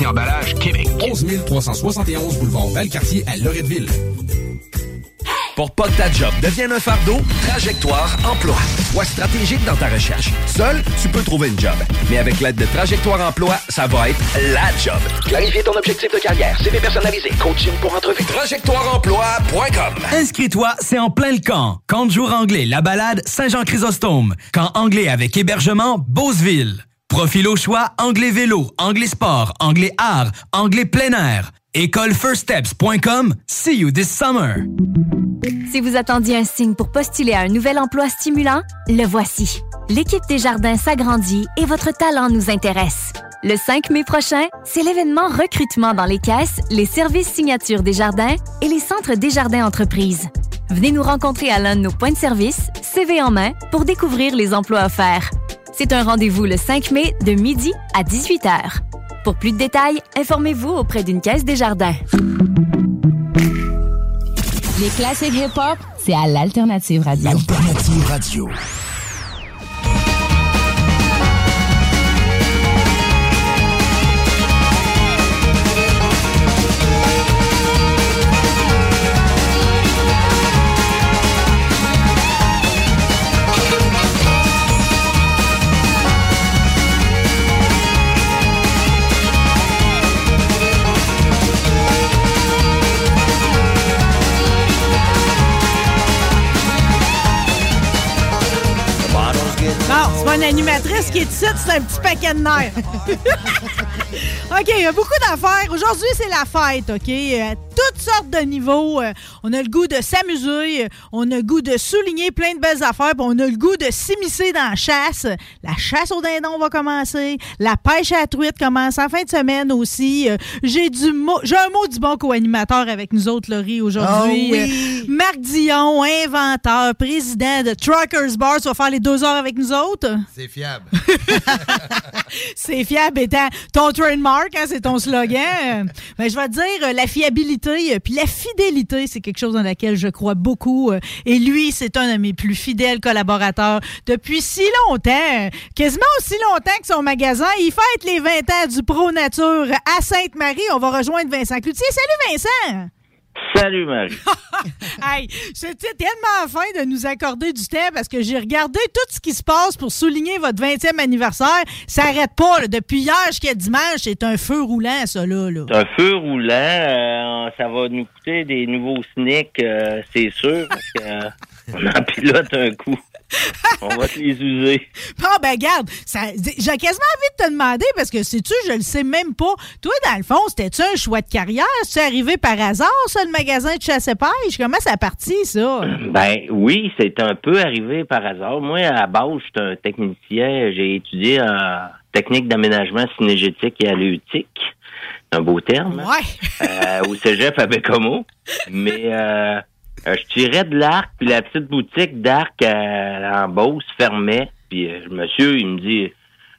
et Emballage Québec. 11 371 boulevard Valcartier à Loretteville. Pour pas que ta job devienne un fardeau, Trajectoire Emploi. Sois stratégique dans ta recherche. Seul, tu peux trouver une job. Mais avec l'aide de Trajectoire Emploi, ça va être la job. Clarifier ton objectif de carrière, CV personnalisé, coaching pour entrevue. TrajectoireEmploi.com Inscris-toi, c'est en plein le camp. Camp de jour anglais, la balade, Saint-Jean-Chrysostome. Camp anglais avec hébergement, Beauceville. Profil au choix, anglais vélo, anglais sport, anglais art, anglais plein air. Écolefirststeps.com. See you this summer. Si vous attendiez un signe pour postuler à un nouvel emploi stimulant, le voici. L'équipe des jardins s'agrandit et votre talent nous intéresse. Le 5 mai prochain, c'est l'événement recrutement dans les caisses, les services signatures des jardins et les centres des jardins entreprises. Venez nous rencontrer à l'un de nos points de service, CV en main, pour découvrir les emplois offerts. C'est un rendez-vous le 5 mai de midi à 18h. Pour plus de détails, informez-vous auprès d'une caisse des jardins. Les classiques hip-hop, c'est à l'Alternative Radio. Alternative Radio. Non, c'est pas une animatrice qui est ici, c'est un petit paquet de nerfs. OK, il y a beaucoup d'affaires. Aujourd'hui, c'est la fête, OK? Euh, toutes sortes de niveaux. Euh, on a le goût de s'amuser, euh, on a le goût de souligner plein de belles affaires, puis on a le goût de s'immiscer dans la chasse. La chasse au dindon va commencer, la pêche à la truite commence en fin de semaine aussi. J'ai du mot, j'ai un mot du bon co-animateur avec nous autres, Laurie, aujourd'hui. Ah oui. Marc Dion, inventeur, président de Truckers Bar, tu vas faire les deux heures avec nous autres? C'est fiable. C'est fiable étant ton hein, c'est ton slogan. Ben, je vais te dire, euh, la fiabilité euh, puis la fidélité, c'est quelque chose dans laquelle je crois beaucoup. euh, Et lui, c'est un de mes plus fidèles collaborateurs depuis si longtemps, quasiment aussi longtemps que son magasin. Il fête les 20 ans du Pro Nature à Sainte-Marie. On va rejoindre Vincent Cloutier. Salut Vincent! Salut Marie. Hey, c'était tellement fin de nous accorder du temps parce que j'ai regardé tout ce qui se passe pour souligner votre 20e anniversaire. Ça n'arrête pas. là. Depuis hier jusqu'à dimanche, c'est un feu roulant, ça, là. là. C'est un feu roulant. euh, ça va nous coûter des nouveaux sneaks, euh, c'est sûr, parce que euh, on en pilote un coup. On va te les user. Bon, ben, garde, j'ai quasiment envie de te demander parce que, sais-tu, je le sais même pas. Toi, dans le fond, c'était-tu un choix de carrière? C'est arrivé par hasard, ça, le magasin de chasse et pêche? Comment ça a parti, ça? Ben oui, c'est un peu arrivé par hasard. Moi, à la base, je suis un technicien. J'ai étudié en technique d'aménagement cinégétique et halieutique. Un beau terme. Ouais. euh, au cégep à Bécomo. Mais euh, euh, je tirais de l'arc, puis la petite boutique d'arc euh, en Beauce fermait. Puis euh, monsieur, il me dit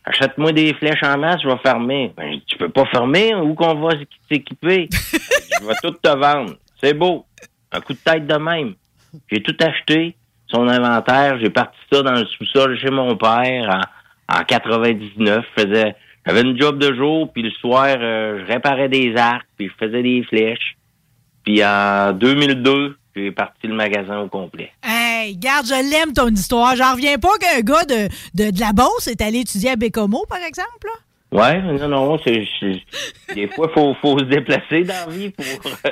Achète-moi des flèches en masse, je vais fermer. Ben, tu peux pas fermer, où qu'on va s'équiper? je vais tout te vendre. C'est beau. Un coup de tête de même. J'ai tout acheté, son inventaire, j'ai parti ça dans le sous-sol chez mon père en, en 99. Faisais, j'avais une job de jour, puis le soir, euh, je réparais des arcs, puis je faisais des flèches. Puis en 2002, j'ai parti le magasin au complet. Hey, garde, je l'aime ton histoire. J'en reviens pas qu'un gars de, de, de la Beauce est allé étudier à Bécomo, par exemple. Ouais, non, non, c'est, des fois, faut, faut se déplacer dans la vie pour euh,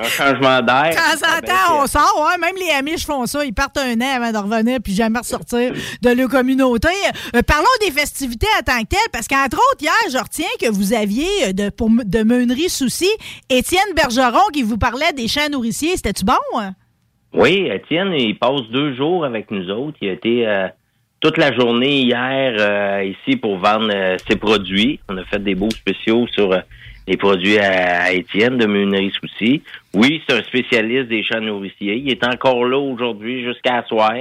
un changement d'air. De temps en temps, on sort, ouais, même les Amish font ça. Ils partent un an avant de revenir puis jamais ressortir de leur communauté. Euh, parlons des festivités en tant que telles, parce qu'entre autres, hier, je retiens que vous aviez euh, de, pour, de meunerie souci Étienne Bergeron qui vous parlait des champs nourriciers. C'était-tu bon? hein? Oui, Étienne, il passe deux jours avec nous autres. Il a été euh, toute la journée hier euh, ici pour vendre euh, ses produits. On a fait des beaux spéciaux sur euh, les produits à, à Étienne de Meunerie Souci. Oui, c'est un spécialiste des champs nourriciers. Il est encore là aujourd'hui jusqu'à soir.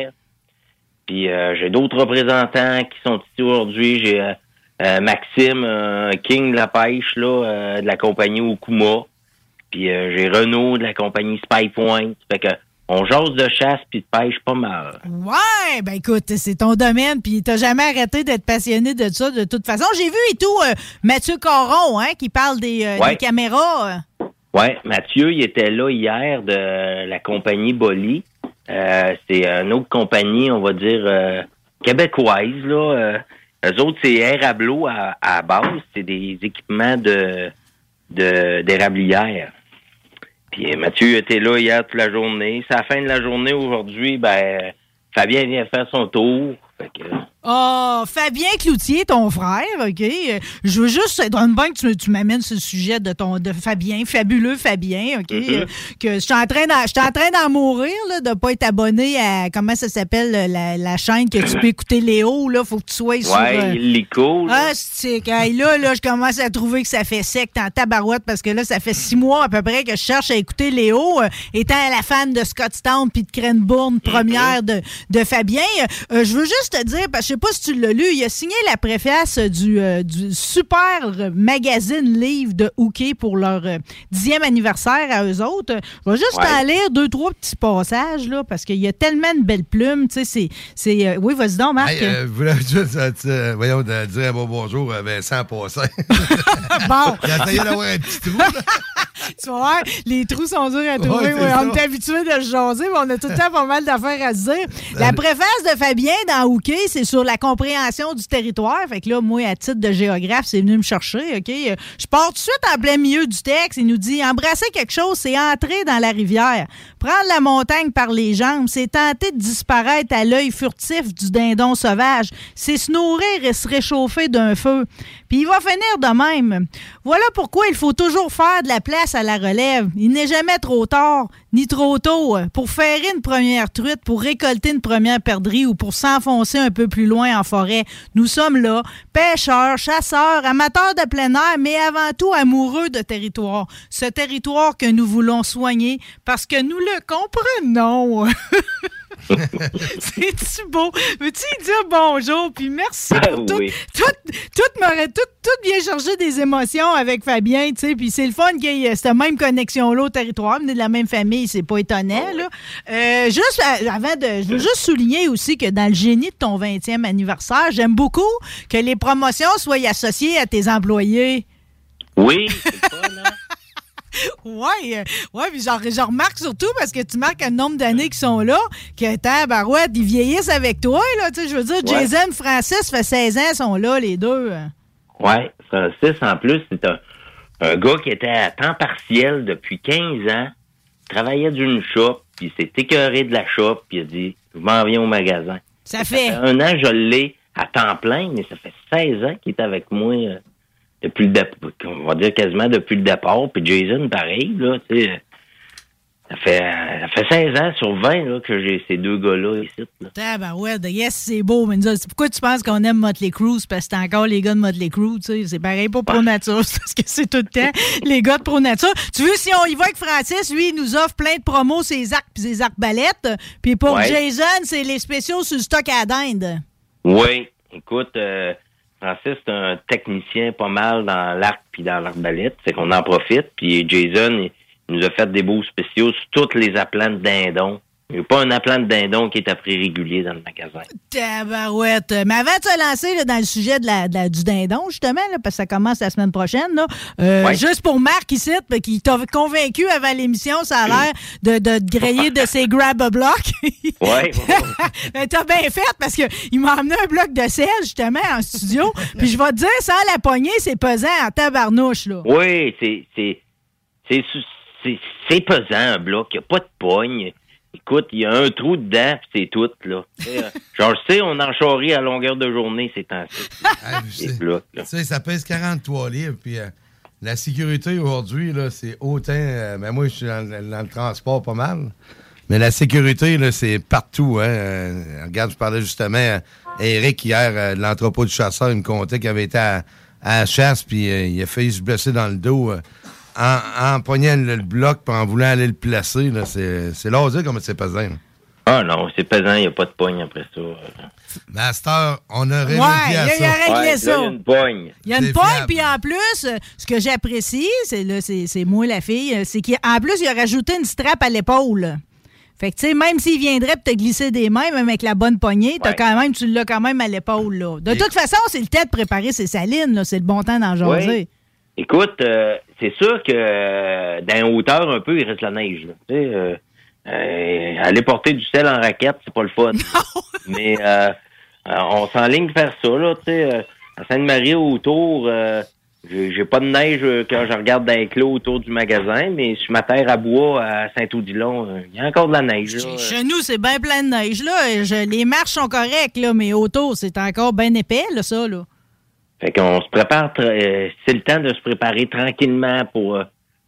Puis euh, j'ai d'autres représentants qui sont ici aujourd'hui. J'ai euh, euh, Maxime, King de la pêche là, de la compagnie Okuma. Puis j'ai Renaud de la compagnie Spy Point. Fait que on jase de chasse puis de pêche pas mal. Ouais, ben écoute, c'est ton domaine, puis t'as jamais arrêté d'être passionné de ça de toute façon. J'ai vu et tout euh, Mathieu Caron, hein, qui parle des, euh, Ouais. des caméras. euh. Ouais, Mathieu, il était là hier de la compagnie Bolly. Euh, c'est une autre compagnie, on va dire, euh, québécoise. Là. Euh, eux autres, c'est Airablo à, à base. C'est des équipements de de- d'érablière. Puis euh, Mathieu était là hier toute la journée. C'est la fin de la journée aujourd'hui, ben Fabien vient faire son tour. Ah, Fabien Cloutier, ton frère, OK? Euh, Je veux juste, que tu, tu m'amènes ce sujet de ton de Fabien, fabuleux Fabien, OK? Mhm. Euh, Que je suis en train d'en- je suis en train d'en mourir, là, de pas être abonné à, comment ça s'appelle, la, la chaîne que tu peux écouter Léo, là, faut que tu sois sur... ouais, euh, illico. là. Ah, c'est là, là, je commence à trouver que ça fait sec en tabarouette parce que là, ça fait six mois à peu près que je cherche à écouter Léo, euh, étant la fan de Scottstown puis de Cranbourne, première de, de Fabien. Euh, je veux juste te dire, parce que sais pas si tu l'as lu, il a signé la préface du, euh, du super magazine livre de Hooké pour leur euh, dixième anniversaire à eux autres. Je vais juste Ouais. en lire deux, trois petits passages, là, parce qu'il y a tellement de belles plumes. Tu sais, c'est- euh, oui, vas-y donc, Marc. Hey, vous juste, voyons, de dire un bon bonjour à Vincent Passant. bon. Il a essayé d'avoir un petit trou. là. Tu vas voir, les trous sont durs à trouver. Ouais, Ouais, on est habitué de se jaser, mais on a tout le temps pas mal d'affaires à se dire. La préface de Fabien dans Hooké, c'est sur la compréhension du territoire. Fait que là, moi, à titre de géographe, c'est venu me chercher. OK? Je pars tout de suite en plein milieu du texte. Il nous dit Embrasser quelque chose, c'est entrer dans la rivière. Prendre la montagne par les jambes, c'est tenter de disparaître à l'œil furtif du dindon sauvage. C'est se nourrir et se réchauffer d'un feu. Puis il va finir de même. Voilà pourquoi il faut toujours faire de la place à la relève. Il n'est jamais trop tard, ni trop tôt, pour faire une première truite, pour récolter une première perdrix ou pour s'enfoncer un peu plus loin en forêt. Nous sommes là, pêcheurs, chasseurs, amateurs de plein air, mais avant tout amoureux de territoire. Ce territoire que nous voulons soigner parce que nous le comprenons. C'est-tu beau? Veux-tu dire bonjour? Puis merci pour tout. Oui. Tout, tout, m'aurait- tout, tout vient chercher des émotions avec Fabien, tu sais. Puis c'est le fun qu'il y ait cette même connexion-là au territoire. Venez de la même famille, c'est pas étonnant, là. Euh, juste euh, avant de. Je veux juste souligner aussi que dans le génie de ton 20e anniversaire, j'aime beaucoup que les promotions soient associées à tes employés. Oui, c'est fun, hein? Ouais, euh, ouais, puis genre, je remarque surtout parce que tu marques un nombre d'années qui sont là, que ta barouette, ils vieillissent avec toi, là, tu sais, je veux dire, Ouais. Jason, Francis, fait 16 ans, sont là, les deux. Ouais, Francis, en plus, c'est un, un gars qui était à temps partiel depuis 15 ans, travaillait d'une shop, puis il s'est écœuré de la shop, puis il a dit, je m'en viens au magasin. Ça fait. Un an, je l'ai à temps plein, mais ça fait 16 ans qu'il est avec moi euh, depuis le départ, on va dire quasiment depuis le départ, puis Jason, pareil, là, tu sais. Ça fait, ça fait 16 ans sur 20 là, que j'ai ces deux gars-là ici. Là. Tabarouette, yes, c'est beau, mais pourquoi tu penses qu'on aime Motley Crue? Parce que c'est encore les gars de Motley Crue, tu sais. C'est pareil pour Pro Nature, c'est parce que c'est tout le temps les gars de Pro Nature. Tu veux, si on y va avec Francis, lui, il nous offre plein de promos, ses arcs puis ses arcs-balettes. Puis pour Ouais. Jason, c'est les spéciaux sur le stock à dinde. Oui, écoute, euh, Francis, c'est un technicien pas mal dans l'arc puis dans l'arbalète. C'est qu'on en profite. Puis Jason, il, nous a fait des beaux spéciaux sur toutes les aplats de dindon. Il n'y a pas un appelant de dindon qui est à prix régulier dans le magasin. Tabarouette. Mais avant de se lancer là, dans le sujet de la, de la- du dindon, justement, là, parce que ça commence la semaine prochaine, là, euh, Ouais. juste pour Marc ici, là, qui t'a convaincu avant l'émission, ça a l'air de, de te griller de ses grab-a-blocs. Ouais. Ben, T'as bien fait parce qu'il m'a amené un bloc de sel, justement, en studio. Puis je vais te dire, sans la poignée, c'est pesant en tabarnouche, là. Oui, c'est pesant un bloc, il n'y a pas de pogne. Écoute, il y a un trou dedans, puis c'est tout là. Genre, je sais, on en charrie à longueur de journée ces temps-ci. Sais, ça pèse 43 livres, puis euh, la sécurité aujourd'hui, là, c'est autant. euh, ben moi, je suis dans, dans le transport pas mal. Mais la sécurité, là, c'est partout. Hein. Euh, regarde, je parlais justement à Eric hier euh, de l'entrepôt du chasseur. Il me contait qu'il avait été à, à la chasse, puis il a failli se blesser dans le dos en, en pognant le, le bloc, puis en voulant aller le placer. là. C'est c'est l'osé comme c'est pesant. là. Ah non, c'est pesant, il n'y a pas de pogne après ça. Master, on a réussi Ouais, à il a- il ça. a réglé Ouais, ça. là, il y a une pogne. Il y a une fiable. puis en plus, euh, ce que j'apprécie, c'est là, c'est c'est moi la fille, euh, c'est qu'en plus, il a rajouté une strap à l'épaule. Fait que, tu sais, même s'il viendrait pour te glisser des mains, même avec la bonne poignée, t'as Ouais. quand même, tu l'as quand même à l'épaule, là. De toute façon, c'est le temps de préparer ses salines, là. C'est le bon temps d'en jaser. Écoute, euh, c'est sûr que euh, dans les hauteurs un peu, il reste la neige. là. Tu sais, euh, euh, aller porter du sel en raquette, c'est pas le fun. Mais euh, euh, on s'enligne faire ça, là, tu sais. à Sainte-Marie autour, j'ai pas de neige quand je regarde dans les clos autour du magasin, mais sur ma terre à bois à Saint-Odilon, euh, il y a encore de la neige. là. Chez nous, c'est bien plein de neige, là. Je- les marches sont correctes, là, mais autour, c'est encore bien épais, là, ça, là. Fait qu'on se prépare, euh, c'est le temps de se préparer tranquillement pour euh,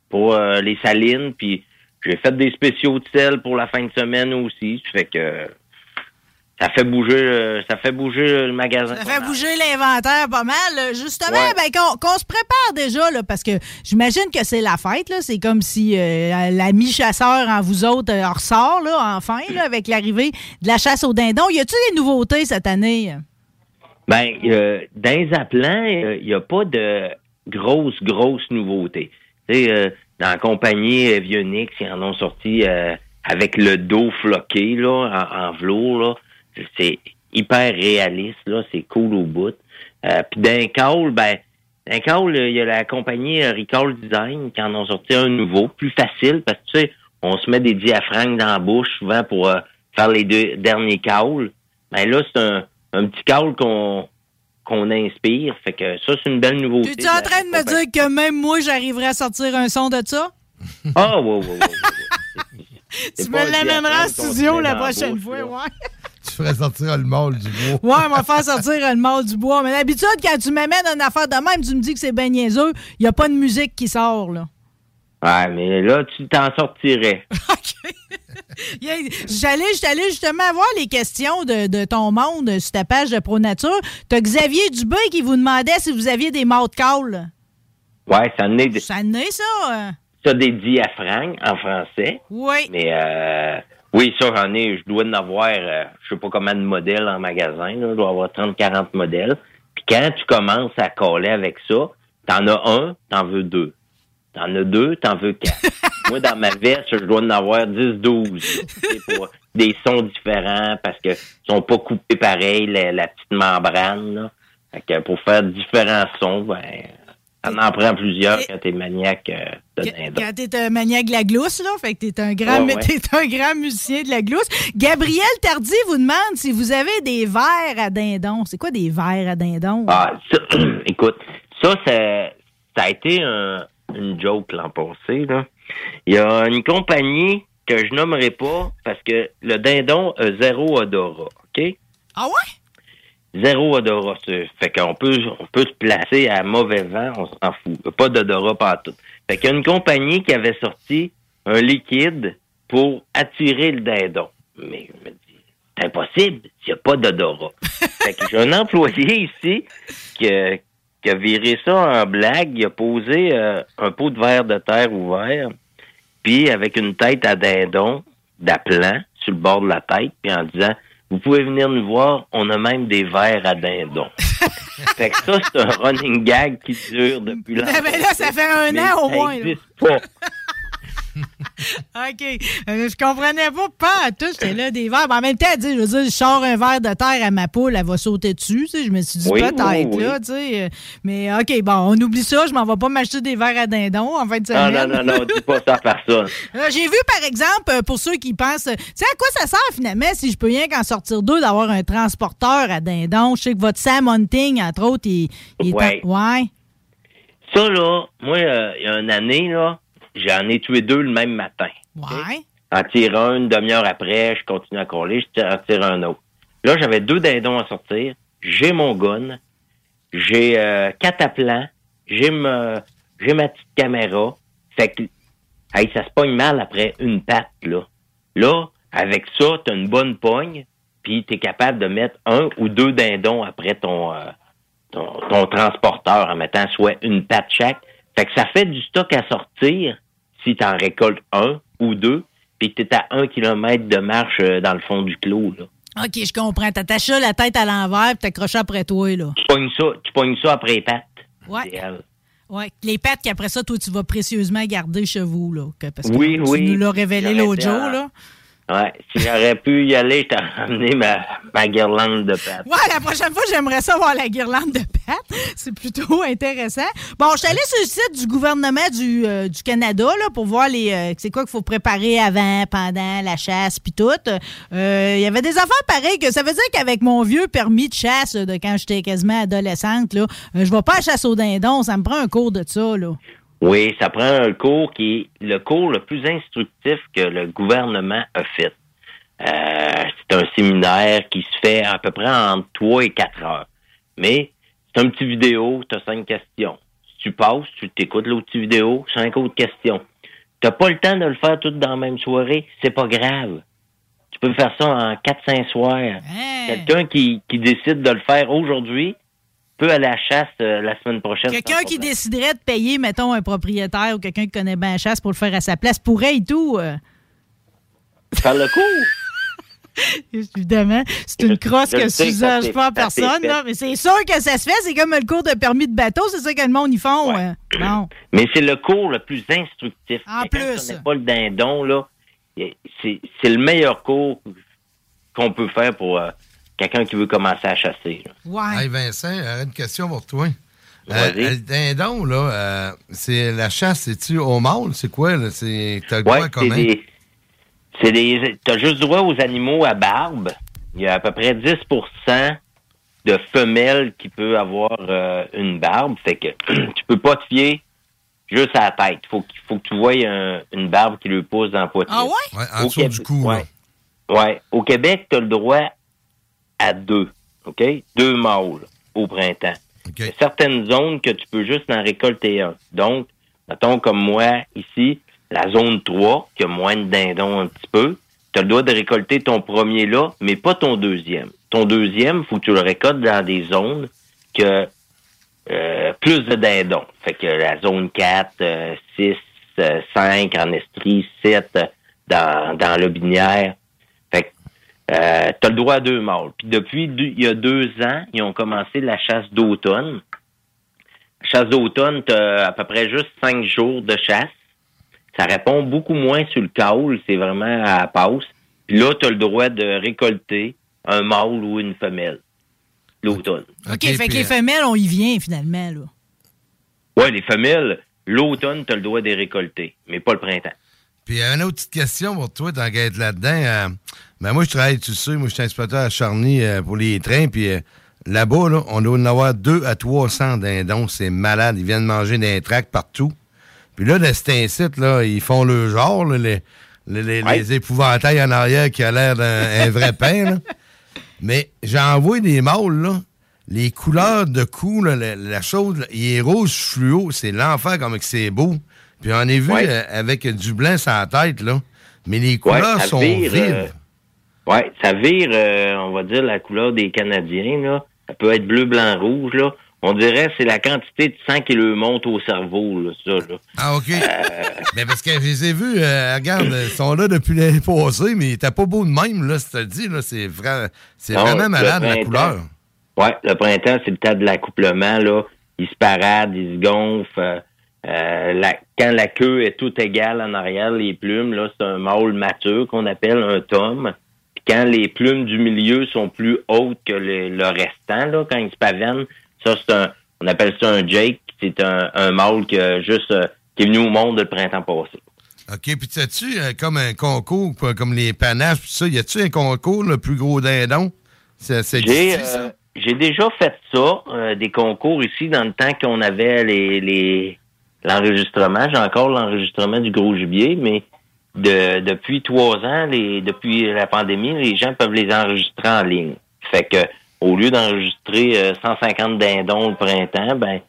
pour euh, les salines. Puis j'ai fait des spéciaux de sel pour la fin de semaine aussi. Ça fait que ça fait bouger, euh, ça fait bouger le magasin. Ça fait bouger l'inventaire pas mal. Euh, Justement, Ouais. ben, qu'on qu'on se prépare déjà, là, parce que j'imagine que c'est la fête. là. C'est comme si euh, l'ami chasseur en vous autres euh, en ressort, là, enfin, là, avec l'arrivée de la chasse au dindon. Y a-tu des nouveautés cette année? Ben, euh, dans les appelants, il n'y a pas de nouveautés. Tu sais, euh, dans la compagnie euh, Vionix, ils en ont sorti euh, avec le dos floqué, là, en, en velours, là. C'est hyper réaliste, là. C'est cool au bout. Euh, Puis d'un call, ben, d'un call, il y a la compagnie euh, Recall Design qui en ont sorti un nouveau, plus facile, parce que, tu sais, on se met des diaphragmes dans la bouche souvent pour euh, faire les deux derniers calls. Ben là, c'est un, un petit call qu'on qu'on inspire. Fait que ça, c'est une belle nouveauté. Tu es en train de me dire que même moi, j'arriverais à sortir un son de ça? Ah, ouais, ouais, ouais. ouais. Tu me l'amèneras en qu'on studio la prochaine fois, là. ouais. Tu ferais sortir le mâle du bois. Ouais, on va faire sortir le mâle du bois. Mais d'habitude, quand tu m'amènes une affaire de même, tu me dis que c'est ben niaiseux, il n'y a pas de musique qui sort, là. Ouais, mais là, tu t'en sortirais. A- J'allais, j'allais justement voir les questions de, de ton monde sur ta page de Pro Nature. T'as Xavier Dubé qui vous demandait si vous aviez des de call. Ouais, ça en est, Ça en est, ça? ça des diaphragmes en français. Oui. Mais euh, oui, ça, j'en ai, je dois en avoir, euh, je sais pas combien de modèles en magasin, là, je dois avoir 30-40 modèles. Puis quand tu commences à coller avec ça, t'en as un, t'en veux deux. T'en as deux, t'en veux quatre. Moi, dans ma veste, je dois en avoir 10-12. là, tu sais, pour des sons différents parce que ils sont pas coupés pareil, la, la petite membrane. Là. Fait que pour faire différents sons, ben, t'en en prends plusieurs quand t'es maniaque euh, de dindon. Quand t'es un maniaque de la glousse, là, fait que t'es un grand, Ouais, ouais. t'es un grand musicien de la glousse. Gabriel Tardy vous demande si vous avez des verres à dindon. C'est quoi des verres à dindon? Ah, ça, écoute, ça, ça, ça a été un- une joke l'an passé. Là. Il y a une compagnie que je nommerai pas parce que le dindon a zéro odorat, OK? Ah ouais? Zéro odorat. Fait qu'on peut, on peut se placer à mauvais vent, on s'en fout. Pas d'odorat partout. Fait qu'il y a une compagnie qui avait sorti un liquide pour attirer le dindon. Mais je me dis, c'est impossible, il n'y a pas d'odorat. fait que j'ai un employé ici qui, a- qui a viré ça en blague. Il a posé euh, un pot de verre de terre ouvert, puis avec une tête à dindon d'appelant sur le bord de la tête, puis en disant, vous pouvez venir nous voir, on a même des verres à dindon. fait que ça, c'est un running gag qui dure depuis longtemps. Ben là, ça fait un Mais an au moins, là. existe pas. OK. Euh, je comprenais pas, pas à tout. J'étais là, des verres. Mais en même temps, je veux dire, je sors un verre de terre à ma poule, elle va sauter dessus. Je me suis dit Oui, peut-être, oui, oui. là, tu sais. Mais OK, bon, on oublie ça. Je m'en vais pas m'acheter des verres à dindon en fin de Non, semaine. non, non, non, dis pas ça à personne. Euh, J'ai vu, par exemple, euh, pour ceux qui pensent, tu sais, à quoi ça sert finalement si je peux rien qu'en sortir deux d'avoir un transporteur à dindon? Je sais que votre Sam Hunting, entre autres, il, il est. Ouais. en- Ouais. Ça, là, moi, euh, il y a une année, là, j'en ai tué deux le même matin. Ouais. En tire un, une demi-heure après, je continue à coller, je tire- en tire un autre. Là, j'avais deux dindons à sortir. J'ai mon gun. J'ai euh, quatre appelants. J'ai ma, j'ai ma petite caméra. Fait que, hey, ça se pogne mal après une patte, là. Là, avec ça, t'as une bonne pogne, puis t'es capable de mettre un ou deux dindons après ton, euh, ton, ton transporteur en mettant soit une patte chaque. Fait que ça fait du stock à sortir si tu en récoltes un ou deux, puis que tu es à un kilomètre de marche euh, dans le fond du clos. Là. OK, je comprends. T'attaches ça la tête à l'envers puis t'accroches après toi, là. Tu pognes ça, tu pognes ça après les pattes. Ouais. Ouais. Les pattes qu'après ça, toi, tu vas précieusement garder chez vous, là. Parce que Oui, tu oui. nous l'as révélé l'autre jour, là. Ouais, si j'aurais pu y aller, je t'aurais ma, ma guirlande de pattes. Ouais, la prochaine fois, j'aimerais ça voir la guirlande de pattes. C'est plutôt intéressant. Bon, je suis allée sur le site du gouvernement du, euh, du Canada là, pour voir les euh, c'est quoi qu'il faut préparer avant, pendant la chasse, puis tout. Euh, Il y avait des affaires pareilles que ça veut dire qu'avec mon vieux permis de chasse de quand j'étais quasiment adolescente, là, je vais pas à chasse au dindon. Ça me prend un cours de ça. Là. Oui, ça prend un cours qui est le cours le plus instructif que le gouvernement a fait. Euh, c'est un séminaire qui se fait à peu près entre 3 et 4 heures. Mais c'est un petit vidéo, tu as cinq questions. Si tu passes, tu t'écoutes l'autre petit vidéo, cinq autres questions. Tu pas le temps de le faire tout dans la même soirée, c'est pas grave. Tu peux faire ça en 4-5 soirs. Quelqu'un qui, qui décide de le faire aujourd'hui à la chasse euh, la semaine prochaine. Quelqu'un qui déciderait de payer, mettons, un propriétaire ou quelqu'un qui connaît bien la chasse pour le faire à sa place pourrait et tout. euh? Faire le cours. Évidemment, c'est une crosse je que s'usage ça pas personne, là, mais c'est sûr que ça se fait. C'est comme le cours de permis de bateau, c'est ça que le monde y font. euh. Bon. Mais c'est le cours le plus instructif. En plus. connaît pas le dindon, là, c'est c'est le meilleur cours qu'on peut faire pour euh, quelqu'un qui veut commencer à chasser. là. Hey Vincent, euh, une question pour toi. Euh, Vas-y. le dindon, là, euh, c'est la chasse, c'est-tu au mâle? C'est quoi? là? C'est, t'as le droit Ouais, à c'est des. C'est des. T'as juste droit aux animaux à barbe. Il y a à peu près 10% de femelles qui peuvent avoir euh, une barbe. Fait que tu peux pas te fier juste à la tête. Faut, qu'il- faut que tu vois un- une barbe qui lui pousse dans la poitrine. Ah ouais? Ouais, en Au dessous Québec- du cou, ouais. Ouais. Au Québec, tu as le droit à deux. OK? Deux mâles au printemps. Il y a certaines zones que tu peux juste en récolter un. Donc, mettons comme moi, ici, la zone 3, qui a moins de dindons un petit peu, tu as le droit de récolter ton premier là, mais pas ton deuxième. Ton deuxième, faut que tu le récoltes dans des zones que euh, plus de dindons. Fait que la zone 4, euh, 6, euh, 5 en Estrie, 7 euh, dans, dans la Binière. Euh, tu as le droit à deux mâles. Puis depuis deux- il y a deux ans, ils ont commencé la chasse d'automne. La chasse d'automne, tu à peu près juste cinq jours de chasse. Ça répond beaucoup moins sur le caule, c'est vraiment à la passe. Puis là, tu as le droit de récolter un mâle ou une femelle l'automne. OK, fait que les femelles, on y vient finalement. Là. Ouais, les femelles, l'automne, tu as le droit de les récolter, mais pas le printemps. Puis euh, une autre petite question pour toi, tant qu'à être là-dedans. euh, ben moi, je travaille, tu sais, moi, je suis inspecteur à Charny euh, pour les trains, puis euh, là-bas, là, on doit en avoir 2 à 300 dindons. C'est malade. Ils viennent manger des tracts partout. Puis là, de cet incite, là, ils font le genre, là, les, les, les- Ouais. les épouvantails en arrière qui a l'air d'un un vrai pain, là. Mais j'en vois des mâles, là. Les couleurs de cou, là, la, la chose, il est rouge fluo. C'est l'enfer comme que c'est beau. Puis on est vu Ouais. euh, avec du blanc sur la tête, là. Mais les couleurs sont vire, vives. euh, ouais, ça vire, euh, on va dire, la couleur des Canadiens, là. Ça peut être bleu, blanc, rouge, là. On dirait que c'est la quantité de sang qui leur monte au cerveau, là, ça, là. Ah, OK. mais parce que je les ai vus, euh, regarde, ils sont là depuis l'année passée, mais ils étaient pas beaux de même, là, c'est dit, là. C'est Non, vraiment le malade, la couleur. Ouais, le printemps, c'est le temps de l'accouplement, là. Ils se paradent, ils se gonflent. Euh, la- quand la queue est toute égale en arrière, les plumes, là, c'est un mâle mature qu'on appelle un tome. Puis quand les plumes du milieu sont plus hautes que le, le restant, là, quand ils se pavanent, ça, c'est un, on appelle ça un Jake. C'est un, un mâle qui, a juste, euh, qui est venu au monde le printemps passé. OK, puis sais-tu, euh, comme un concours, quoi, comme les panaches, pis ça, y a-tu un concours, le plus gros dindon? C'est c'est J'ai ça? j'ai déjà fait ça, des concours ici, dans le temps qu'on avait les les l'enregistrement. J'ai encore l'enregistrement du gros gibier, mais de, depuis trois ans, les, depuis la pandémie, les gens peuvent les enregistrer en ligne. Fait que au lieu d'enregistrer euh, 150 dindons le printemps, ben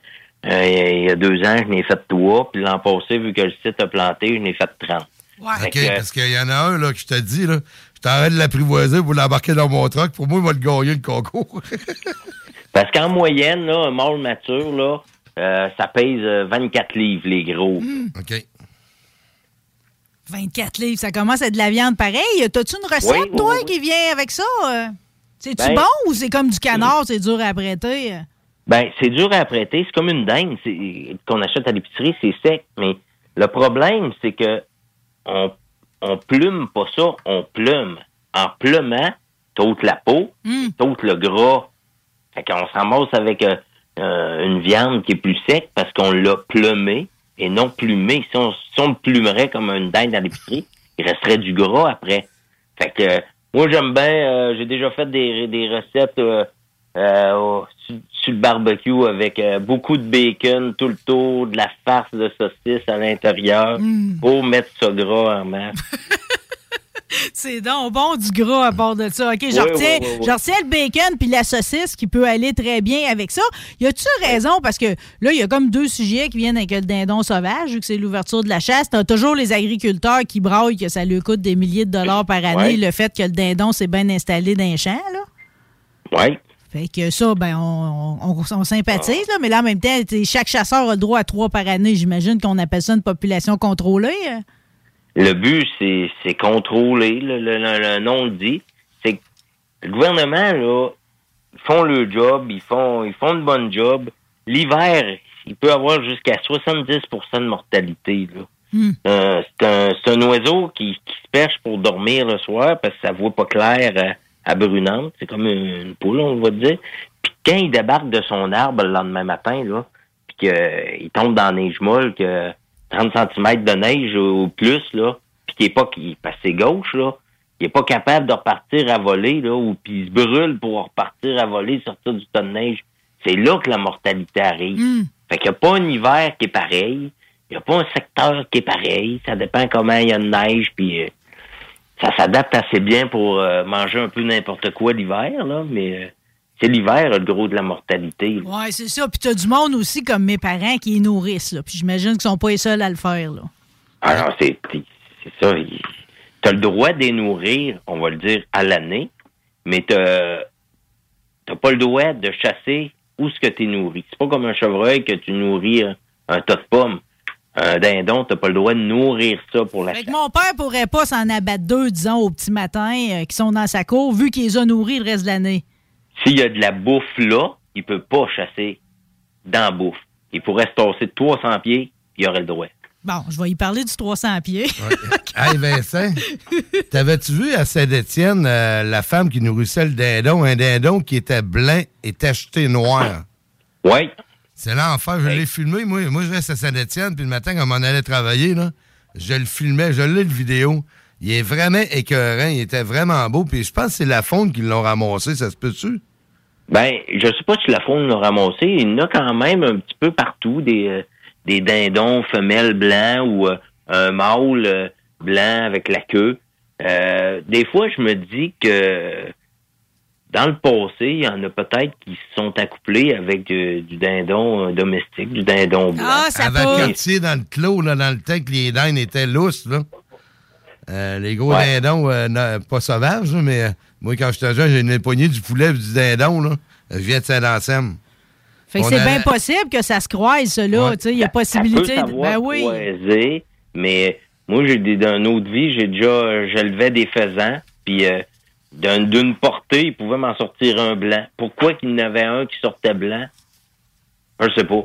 euh, il y a deux ans, je n'ai fait trois, puis l'an passé, vu que le site a planté, je n'ai fait 30. Fait OK, que, parce qu'il y en a un, là, que je te dis, là, je t'arrête de l'apprivoiser pour l'embarquer dans mon truck. Pour moi, il va le gagner, le concours. Parce qu'en moyenne, là, un mâle mature, là, euh, ça pèse euh, 24 livres, les gros. OK. 24 livres, ça commence à être de la viande pareil. T'as-tu une recette, Oui, oui, toi, oui. qui vient avec ça? euh? C'est-tu Ben- bon ou c'est comme du canard, c'est dur à apprêter? euh? Ben, c'est dur à apprêter. C'est comme une dinde qu'on achète à l'épicerie, c'est sec. Mais le problème, c'est que on, on plume pas ça, on plume. En plumant, t'ôtes la peau, t'ôtes le gras. Fait qu'on se ramasse avec euh, euh, une viande qui est plus sec parce qu'on l'a plumé et non plumé. Si on, si on le plumerait comme une dinde à l'épicerie, il resterait du gras après. Fait que euh, moi j'aime bien, euh, j'ai déjà fait des, des recettes au- sur, sur le barbecue avec beaucoup de bacon tout le tour, de la farce de saucisse à l'intérieur pour mettre ça gras en masse. C'est donc bon du gras à part de ça. OK, je Oui, retiens, oui, oui, oui. je retiens le bacon puis la saucisse qui peut aller très bien avec ça. Y a-tu raison? Parce que là, il y a comme deux sujets qui viennent avec le dindon sauvage, vu que c'est l'ouverture de la chasse. T'as toujours les agriculteurs qui braillent que ça lui coûte des milliers de dollars par année, le fait que le dindon s'est bien installé dans les champs, là. Ouais. Fait que ça, ben, on, on- on sympathise, là, mais là, en même temps, chaque chasseur a le droit à trois par année. J'imagine qu'on appelle ça une population contrôlée. euh. Le but, c'est, c'est contrôler, le, le, le- nom le dit. C'est que le gouvernement, là, ils font le job, ils font, ils font une bonne job. L'hiver, il peut avoir jusqu'à 70% de mortalité, là. Euh, c'est un, c'est un oiseau qui, qui se perche pour dormir le soir parce que ça voit pas clair à, à brunante. C'est comme une, une poule, on va dire. Puis quand il débarque de son arbre le lendemain matin, là, puis qu'il tombe dans la neige molle, que 30 cm de neige ou plus, là, puis qu'il est pas, qu'il parce que c'est gauche, là, il est pas capable de repartir à voler, là, ou puis il se brûle pour repartir à voler, sortir du tas de neige. C'est là que la mortalité arrive. Fait qu'il n'y a pas un hiver qui est pareil. Il n'y a pas un secteur qui est pareil. Ça dépend comment il y a de neige, puis euh, ça s'adapte assez bien pour euh, manger un peu n'importe quoi l'hiver, là, mais euh, c'est l'hiver, le gros de la mortalité. Ouais, c'est ça. Puis t'as du monde aussi, comme mes parents, qui les nourrissent. Là. Puis j'imagine qu'ils sont pas les seuls à le faire. Là. Ah non, c'est c'est ça. Tu as le droit de les nourrir, on va le dire, à l'année, mais tu n'as pas le droit de chasser où ce que tu es nourri. C'est pas comme un chevreuil que tu nourris un, un tas de pommes. Un dindon, tu pas le droit de nourrir ça pour la Fait que mon père pourrait pas s'en abattre deux, disons, au petit matin, euh, qui sont dans sa cour, vu qu'il les a nourris le reste de l'année. S'il y a de la bouffe là, il peut pas chasser dans la bouffe. Il pourrait se tasser de 300 pieds, il aurait le droit. Bon, je vais y parler du 300 pieds. Hey Vincent, t'avais-tu vu à Saint-Étienne euh, la femme qui nourrissait le dindon, un dindon qui était blanc et tacheté noir? Oui. C'est l'enfer, je l'ai filmé. Moi, moi, je reste à Saint-Étienne, puis le matin, quand on m'en allait travailler, là, je le filmais, je l'ai le vidéo. Il est vraiment écœurant, il était vraiment beau, puis je pense que c'est la faune qui l'ont ramassé, ça se peut-tu? Ben, je sais pas si la faune l'a ramassé. Il y en a quand même un petit peu partout des, euh, des dindons femelles blancs ou euh, un mâle euh, blanc avec la queue. Euh, des fois, je me dis que dans le passé, il y en a peut-être qui se sont accouplés avec du dindon domestique, du dindon blanc. Ah, ça Avec peut. quartier dans le clos, là, dans le temps que les dindes étaient lousses, là. Euh, les gros Ouais. dindons, euh, pas sauvages, mais euh, moi, quand j'étais jeune, j'ai une poignée du poulet et du dindon. Là. Je viens de Saint-Anselme. Fait que c'est allait- bien possible que ça se croise, ça, là. Tu sais, il y a Ça peut possibilité. de- Ben oui. croiser, mais moi, j'ai d'un autre vie, j'ai déjà, j'élevais des faisans, puis euh, d'un- d'une portée, il pouvait m'en sortir un blanc. Pourquoi qu'il y en avait un qui sortait blanc? Je sais pas.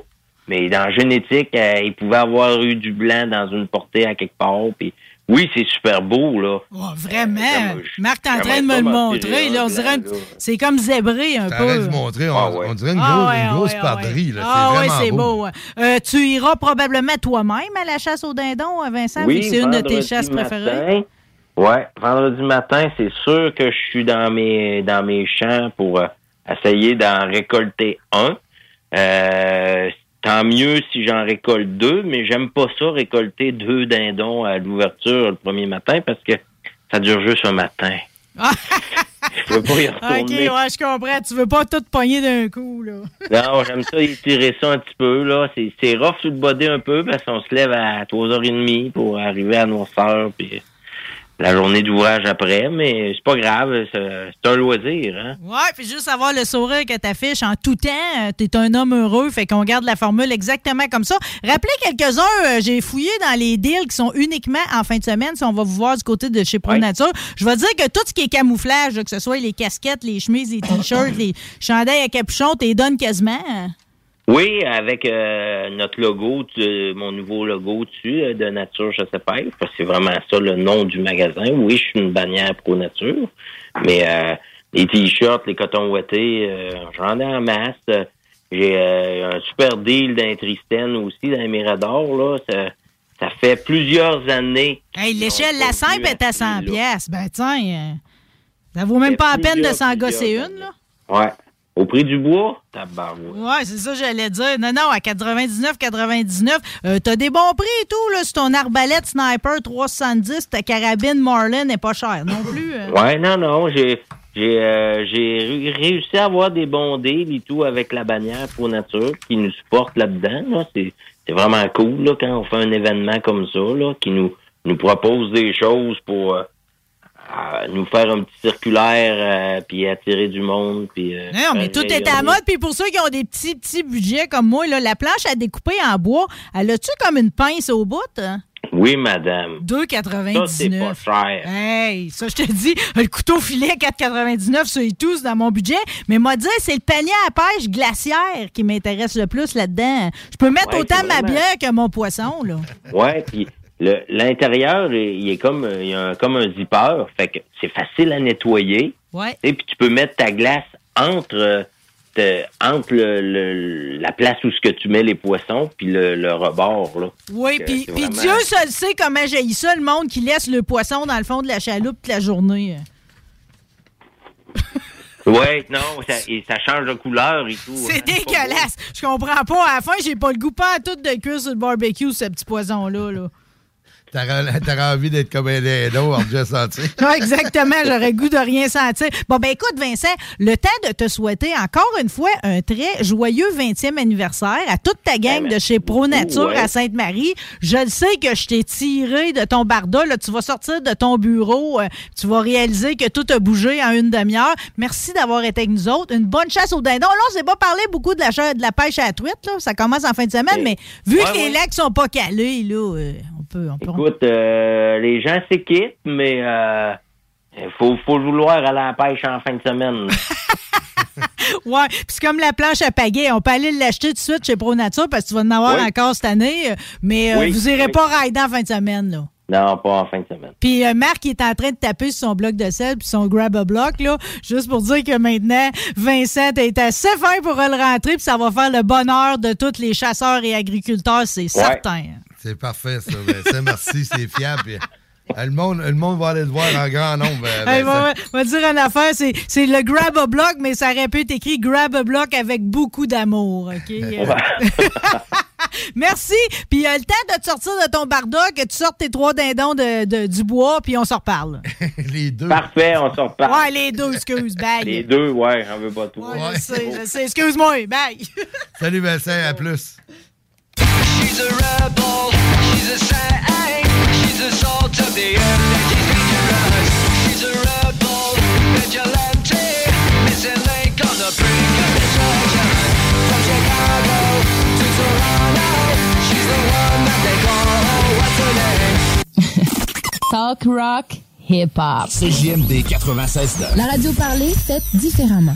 Mais dans la génétique, euh, il pouvait avoir eu du blanc dans une portée à quelque part, puis oui, c'est super beau, là. Oh, vraiment. j'aimerais- Marc, t'es en train de me le montrer. Là, on dirait. C'est comme zébré un peu. de montrer, on, Ah ouais. on dirait une, Ah grosse, ouais, une ah grosse ah ouais. là. Ah vraiment c'est beau. beau. Euh, tu iras probablement toi-même à la chasse au dindon, Vincent, vu Oui, c'est une de tes chasses matin. préférées. Ouais, vendredi matin, c'est sûr que je suis dans mes dans mes champs pour euh, essayer d'en récolter un. Euh, tant mieux si j'en récolte deux, mais j'aime pas ça récolter deux dindons à l'ouverture le premier matin parce que ça dure juste un matin. je veux pas y OK, retourner. ouais, je comprends. Tu veux pas tout pogner d'un coup, là. Non, j'aime ça étirer ça un petit peu. là. C'est, rough sur le body un peu parce qu'on se lève à 3h30 pour arriver à noirceur puis la journée d'ouvrage après, mais c'est pas grave, c'est, un loisir. Hein? Ouais, puis juste avoir le sourire que t'affiches en tout temps, euh, t'es un homme heureux, fait qu'on garde la formule exactement comme ça. Rappelez quelques-uns, euh, j'ai fouillé dans les deals qui sont uniquement en fin de semaine, si on va vous voir du côté de chez Pro Nature. Je vais dire que tout ce qui est camouflage, que ce soit les casquettes, les chemises, les t-shirts, les chandails à capuchon, t'es donnes quasiment. Oui, avec euh, notre logo, tu- mon nouveau logo dessus, euh, de Nature Je sais pas, parce que c'est vraiment ça le nom du magasin. Oui, je suis une bannière pro nature, mais euh, les t-shirts, les cotons ouettés, euh, j'en ai en masse. J'ai euh, un super deal d'un Tristène aussi, dans les Miradors, là. Ça, ça fait plusieurs années. Hey, l'échelle La Simple est à à 100 ce prix-là. pièces. Ben tiens, euh, ça vaut même pas la peine de s'en gosser une, là. Ouais. Au prix du bois, tabarouette. Ouais, c'est ça que j'allais dire. Non, non, à 99, 99, euh, t'as des bons prix et tout, là. Sur ton arbalète sniper 370, ta carabine Marlin n'est pas chère non plus. euh. Ouais, non, non, j'ai j'ai euh, réussi à avoir des bons deals et tout avec la bannière pour nature qui nous supporte là-dedans. Là. C'est c'est vraiment cool là, quand on fait un événement comme ça, là, qui nous nous propose des choses pour nous faire un petit circulaire euh, puis attirer du monde puis euh, Non, mais tout est à mode. Puis pour ceux qui ont des petits, petits budgets comme moi, là, la planche à découper en bois, elle a-tu comme une pince au bout? hein? Oui, madame. 2,99. Ça, c'est pas cher. Hey, ça, je te dis, le couteau filet 4,99, ça et tout, dans mon budget. Mais moi, dire, c'est le panier à pêche glaciaire qui m'intéresse le plus là-dedans. Je peux mettre Ouais, autant ma bière que mon poisson, là. Ouais, puis l'intérieur, il est comme il y a un- comme un zipper, fait que c'est facile à nettoyer. Ouais. Et puis tu peux mettre ta glace entre euh, entre le, le- la place où ce que tu mets les poissons puis le, le rebord là. Oui, puis vraiment- Dieu seul sait comment j'ai ça, le monde qui laisse le poisson dans le fond de la chaloupe toute la journée. Ouais, non, ça, et ça change de couleur et tout. C'est hein, dégueulasse. Je comprends pas. À la fin, j'ai pas le goût pas à tout de cuire sur le barbecue, ce petit poisson-là. Là. T'aurais t'aurais envie d'être comme un dindon, on déjà senti. Ouais, exactement, j'aurais goût de rien sentir. Bon, ben écoute, Vincent, le temps de te souhaiter encore une fois un très joyeux 20e anniversaire à toute ta gang de chez Pro Nature ouais. à Sainte-Marie. Je le sais que je t'ai tiré de ton barda. Là, tu vas sortir de ton bureau, euh, tu vas réaliser que tout a bougé en une demi-heure. Merci d'avoir été avec nous autres. Une bonne chasse au dindon. Là, on s'est pas parlé beaucoup de la, de la pêche à la truite. Là. Ça commence en fin de semaine, mais vu Ouais, que les lacs sont pas calés, là, euh, on peut... On peut Écoute, euh, les gens s'équipent, mais euh, faut faut vouloir aller à la pêche en fin de semaine. Ouais, puis c'est comme la planche à pagaie. On peut aller l'acheter tout de suite chez Pro Nature parce que tu vas en avoir Oui. encore cette année. Mais euh, vous irez oui. pas rider en fin de semaine, là. non, pas en fin de semaine. Puis euh, Marc il est en train de taper sur son bloc de sel puis son grab a block là, juste pour dire que maintenant Vincent est assez fin pour le rentrer puis ça va faire le bonheur de tous les chasseurs et agriculteurs, c'est certain. C'est parfait, ça. Vincent. merci, c'est fiable. Euh, le, monde, le monde va aller te voir en grand nombre. euh, Hey, Vincent. va, dire une affaire, c'est, c'est le grab a block, mais ça aurait pu être écrit grab a block avec beaucoup d'amour, OK? Euh, Merci. Puis euh, le temps de te sortir de ton barda, que tu sortes tes trois dindons de, de- du bois, puis on s'en reparle. les deux. Parfait, on s'en reparle. Ouais, les deux, excuse, bye. Les deux, ouais, j'en veux pas tout. Ouais, je sais, je sais. Excuse-moi, bye. Salut Vincent, à plus. Talk rock, hip-hop. CJMD 96 La radio parlée, faite différemment.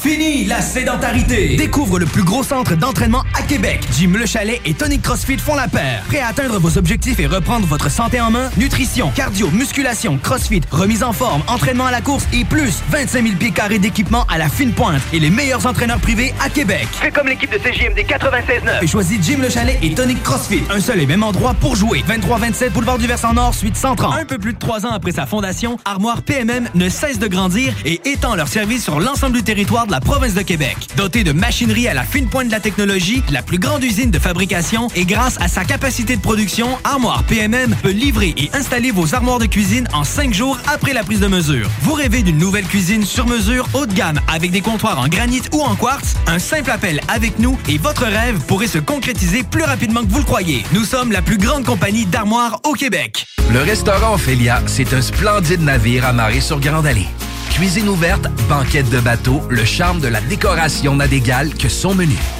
Fini la sédentarité! Découvre le plus gros centre d'entraînement à Québec. Jim Le Chalet et Tonic CrossFit font la paire. Prêt à atteindre vos objectifs et reprendre votre santé en main? Nutrition, cardio, musculation, CrossFit, remise en forme, entraînement à la course et plus 25 000 pieds carrés d'équipement à la fine pointe et les meilleurs entraîneurs privés à Québec. Fais comme l'équipe de CJMD 96.9. Et choisis Jim Le Chalet et Tonic CrossFit. Un seul et même endroit pour jouer. 23-27 Boulevard du Versant Nord, suite 130. Un peu plus de trois ans après sa fondation, Armoire PMM ne cesse de grandir et étend leur service sur l'ensemble du territoire de la province de Québec. Dotée de machinerie à la fine pointe de la technologie, la plus grande usine de fabrication et grâce à sa capacité de production, Armoire PMM peut livrer et installer vos armoires de cuisine en cinq jours après la prise de mesure. Vous rêvez d'une nouvelle cuisine sur mesure haut de gamme avec des comptoirs en granit ou en quartz? Un simple appel avec nous et votre rêve pourrait se concrétiser plus rapidement que vous le croyez. Nous sommes la plus grande compagnie d'armoires au Québec. Le restaurant Ophélia, c'est un splendide navire amarré sur Grande Allée. Cuisine ouverte, banquette de bateau, le charme de la décoration n'a d'égal que son menu.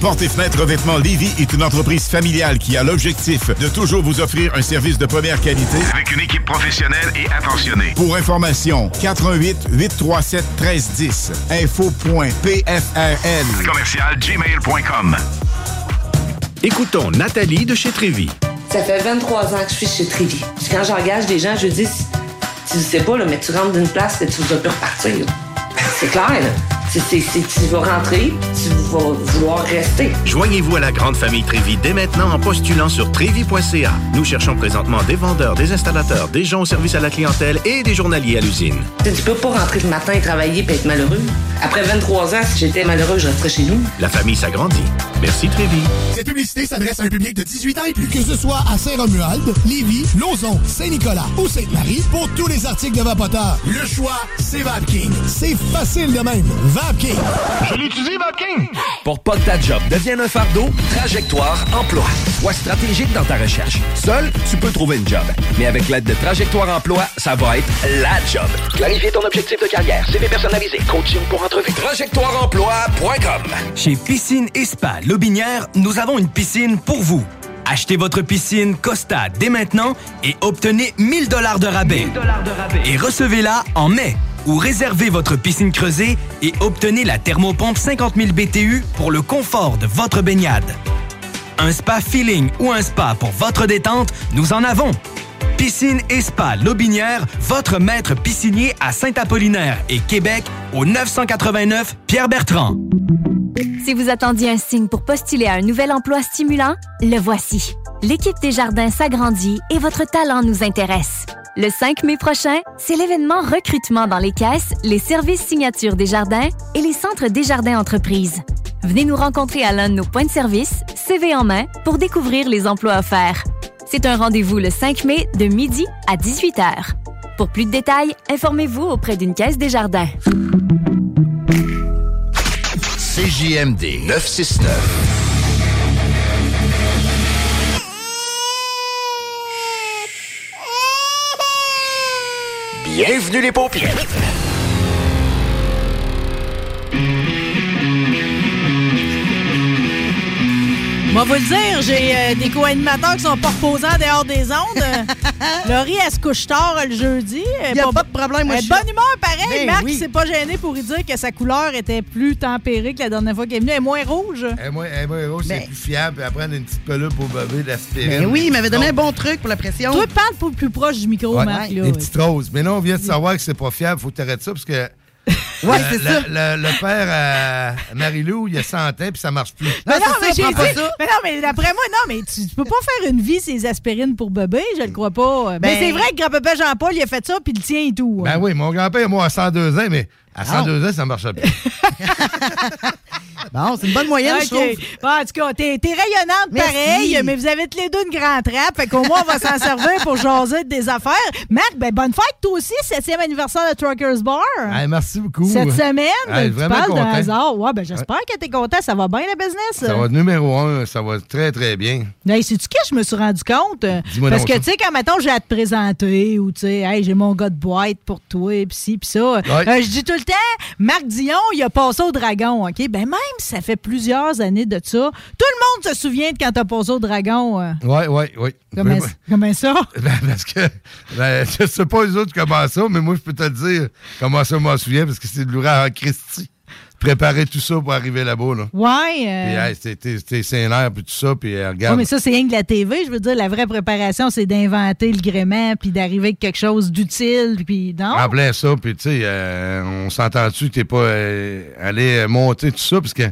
Porte et fenêtre revêtement Lévis est une entreprise familiale qui a l'objectif de toujours vous offrir un service de première qualité Avec une équipe professionnelle et attentionnée. Pour information, 88 837 1310 info.pfrl Commercial gmail.com. Écoutons Nathalie de chez Trévy. Ça fait 23 ans que je suis chez Trévy. Puis quand j'engage des gens, je dis, tu sais pas, là, mais tu rentres d'une place et tu vas plus repartir. C'est clair, là. C'est- tu vas rentrer, tu vas vouloir rester. Joignez-vous à la grande famille Trévy dès maintenant en postulant sur trévy.ca. Nous cherchons présentement des vendeurs, des installateurs, des gens au service à la clientèle et des journaliers à l'usine. Tu peux pas rentrer le matin et travailler et être malheureux. Après 23 ans, si j'étais malheureux, je resterais chez nous. La famille s'agrandit. Merci Trévy. Cette publicité s'adresse à un public de 18 ans et plus. Que ce soit à Saint-Romuald, Lévis, Lauson, Saint-Nicolas ou Sainte-Marie, pour tous les articles de Vapoteur, le choix, c'est VapKing. C'est facile de même. Je l'utilise! Pour pas que ta job devienne un fardeau, Trajectoire Emploi. Sois stratégique dans ta recherche. Seul, tu peux trouver une job. Mais avec l'aide de Trajectoire Emploi, ça va être la job. Clarifier ton objectif de carrière, CV personnalisé, coaching pour entrevue. TrajectoireEmploi.com Chez Piscine et Spa Lobinière, nous avons une piscine pour vous. Achetez votre piscine Costa dès maintenant et obtenez 1000 dollars de rabais. Et recevez-la en mai. Ou réservez votre piscine creusée et obtenez la thermopompe 50 000 BTU pour le confort de votre baignade. Un spa feeling ou un spa pour votre détente, nous en avons. Piscine et Spa Lobinière, votre maître piscinier à Saint-Apollinaire et Québec au 989 Pierre-Bertrand. Si vous attendiez un signe pour postuler à un nouvel emploi stimulant, le voici. L'équipe des jardins s'agrandit et votre talent nous intéresse. Le 5 mai prochain, c'est l'événement recrutement dans les caisses, les services signature des jardins et les centres Desjardins Entreprises. Venez nous rencontrer à l'un de nos points de service, CV en main, pour découvrir les emplois offerts. C'est un rendez-vous le 5 mai de midi à 18h. Pour plus de détails, informez-vous auprès d'une caisse des jardins. CJMD 969. Bienvenue les paupières. Moi, vous le dire, j'ai euh, des co-animateurs qui sont pas reposants dehors des ondes. Laurie, elle se couche tard le jeudi. Y a pas de problème, moi, Elle je est suis bonne humeur, pareil. Ben Marc, oui. il s'est pas gêné pour lui dire que sa couleur était plus tempérée que la dernière fois qu'elle est venue. Elle est moins rouge. Et moi, et moi, Rose, Ben- c'est plus fiable. Puis après, on a une petite peluche pour bébé d'aspirine. Ben oui, il m'avait donné un bon truc pour la pression. Toi, parle pour plus proche du micro, Ouais, Marc. Là. Des petites roses. Mais là, on vient de savoir que c'est pas fiable. Faut que t'arrêtes ça parce que. Ouais, le- c'est ça. Le, le père à Marie-Lou, il a 100 ans puis ça marche plus. Mais non, mais j'ai dit. Mais non, mais d'après moi, non, mais tu, tu peux pas faire une vie ces aspirines pour bébé, je le crois pas. mais Ben- c'est vrai que grand-papa Jean-Paul, il a fait ça, puis le tien et tout. Ben oui, mon grand-père, moi, à 102 ans, mais à 102 ans, ça marche bien. Bon, c'est une bonne moyenne, je OK. trouve. Bon, en tout cas, t'es, t'es rayonnante Merci. pareil, mais vous avez tous les deux une grande trappe. Fait qu'au moins, on va s'en servir pour jaser des affaires. Marc, ben bonne fête, toi aussi, 7e anniversaire de Truckers Bar. Hey, merci beaucoup. Cette semaine, Hey, tu vraiment parles d'un content. hasard. Ouais, ben j'espère que t'es content. Ça va bien, le business? Ça va numéro un, ça va très, très bien. Hey, sais-tu que je me suis rendu compte? Dis-moi Parce que, tu sais, quand mettons, j'ai à te présenter ou, tu sais, hey, j'ai mon gars de boîte pour toi, pis ci, pis ça. Euh, je dis tout le temps, Marc Dion, il a passé au dragon, OK? Ben, même si ça fait plusieurs années de ça, tout le monde se souvient de quand t'as passé au dragon. Oui, oui, oui. Comment, ça? Ben, parce que, ben, je sais pas les autres comment ça, mais moi, je peux te le dire comment ça, m'en souviens, parce que c'est de l'ouragan Christy. Préparer tout ça pour arriver là-bas, là. Ouais. euh, Puis, hey, scénaire, puis tout ça, puis euh, regarde. ouais, mais ça, c'est rien que la TV. Je veux dire, la vraie préparation, c'est d'inventer le gréement puis d'arriver avec quelque chose d'utile. Puis non? En plein ça, puis tu sais, euh, on s'entend-tu que t'es pas euh, allé monter tout ça, parce que,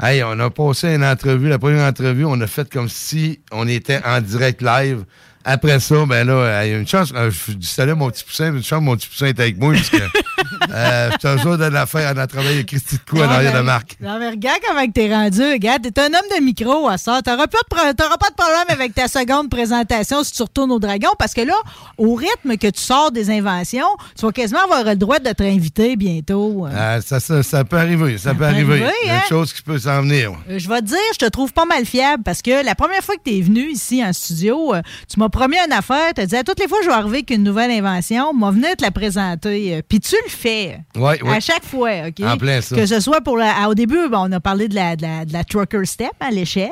hey, on a passé une entrevue, la première entrevue, on a fait comme si on était en direct live. Après ça, ben là, il y a une chance, je dis salut mon petit poussin, une chance mon petit poussin est avec moi, parce que euh, je toujours de l'affaire, on a travaillé avec Christy de quoi en Ah, arrière de Marc. Non, mais regarde comment t'es rendu. Regarde, t'es un homme de micro à ça. T'auras pas, de t'auras pas de problème avec ta seconde présentation si tu retournes au dragon parce que là, au rythme que tu sors des inventions, tu vas quasiment avoir le droit de te réinviter bientôt. Euh, ça, ça, ça peut arriver, ça, peut arriver. arriver, Il y a hein? une chose qui peut s'en venir. Euh, Je vais te dire, je te trouve pas mal fiable parce que la première fois que tu es venu ici en studio, euh, tu m'as promis une affaire. Tu as dit à toutes les fois que je vais arriver avec une nouvelle invention, m'a venu te la présenter. euh, Puis tu le fais. Ouais, ouais. À chaque fois, OK? En plein ça. Que ce soit pour la. Au début, on a parlé de la, de la, de la trucker step à l'échelle.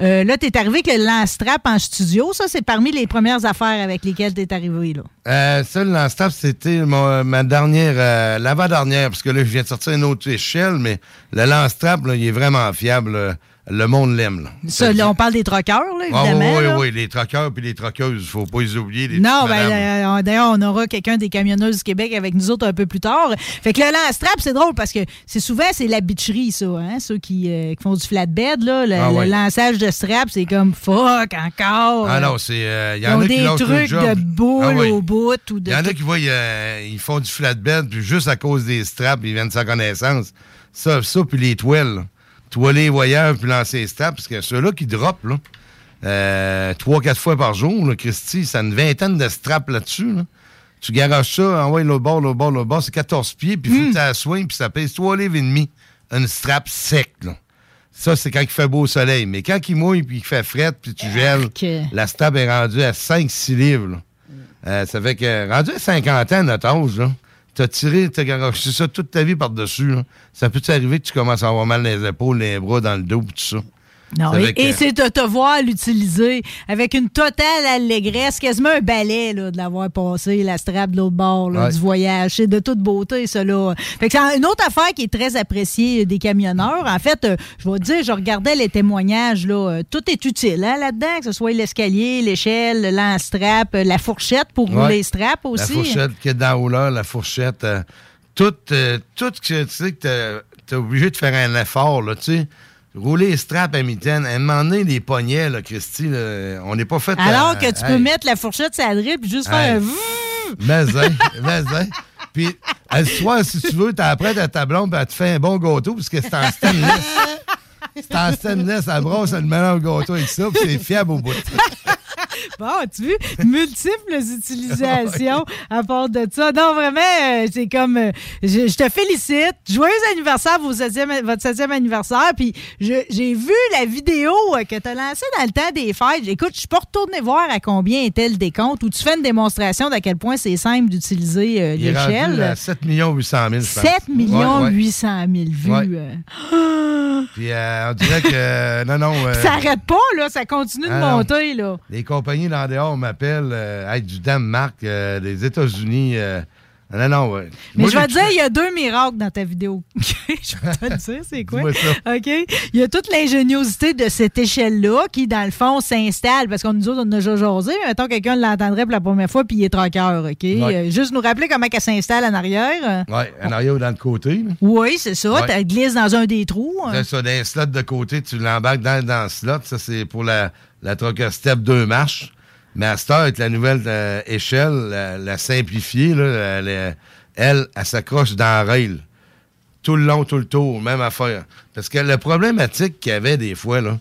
Euh, là, tu es arrivé avec le lance-trap en studio. Ça, c'est parmi les premières affaires avec lesquelles tu es arrivé. Là. Euh, ça, le lance-tap, c'était ma dernière, euh, l'avant-dernière, parce que là, je viens de sortir une autre échelle, mais le lance-trap, il est vraiment fiable. là. Le monde l'aime. là. Ça, là, on parle des truckers, là, Ah, oui, oui, les troqueurs puis les troqueuses, faut pas les oublier. Les Non, ben, euh, d'ailleurs, on aura quelqu'un des camionneuses du Québec avec nous autres un peu plus tard. Fait que le lance-trap, c'est drôle parce que c'est souvent, c'est la bitcherie, ça, hein, ceux qui, euh, qui font du flatbed, là. Le, Ah le lançage de strap, c'est comme fuck encore. Ah non, c'est. euh, Il y en a qui des trucs de boule Ah oui. au bout ou de. Il y en a qui voient, euh, ils font du flatbed, puis juste à cause des straps, ils viennent sans connaissance. Ça, ça puis les toiles. Toiler les voyeurs, puis lancer les straps, parce que ceux-là qui droppent, là, euh, trois, quatre fois par jour, là, Christy, ça a une vingtaine de straps là-dessus. là. Tu garages ça, envoie l'autre bord, l'autre bord, l'autre bord, c'est 14 pieds, puis il faut que tu soignes, puis ça pèse 3 livres et demi. Une strap sec, là. Ça, c'est quand il fait beau soleil. Mais quand il mouille, puis il fait fret, puis tu gèles, la strap est rendue à 5-6 livres. là. Euh, ça fait que, rendu à 50 ans, notre âge, là, t'as tiré, t'as garoché ça toute ta vie par-dessus. là. Ça peut t'arriver que tu commences à avoir mal les épaules, les bras, dans le dos, tout ça? Non, et, c'est de te voir l'utiliser avec une totale allégresse, quasiment un balai là, de l'avoir passé, la strap de l'autre bord là, Ouais. du voyage. C'est de toute beauté. Là. Fait que c'est une autre affaire qui est très appréciée des camionneurs. En fait, euh, je vais te dire, je regardais les témoignages, là, euh, tout est utile hein, là-dedans, que ce soit l'escalier, l'échelle, le lance-strap, euh, la fourchette pour Ouais. rouler les straps aussi. La fourchette qui est dans haut-là, la fourchette, euh, tout, euh, tout ce que tu sais que t'es- t'es obligé de faire un effort, là, tu sais. Rouler les straps à mitaine. À un moment donné, les poignets, là, Christy, là, on n'est pas fait... Alors à- que tu hey. peux mettre la fourchette sur la drip et juste faire un. Mais hein, mais hein. Puis, le soir, si tu veux, t'as après à ta blonde, puis elle te fait un bon gâteau, parce que c'est en stainless. C'est en stainless, elle brosse le mélange gâteau avec ça, puis c'est fiable au bout. Bon, tu vois, multiples utilisations à part de ça. Non, vraiment, euh, c'est comme. euh, je, je te félicite. Joyeux anniversaire, vos septième- votre 7e anniversaire. Puis je- j'ai vu la vidéo euh, que tu as lancée dans le temps des fêtes. Écoute, je suis pas retourné voir à combien était le décompte où tu fais une démonstration d'à quel point c'est simple d'utiliser euh, Il est rendu l'échelle. à 7 800 000, je pense. 7 millions Ouais, ouais. 800 000 vues. Ouais. euh. Puis, euh, on dirait que... euh, non, non... euh, Ça arrête pas, là. Ça continue de Ah non. monter, là. Les compagnies là en dehors m'appellent, euh, hey, du Danemark, euh, des États-Unis. euh, non, non, ouais. Mais Moi, je vais te dire, il y a deux miracles dans ta vidéo. je vais te le dire, c'est quoi? OK? Il y a toute l'ingéniosité de cette échelle-là qui, dans le fond, s'installe parce qu'on nous autres, on a déjà jasé. Mettons, quelqu'un l'entendrait pour la première fois puis il est troqueur, OK? Euh, juste nous rappeler comment elle s'installe en arrière. Oui, en arrière ou dans le côté. là. Oui, c'est ça. Ouais. Tu glisses dans un des trous. C'est ça, dans un slot de côté, tu l'embarques dans, dans le slot. Ça, c'est pour la, la Trucker Step 2 marches. Mais à cette heure, avec la nouvelle euh, échelle, la, la simplifiée, là, elle, elle, elle, elle s'accroche dans la rail. Tout le long, tout le tour, même affaire. Parce que la problématique qu'il y avait des fois, là,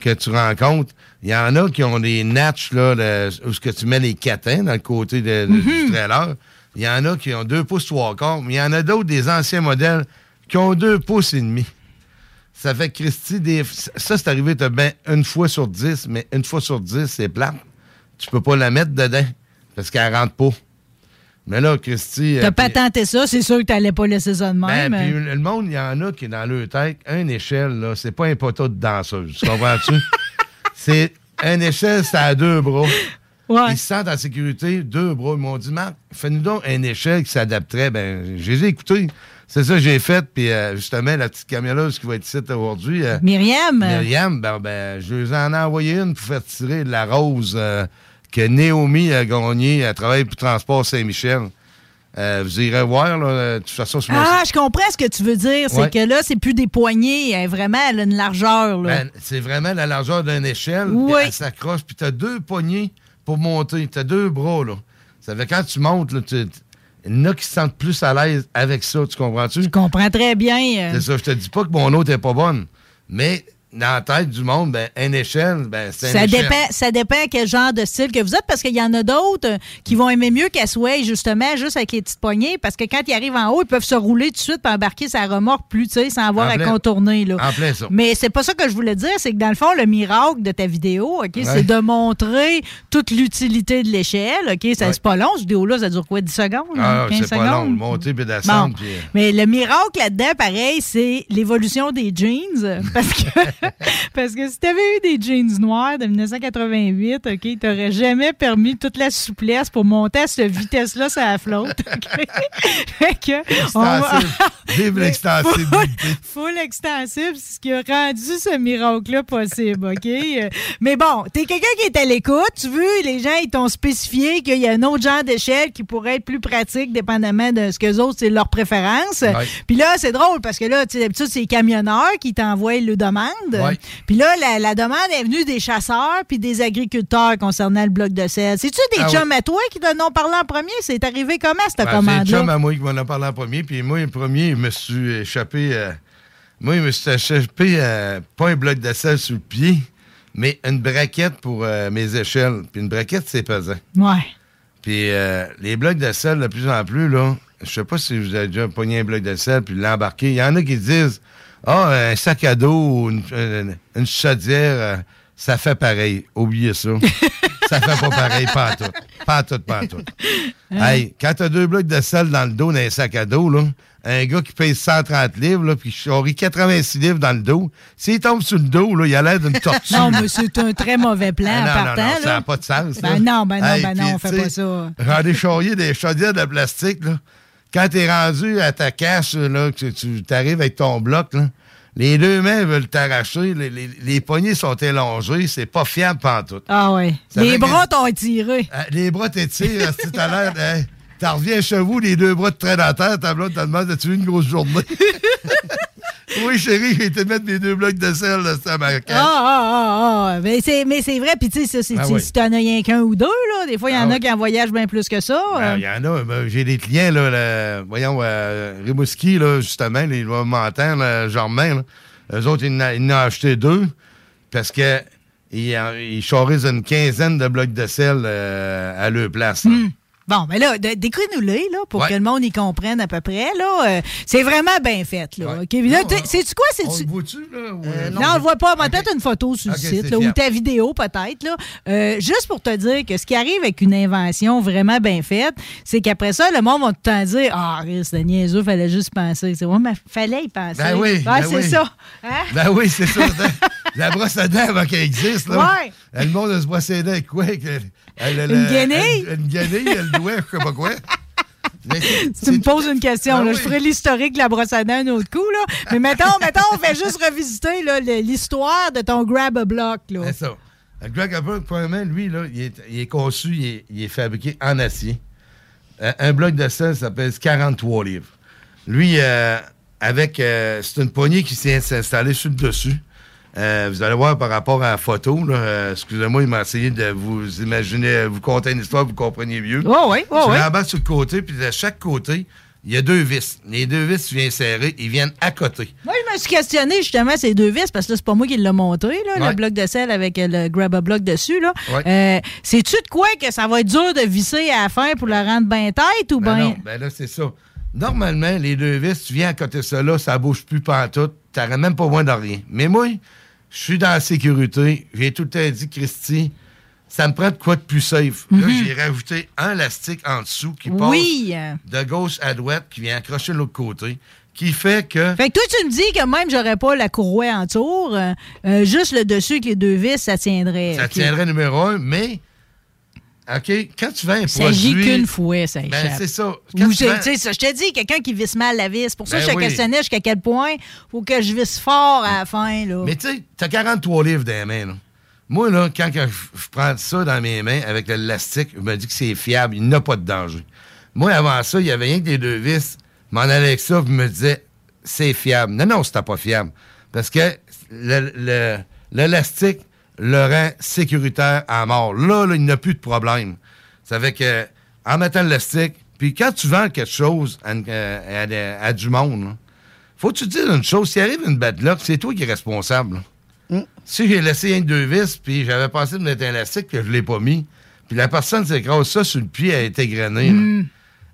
que tu rencontres, il y en a qui ont des natches, là, où ce que tu mets les catins dans le côté de- de- du trailer. Il y en a qui ont deux pouces trois quarts, mais il y en a d'autres, des anciens modèles, qui ont deux pouces et demi. Ça fait que Christy, des, ça, c'est arrivé t'as ben une fois sur dix, mais une fois sur dix, c'est plate. Tu peux pas la mettre dedans parce qu'elle rentre pas. Mais là, Christy. T'as euh, pas puis- tenté ça, c'est sûr que t'allais pas laisser ça de ben, même. puis le monde, il y en a qui est dans leur tête, une échelle, là, c'est pas un poteau de danseuse. Tu comprends-tu? c'est une échelle, ça a deux bras. Ils se sentent en sécurité, deux bras. Ils m'ont dit, Marc, fais-nous donc une échelle qui s'adapterait. Ben, je les ai écoutés. C'est ça que j'ai fait. Puis, euh, justement, la petite camionneuse qui va être ici aujourd'hui. euh, Myriam. Myriam, ben, ben, je lui en ai envoyé une pour faire tirer de la rose euh, que Naomi a gagnée. Elle travaille pour Transport Saint-Michel. Euh, vous irez voir, là, de toute façon, sur Ah, je comprends ce que tu veux dire. C'est Ouais. que là, c'est plus des poignées. elle, vraiment, elle a une largeur. Là. Ben, c'est vraiment la largeur d'une échelle. Oui. Elle s'accroche, puis tu as deux poignées pour monter. Tu as deux bras, là. Ça fait quand tu montes, là, tu- il y en a qui se sentent plus à l'aise avec ça. Tu comprends-tu? Je comprends très bien. euh. C'est ça. Je te dis pas que mon autre est pas bonne. Mais dans la tête du monde, ben, une échelle, ben, c'est Ça échelle. dépend, ça dépend quel genre de style que vous êtes, parce qu'il y en a d'autres euh, qui vont aimer mieux qu'elle soit justement juste avec les petites poignées, parce que quand ils arrivent en haut, ils peuvent se rouler tout de suite et embarquer sa remorque plus, tu sais, sans avoir En à plein- contourner. Là. En plein ça. Mais c'est pas ça que je voulais dire, c'est que dans le fond, le miracle de ta vidéo, OK, Ouais. c'est de montrer toute l'utilité de l'échelle. OK, ça Ouais. c'est pas long, cette vidéo-là, ça dure quoi, 10 secondes? Ah, 15 c'est pas long. secondes? Monter puis Bon. descendre. puis, euh, Mais le miracle là-dedans, pareil, c'est l'évolution des jeans. Parce que, parce que si tu avais eu des jeans noirs de 1988, OK, t'aurais jamais permis toute la souplesse pour monter à cette vitesse-là sur la flotte. OK? Fait que, on va- Extensible. Vive l'extensibilité. Full extensible, c'est ce qui a rendu ce miracle-là possible, OK? Mais bon, t'es quelqu'un qui est à l'écoute, tu veux, les gens, ils t'ont spécifié qu'il y a un autre genre d'échelle qui pourrait être plus pratique, dépendamment de ce que les autres, c'est leur préférence. Puis là, c'est drôle, parce que là, tu sais, d'habitude, c'est les camionneurs qui t'envoient le demande. Ouais. Puis là, la, la demande est venue des chasseurs puis des agriculteurs concernant le bloc de sel. C'est-tu des Ah chums à toi qui t'en ont parlé en premier? C'est arrivé comment, cette Ben, C'est commande-là? chum à moi qui m'en a parlé en premier. Puis moi, le premier, je me suis échappé. euh, moi, je me suis échappé, euh, pas un bloc de sel sur le pied, mais une braquette pour euh, mes échelles. Puis une braquette, c'est pesant. Ouais. Puis euh, les blocs de sel, de plus en plus, là, je sais pas si vous avez déjà pogné un bloc de sel puis l'embarquer. Il y en a qui disent Ah, un sac à dos ou une, une, une chaudière, euh, ça fait pareil. Oubliez ça. ça fait pas pareil, pas en tout. Pas en tout, pas en tout. Hey, quand t'as deux blocs de sel dans le dos d'un sac à dos, là, un gars qui paye 130 livres, là, puis qui charrie 86 livres dans le dos, s'il tombe sur le dos, là, il a l'air d'une tortue. Non, mais c'est un très mauvais plan Ah, non, non, partant. non, là. ça n'a pas de sens. Ben non, ben non, Hey, ben non, on fait pas ça. J'en ai charrié des chaudières de plastique, là. Quand t'es rendu à ta cache, là, que tu arrives avec ton bloc, là, les deux mains veulent t'arracher, les, les, les poignets sont élongés, c'est pas fiable pantoute. Ah. Ça Les bras que- t'ont étiré. Euh, les bras t'étirent, si t'as l'air, t'en reviens chez vous, les deux bras te traînent à terre, ta blonde te demande, as-tu une grosse journée? Oui, chérie, j'ai été mettre mes deux blocs de sel sur ma Ah, cache. ah, ah, ah. Mais c'est, mais c'est vrai, puis tu sais, ça, Ah si- si t'en as rien qu'un ou deux, là, des fois, il y en Ah a oui. qui en voyagent bien plus que ça. Ben, euh. Il y en a. ben, J'ai des clients, là, là, voyons, euh, Rimouski, là, justement, les là, Germain, là. Eux autres, ils en a- en ont acheté deux parce que ils, en- une quinzaine de blocs de sel euh, à leur place. là. Bon, mais là, de- décris-nous-les, là, pour Ouais. que le monde y comprenne à peu près, là. Euh, c'est vraiment bien fait, là. Là, t'es- sais-tu quoi? C'est On le voit-tu, là? ou, euh, non, on le voit pas. On va peut-être une photo sur le site, là, ou ta vidéo, peut-être. Là. Euh, juste pour te dire que ce qui arrive avec une invention vraiment bien faite, c'est qu'après ça, le monde va temps dire Ah, c'est niaiseux, fallait juste penser. C'est ouais, mais fallait y penser. Ben oui, Ouais, ben c'est oui. ça. Hein? Ben oui, c'est ça. La brosse à dents avant qu'elle existe, là. Ouais. Le monde de se brosser les dents avec quoi? Une le- guenille? Une, une guenille, le doigt, je sais pas quoi. Tu me poses une question. Là. oui. Je ferai l'historique de la brosse à dents un autre coup. Là. Mais mettons, mettons, on fait juste revisiter l'histoire de ton grab-a-block. là. C'est ça. Le Upper, premièrement, lui, là, il, est, il est conçu, il est, il est fabriqué en acier. Euh, un bloc de sel, ça pèse 43 livres. Lui, euh, avec. euh, c'est une poignée qui s'est installée sur le dessus. Euh, vous allez voir par rapport à la photo, euh, excusez-moi, il m'a essayé de vous imaginer, vous conter une histoire, vous compreniez mieux. Ouais, ouais, Tu ouais. l'emballes sur le côté, puis de chaque côté, il y a deux vis. Les deux vis, tu viens serrer, ils viennent à côté. Moi, je me suis questionné justement ces deux vis parce que là, c'est pas moi qui l'ai montré, là, Ouais. le bloc de sel avec euh, le grab-a-block dessus. Là. Ouais. Euh, C'est-tu de quoi que ça va être dur de visser à la fin pour le rendre bien tête ou Ben bien? non, ben là, c'est ça. Normalement, les deux vis, tu viens à côté de ça là, ça bouge plus pantoute, t'aurais même pas moins de rien. Mais moi, je suis dans la sécurité, j'ai tout le temps dit, Christy, ça me prend de quoi de plus safe. Là, Mhm. j'ai rajouté un élastique en dessous qui passe Oui. de gauche à droite, qui vient accrocher de l'autre côté, qui fait que... Fait que toi, tu me dis que même j'aurais pas la courroie en tour, euh, euh, juste le dessus avec les deux vis, ça tiendrait. Ça tiendrait numéro un, mais... OK, quand tu vends un Il s'agit produit... qu'une fois, ça échappe. Ben, c'est ça. Ou tu vends- tu ça, je te dis, quelqu'un qui visse mal la vis. Pour ça, Ben je te oui. questionnais jusqu'à quel point faut que je visse fort à la fin. Là. Mais tu sais, t'as 43 livres dans les mains. Là. Moi, là, quand je prends ça dans mes mains avec l'élastique, je me dis que c'est fiable, il n'a pas de danger. Moi, avant ça, il y avait rien que des deux vis. Je m'en allais avec ça, je me disais, c'est fiable. Non, non, c'était pas fiable. Parce que le- le- l'élastique le rend sécuritaire à mort. Là, là, il n'y a plus de problème. Ça fait que, en mettant l'élastique, puis quand tu vends quelque chose à, une- à- à- à du monde, là, faut que tu te dises une chose, s'il arrive une bad luck, c'est toi qui es responsable. là. Si j'ai laissé un deux vis, puis j'avais pensé de mettre un élastique, que je l'ai pas mis, puis la personne s'écrase ça sur le pied, elle a été grainée. Mm.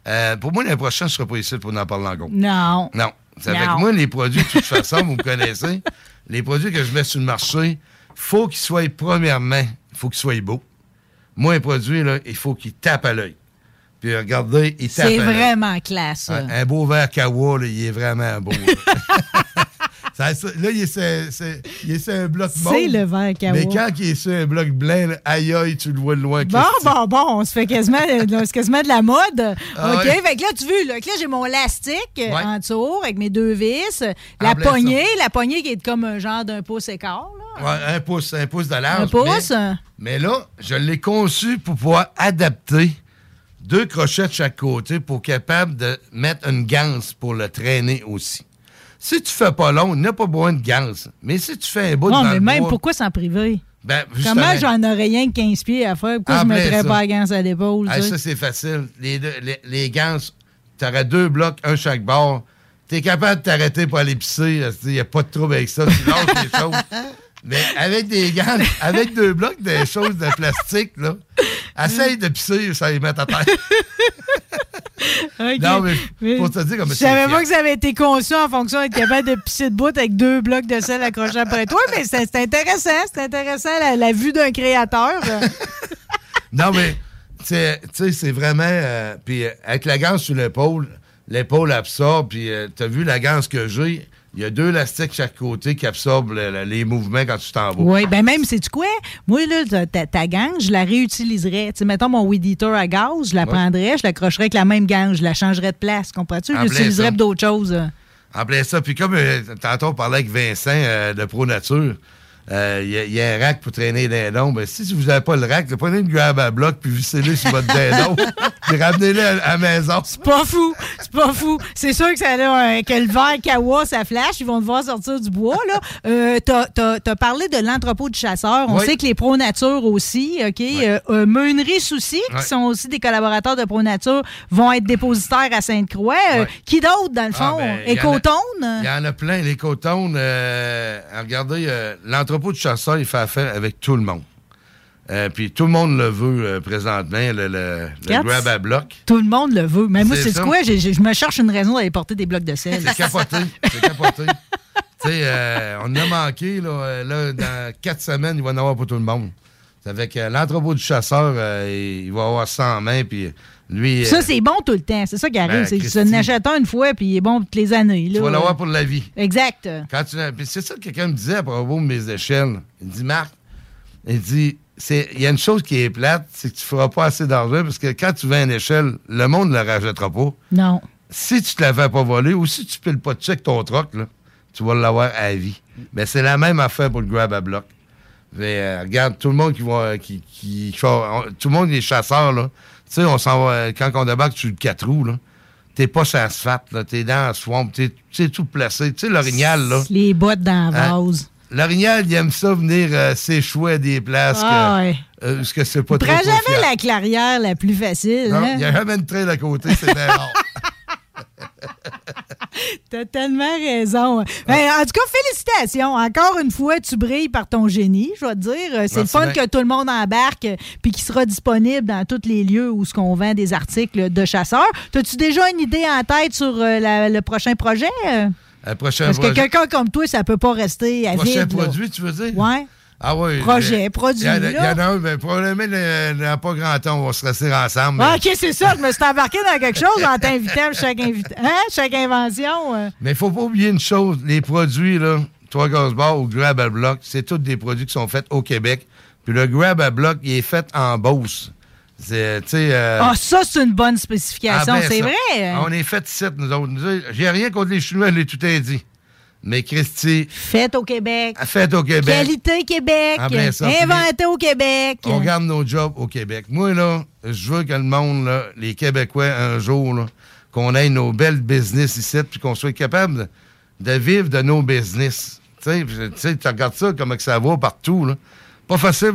Euh, pour moi, l'année prochaine, je ne serai pas ici pour en parler encore. Non. Non. Non. que moi, les produits, de toute façon, vous me connaissez, les produits que je mets sur le marché, faut qu'ils soient, premièrement, il faut qu'ils soient beaux. Moi, un produit, là, il faut qu'il tape à l'œil. Puis regardez, il tape C'est vraiment classe. ça. Un, un beau verre Kawa, là, il est vraiment beau. là. Ça- ça- là, il est sur, c'est- il est sur un bloc C'est mauve, le verre Kawa. Mais quand il est sur un bloc blanc, là, aïe aïe, tu le vois de loin. Bon, bon, bon, on se fait quasiment, c'est de la mode. Ah OK, ouais. fait que là, tu veux, là, que là j'ai mon élastique euh, Ouais. en dessous avec mes deux vis, la En poignée, la poignée qui est comme un genre d'un pouce écart. Là. Ouais, un pouce, un pouce de large. Un pouce? Mais, mais là, je l'ai conçu pour pouvoir adapter deux crochets de chaque côté pour être capable de mettre une ganse pour le traîner aussi. Si tu fais pas long, il n'y a pas besoin de ganse. Mais si tu fais un bout Non, dans mais même bois, pourquoi s'en priver? ben, Comment j'en aurais rien que 15 pieds à faire? Pourquoi je plein mettrais ça. pas la ganse à l'épaule? Sais? ça, c'est facile. Les, deux, les, tu aurais deux blocs, un chaque bord. Tu es capable de t'arrêter pour aller pisser. Il n'y a pas de trouble avec ça. Tu lâches les choses. Mais avec des gants, avec deux blocs, des choses de plastique, là, essaye de pisser, ça les met à terre. Non, mais pour te dire comme Je savais pas que ça avait été conçu en fonction d'être capable de pisser de bout avec deux blocs de sel accrochés après toi, mais c'est intéressant. C'est intéressant la, la vue d'un créateur. Non, mais, tu sais, c'est vraiment. euh, puis euh, avec la ganse sur l'épaule, l'épaule absorbe, puis euh, t'as vu la ganse que j'ai, il y a deux élastiques de chaque côté qui absorbent le- le- les mouvements quand tu t'en vas. Oui, ben même, sais-tu quoi? Moi, là, ta, ta, gange, je la réutiliserais. Tu sais, mettons mon weed eater à gaz, je la Ouais. prendrais, je l'accrocherais avec la même gange, je la changerais de place, comprends-tu? Je l'utiliserais pour d'autres choses. En plein ça. Puis comme euh, tantôt on parlait avec Vincent euh, de Pro Nature, euh, il y, a- il y a un rack pour traîner les dindons. Ben, si vous n'avez pas le rack, là, prenez une grab à bloc puis vissez-le sur votre dindon. puis ramenez-le à, à la maison. C'est pas fou, c'est pas fou. C'est sûr que, ça a, un- que le verre Kawa, ça flash, ils vont devoir sortir du bois. là. Euh, T'as t'as parlé de l'entrepôt de chasseurs. On Oui. sait que les Pro Nature aussi, OK? Euh, euh, Meunerie Souci, qui sont aussi des collaborateurs de Pro Nature, vont être dépositaires à Sainte-Croix. Euh. Qui d'autre, dans le Ah, fond? ben, il y en a- Écotone? Il y en a plein. Les cotones, euh, regardez, euh, l'entrepôt de chasseurs, il fait affaire avec tout le monde. Euh, puis tout le monde le veut euh, présentement, le, le- le Quatre. grab à bloc. Tout le monde le veut. Mais moi, C'est quoi? Je me cherche une raison d'aller porter des blocs de sel. C'est capoté. C'est capoté. tu sais, euh, on en a manqué, là, euh, là, dans quatre semaines, il va en avoir pour tout le monde. Avec l'entrepôt du chasseur, il va avoir 100 mains, puis lui... Ça, euh, c'est bon tout le temps. C'est ça qui arrive. Ben, c'est que tu un une fois, puis il est bon toutes les années. tu là. vas l'avoir pour la vie. Exact. Quand tu c'est ça que quelqu'un me disait à propos de mes échelles. Il dit, Marc, il dit, il y a une chose qui est plate, c'est que tu feras pas assez d'argent parce que quand tu vends une échelle, le monde ne la rajoutera pas. Non. Si tu te la fais pas voler ou si tu piles pas de check ton troc, là, tu vas l'avoir à vie. Mais c'est la même affaire pour le grab à bloc. Mais, euh, regarde, tout le monde qui va. Qui, qui- tout le monde, les chasseurs, là. Tu sais, on s'en va. Quand on débarque sur le 4 roues, là. T'es pas sur l'asphalte, là. T'es dans la swamp. T'es t'es tout placé. Tu sais, l'orignal, là. Les bottes dans la Hein? vase. L'orignal, il aime ça venir euh, s'échouer à des places Ah, que, ouais. euh, parce que c'est pas Tu trop. prends trop jamais fiable. la clairière la plus facile. Non, hein? il n'y a jamais une trail à côté, c'est bien. T'as tellement raison. Ben, en tout cas, félicitations. Encore une fois, tu brilles par ton génie, je vais te dire. Euh, C'est le fun bien. que tout le monde embarque euh, puis qu'il sera disponible dans tous les lieux où ce qu'on vend des articles de chasseurs. As-tu déjà une idée en tête sur euh, la- le prochain projet? Un prochain Parce que quelqu'un comme toi, ça peut pas rester à prochain vide. là. produit, tu veux dire? Ouais. Ah oui. Projet, produit, Il y, en a- un, mais probablement, il n'y a pas grand temps, on va se rester ensemble. Ah, OK, c'est ça. Je me suis embarqué dans quelque chose en t'invitant à chaque, invita- hein? chaque invention. euh. Mais il faut pas oublier une chose, les produits, là, Trois Gaz Bar ou Grab à Bloc, c'est tous des produits qui sont faits au Québec. Puis le Grab à Bloc, il est fait en Beauce. Euh, Ah, ça, c'est une bonne spécification. ah ben, c'est vrai. On est fait ici, nous autres. Nous autres, J'ai rien contre les Chinois, je l'ai tout dit. Mais Christy, Faites au Québec. faites au Québec. Qualité Québec. En plein ça. Inventé au Québec. On garde nos jobs au Québec. Moi, là, je veux que le monde, là, les Québécois, un jour, là, qu'on ait nos belles business ici, puis qu'on soit capable de, vivre de nos business. Tu sais, tu regardes ça, comment que ça va partout, là. Pas facile.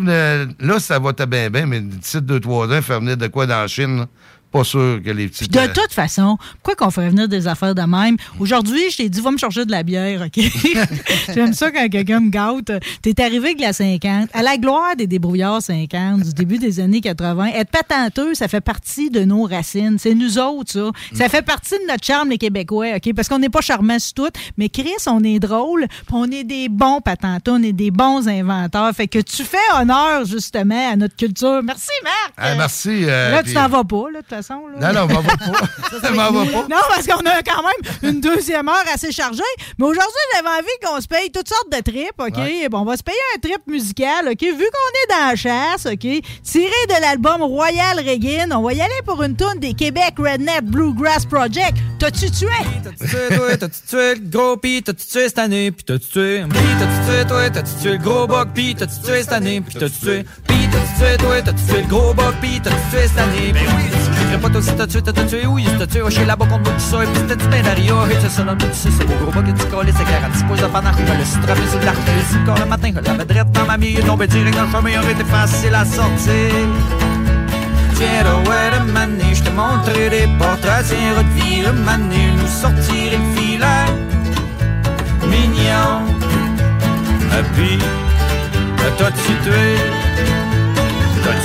là, ça va bien, bien, mais d'ici deux, trois ans, faire venir de quoi dans la Chine, là, pas sûr que les petits... Puis de toute façon, pourquoi qu'on ferait venir des affaires de même? Aujourd'hui, je t'ai dit, va me chercher de la bière, OK? J'aime ça quand quelqu'un me gâte. T'es arrivé avec la 50. À la gloire des débrouillards 50 du début des années 80, être patenteux, ça fait partie de nos racines. C'est nous autres, ça. Ça fait partie de notre charme, les Québécois, OK? Parce qu'on n'est pas charmants sur tout, mais Chris, on est drôle, puis on est des bons patenteux, on est des bons inventeurs. Fait que tu fais honneur, justement, à notre culture. Merci, Marc! Ah, merci. euh, Là, tu t'en vas pas, là, façon. Là. Non, non, m'en va pas. Ça, m'en va pas. Non, parce qu'on a quand même une deuxième heure assez chargée. Mais aujourd'hui, j'avais envie qu'on se paye toutes sortes de trips, OK? Ouais. Bon, on va se payer un trip musical, OK? Vu qu'on est dans la chasse, OK? Tiré de l'album Royal Reggae, on va y aller pour une tune des Québec Redneck Bluegrass Project. T'as-tu tué? tué, toi, t'as-tu tué le gros pis? T'as-tu tué cette année, pis t'as-tu tué, pis t'as-tu tué, toi, t'as-tu tué le gros buck, pis? T'as-tu tué cette année, pis t'as-tu tué, pis t'as-tu tué, toi, t'as-tu tué le gros buck, pis? T'as-tu tué cette année, pis crierais pas toi t'as tué, t'as tué, oui, si t'as tué, chez là-bas contre moi, tu sais, pis t'as-tu bien derrière, et c'est ça, là, tu sais, c'est beau gros buck, et tu colles, c'est clair, tu poses de que le strapé sur l'arc, le corps le matin, que la vedrette dans ma mie, est tombé direct dans le chemin, aurait été facile à sortir. Tiens, ouais, le mané, je te montrerai des portraits, tiens, revire mané, nous sortir le filet mignon. Et puis, t'as-tu tué?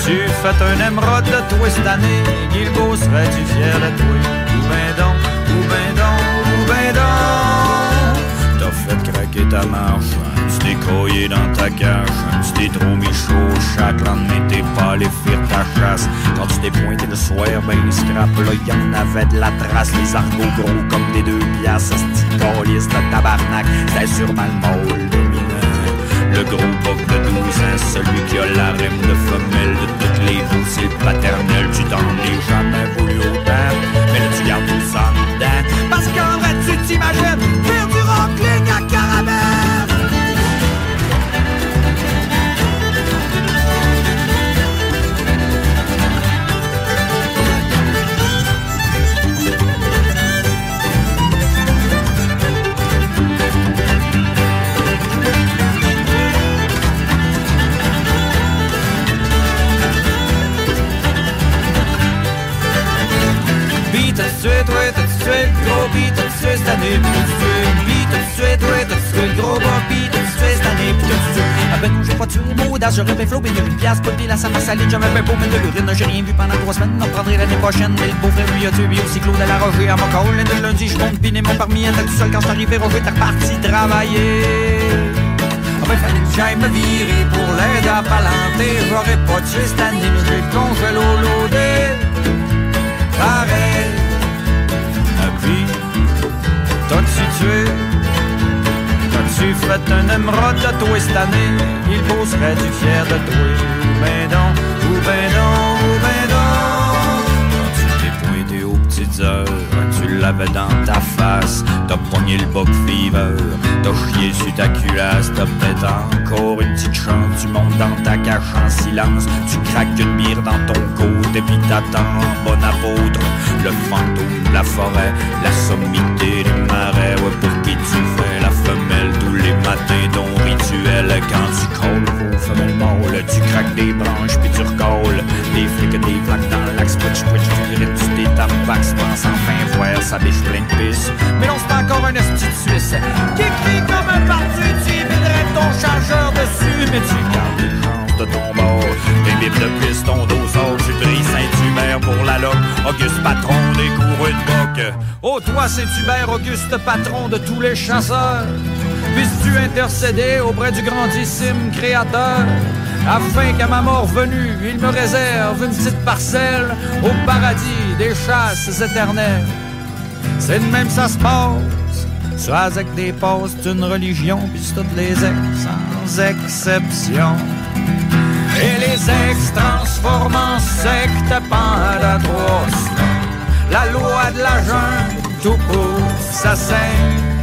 T'as-tu fait un émeraude de toi cette année? Guilbeault, serais-tu fier de toi? Ou ben donc, ou ben donc, ou ben donc. T'as fait craquer ta marche, tu t'es croyé dans ta cage, tu t'es trop mis chaud au chat, le lendemain t'es pas allé faire ta chasse. Quand tu t'es pointé le soir, ben les scrap, là y'en avait de la trace, les argots gros comme des deux piastres, ce calice de tabarnak, c'était sûrement le môle des mineurs. Le gros boc de 12 ans, celui qui a la rime de femelle les bouts, c'est paternel, tu t'en es jamais voulu autant, mais là tu gardes tout ça dedans, parce qu'en vrai tu t'imagines cette année, tué toi, t'as-tu tué le gros cette année, t'as-tu tué... Ah ben non, j'ai pas une pièce, pas de salée, j'avais beau mettre de l'urine, j'ai rien vu pendant trois semaines, on l'année prochaine, mais le beau frère lui a tué, la Roger, à mon corps, le lundi, je monte mon parmi, elle tout seul. Quand je Roger, t'es reparti travailler. Ah ben fallait que j'aille pour l'aide à J'aurais pas tué cette année, mais j'ai Pareil t'as-tu tué? T'as-tu fait un émeraude de toi cette année? Il beau serait-tu fier de toi. Ou ben non, ou ben non, ou ben non. Quand tu t'es pointé aux petites heures? Dans ta face T'as pogné le boc fever T'as chié sur ta culasse T'as peut-être encore une petite chance Tu montes dans ta cache en silence Tu craques une bière dans ton côte Et puis t'attends, bon apôtre Le fantôme de la forêt La sommité des marais Ouais, pour qui tu fais la femelle Matins ton rituel Quand tu colles vos femelles mâles Tu craques des branches puis tu recolles Des flics, des flaques dans l'axe Switch, switch, tu grites, tu détabacs Pense enfin voir sa biche pleine de pisse. Mais non, c'est encore un esti de Suisse. Qui crie comme un parti Tu viderais ton chargeur dessus. Mais tu gardes les chances de ton bord Des bibles de piston d'eau sort Tu brilles Saint-Hubert pour la loque Auguste patron des coureux de boc Oh toi Saint-Hubert, Auguste patron de tous les chasseurs Puisses-tu intercéder auprès du grandissime créateur afin qu'à ma mort venue, il me réserve une petite parcelle au paradis des chasses éternelles? C'est de même ça se passe. Soit avec des postes, une religion, puis toutes les ex, sans exception. Et les ex transforment en secte pendant trois. La loi de la jungle, tout pour sa scène.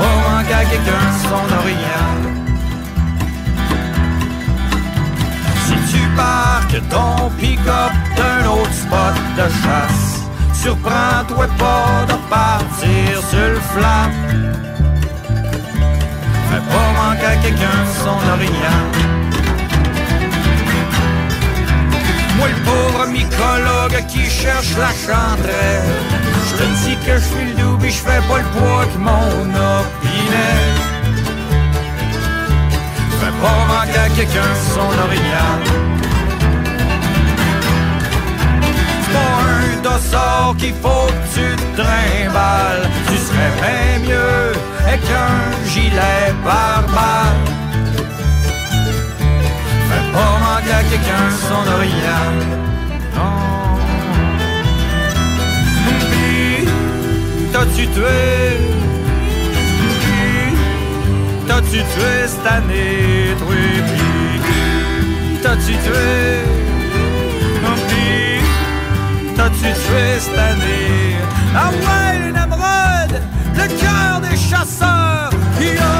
Pas manquer à quelqu'un son orient. Si tu parques ton pick-up d'un autre spot de chasse, surprends-toi pas de partir sur le flat. Fais pas manquer à quelqu'un son orient. Moi le pauvre mycologue qui cherche la chandelle, je te dis que je suis le double je fais pas le poids que mon opinel. Fais pas manquer à quelqu'un son orignal. Pas un dossard qu'il faut que tu te trimbales Tu serais bien mieux avec un gilet pare-balles Fais pas manquer à quelqu'un son orignal Non. Puis, t'as-tu tué? T'as-tu tué cette année, toi, T'as-tu tué? Puis T'as-tu tué cette année? Ah ouais, une émeraude Le cœur des chasseurs Yo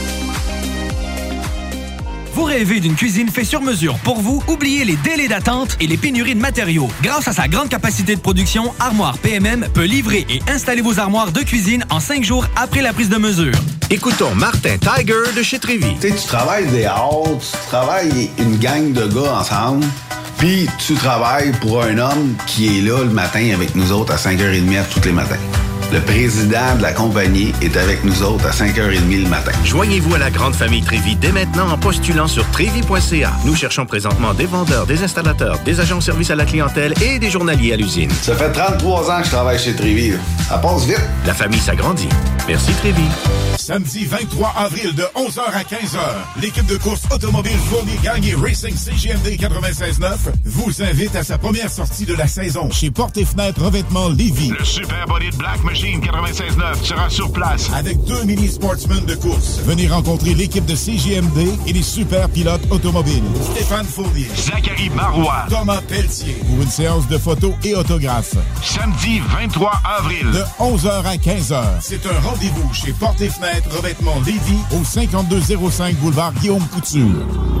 Vous rêvez d'une cuisine faite sur mesure pour vous? Oubliez les délais d'attente et les pénuries de matériaux. Grâce à sa grande capacité de production, Armoire PMM peut livrer et installer vos armoires de cuisine en cinq jours après la prise de mesure. Écoutons Martin Tiger de chez Trévy. Tu sais, tu travailles des heures, tu travailles une gang de gars ensemble, puis tu travailles pour un homme qui est là le matin avec nous autres à 5h30 tous les matins. Le président de la compagnie est avec nous autres à 5h30 le matin. Joignez-vous à la grande famille Trévi dès maintenant en postulant sur trévi.ca. Nous cherchons présentement des vendeurs, des installateurs, des agents de service à la clientèle et des journaliers à l'usine. Ça fait 33 ans que je travaille chez Trévi. Ça passe vite. La famille s'agrandit. Merci Trévi. Samedi 23 avril de 11h à 15h, l'équipe de course automobile Fournier Gagné Racing CGMD 96.9 vous invite à sa première sortie de la saison chez Porte et Fenêtres Revêtement Lévis. Le Super Body de Black Machine 96.9 sera sur place. Avec deux mini sportsmen de course. Venez rencontrer l'équipe de CGMD et les super pilotes automobiles. Stéphane Fournier. Zachary Marois. Thomas Pelletier. Pour une séance de photos et autographes. Samedi 23 avril. De 11h à 15h. C'est un rendez-vous chez Porte et Fenêtres Revêtement Lévis au 5205 boulevard Guillaume Couture.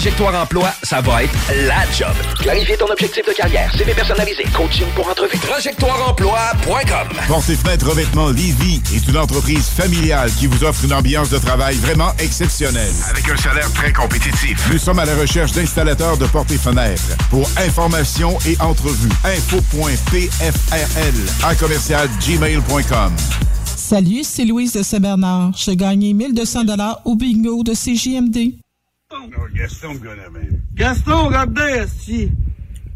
Emploi, ça va être la job. Clarifier ton objectif de carrière, CV personnalisé, coaching pour entrevue. TrajectoireEmploi.com Porte et Fenêtres Revêtement Lévis est une entreprise familiale qui vous offre une ambiance de travail vraiment exceptionnelle. Avec un salaire très compétitif. Nous sommes à la recherche d'installateurs de portes et fenêtres. Pour information et entrevue, info.pfrl à commercial gmail.com. Salut, c'est Louise de Saint-Bernard. J'ai gagné 1200 dollars au bingo de CJMD. Gaston me connaît bien. Gaston, regardez, esti.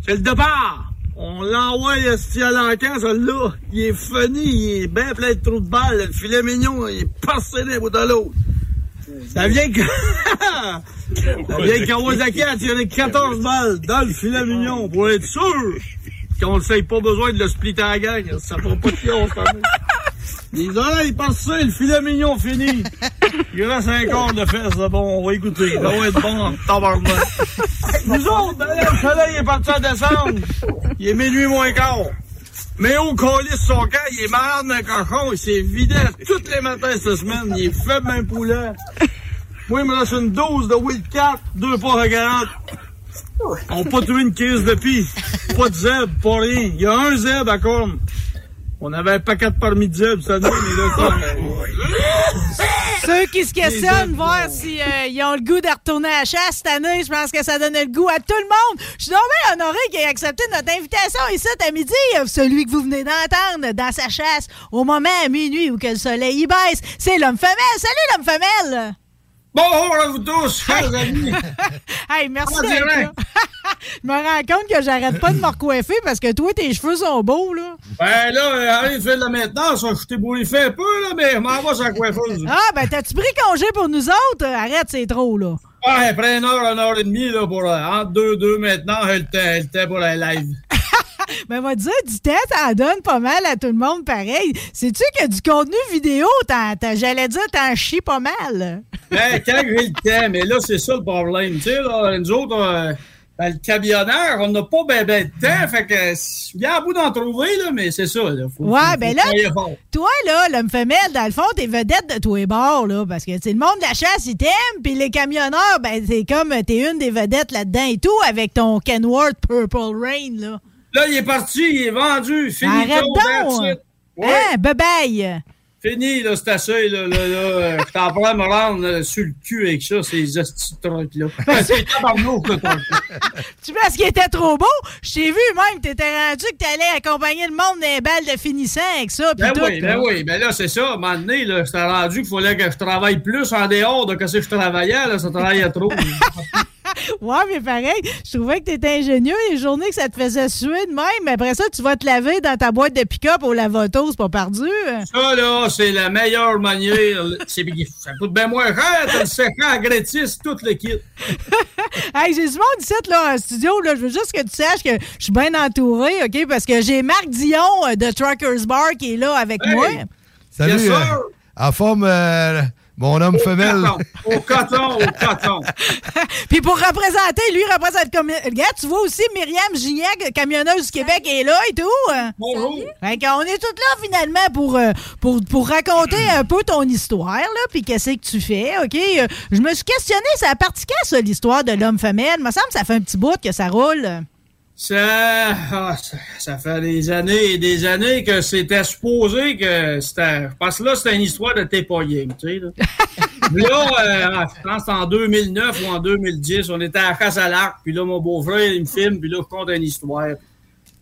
C'est le départ. On l'envoie, esti, à l'encan, celui-là. Il est funny, il est bien plein de trous de balles. Le filet mignon, il est passé d'un bout à l'autre. Ça vient que... Ça vient que Kawasaki a tiré 14 balles dans le filet mignon pour être sûr qu'on ne sait pas besoin de le splitter à la gang. Ça fera pas de pion. Les oreilles passées, le filet mignon fini. Il reste un quart de fesses, c'est bon, on va écouter. Ça va être bon en tabarnak. Nous autres, ben là, le soleil est parti à descendre. Il est minuit moins quart. Mais au colis son camp, il est malade d'un cochon. Il s'est vidé tous les matins cette semaine. Il est faible un poulet. Moi, il me reste une dose de Wildcat, deux porcs à 40. On n'a pas trouvé une crise de pie. Pas de zèbre, pas rien. Il y a un zèbre à corne. On avait un paquet de parmi de zèbres cette année, mais là, ça, Ceux qui se questionnent, voir si euh, ils ont le goût de retourner à la chasse cette année, je pense que ça donnait le goût à tout le monde. Je suis donc bien honoré qu'il ait accepté notre invitation ici à midi, euh, celui que vous venez d'entendre dans sa chasse au moment à minuit où que le soleil y baisse. C'est l'homme femelle. Salut l'homme femelle! Bonjour à vous tous, chers amis. hey, merci. Là. Je me rends compte que j'arrête pas de me recoiffer parce que toi, tes cheveux sont beaux, là. Ben là, euh, arrête de faire de la maintenance, je t'ai bouliffé un peu, là, mais je m'en vais sur la coiffeuse. Ah, ben, t'as-tu pris congé pour nous autres? Arrête, c'est trop, là. Ouais, après une heure, une heure et demie, là, pour, euh, entre deux, deux maintenant, elle était pour la live. Ben, moi, dire, du temps, ça en donne pas mal à tout le monde pareil. Sais-tu que du contenu vidéo, j'allais dire, t'en chies pas mal? Ben, quand j'ai le temps, mais là, c'est ça le problème. Tu sais, là, nous autres, euh, ben, le camionneur, on n'a pas ben, ben de temps, fait que, c'est bien à bout d'en trouver, là, mais c'est ça, là. Faut- Ouais, faut- ben faut là, toi, là, l'homme femelle, dans le fond, t'es vedette de tous les bords, là, parce que, c'est le monde de la chasse, ils t'aiment, puis les camionneurs, ben, c'est comme, t'es une des vedettes là-dedans et tout, avec ton Kenworth Purple Rain, là. Là, il est parti, il est vendu, fini. Arrête donc! Ouais. Hein, bye-bye! Fini, là, c'est assez, là, là, là. Je t'en prends à me rendre euh, sur le cul avec ça, ces hosties de trucs-là. c'est tabarnak, là, ton- Tu penses qu'il était trop beau? Je t'ai vu même, t'étais rendu que t'allais accompagner le monde des balles de finissant avec ça. Ben tout, oui, ben là. oui, ben là, c'est ça. À un moment donné, là, j'étais rendu qu'il fallait que je travaille plus en dehors de ce que je travaillais, là. Ça travaillait trop. Ouais, mais pareil, je trouvais que t'étais ingénieux. Les journées que ça te faisait suer de même, mais après ça, tu vas te laver dans ta boîte de pick-up au lavoto, c'est pas perdu. Ça, là, c'est la meilleure manière. C'est- Ça coûte bien moins cher, t'as le séchant à gratis, tout le kit. Hey, j'ai du monde ici, là, en studio, là. Je veux juste que tu saches que je suis bien entouré, OK? Parce que j'ai Marc Dion euh, de Truckers Bar qui est là avec moi. Salut. Yes, sir. euh, en forme, euh, mon homme femelle. Au coton, au coton. Puis pour représenter, lui représente comme. Regarde, tu vois aussi Myriam Gignac, camionneuse du Québec, est là et tout. Bonjour. Fait qu'on est toutes là finalement pour, euh, pour, pour raconter un peu ton histoire, là, puis qu'est-ce que tu fais, OK? Euh, Je me suis questionné, ça a parti quand, ça, l'histoire de l'homme femelle? Il me semble que ça fait un petit bout que ça roule. Ça, ah, ça, ça fait des années et des années que c'était supposé que c'était. Parce que là, c'était une histoire de t'es pas game, tu sais. Là, là euh, je pense en 2009 ou en 2010, on était à la à l'arc, puis là, mon beau-frère, il me filme, puis là, je compte une histoire.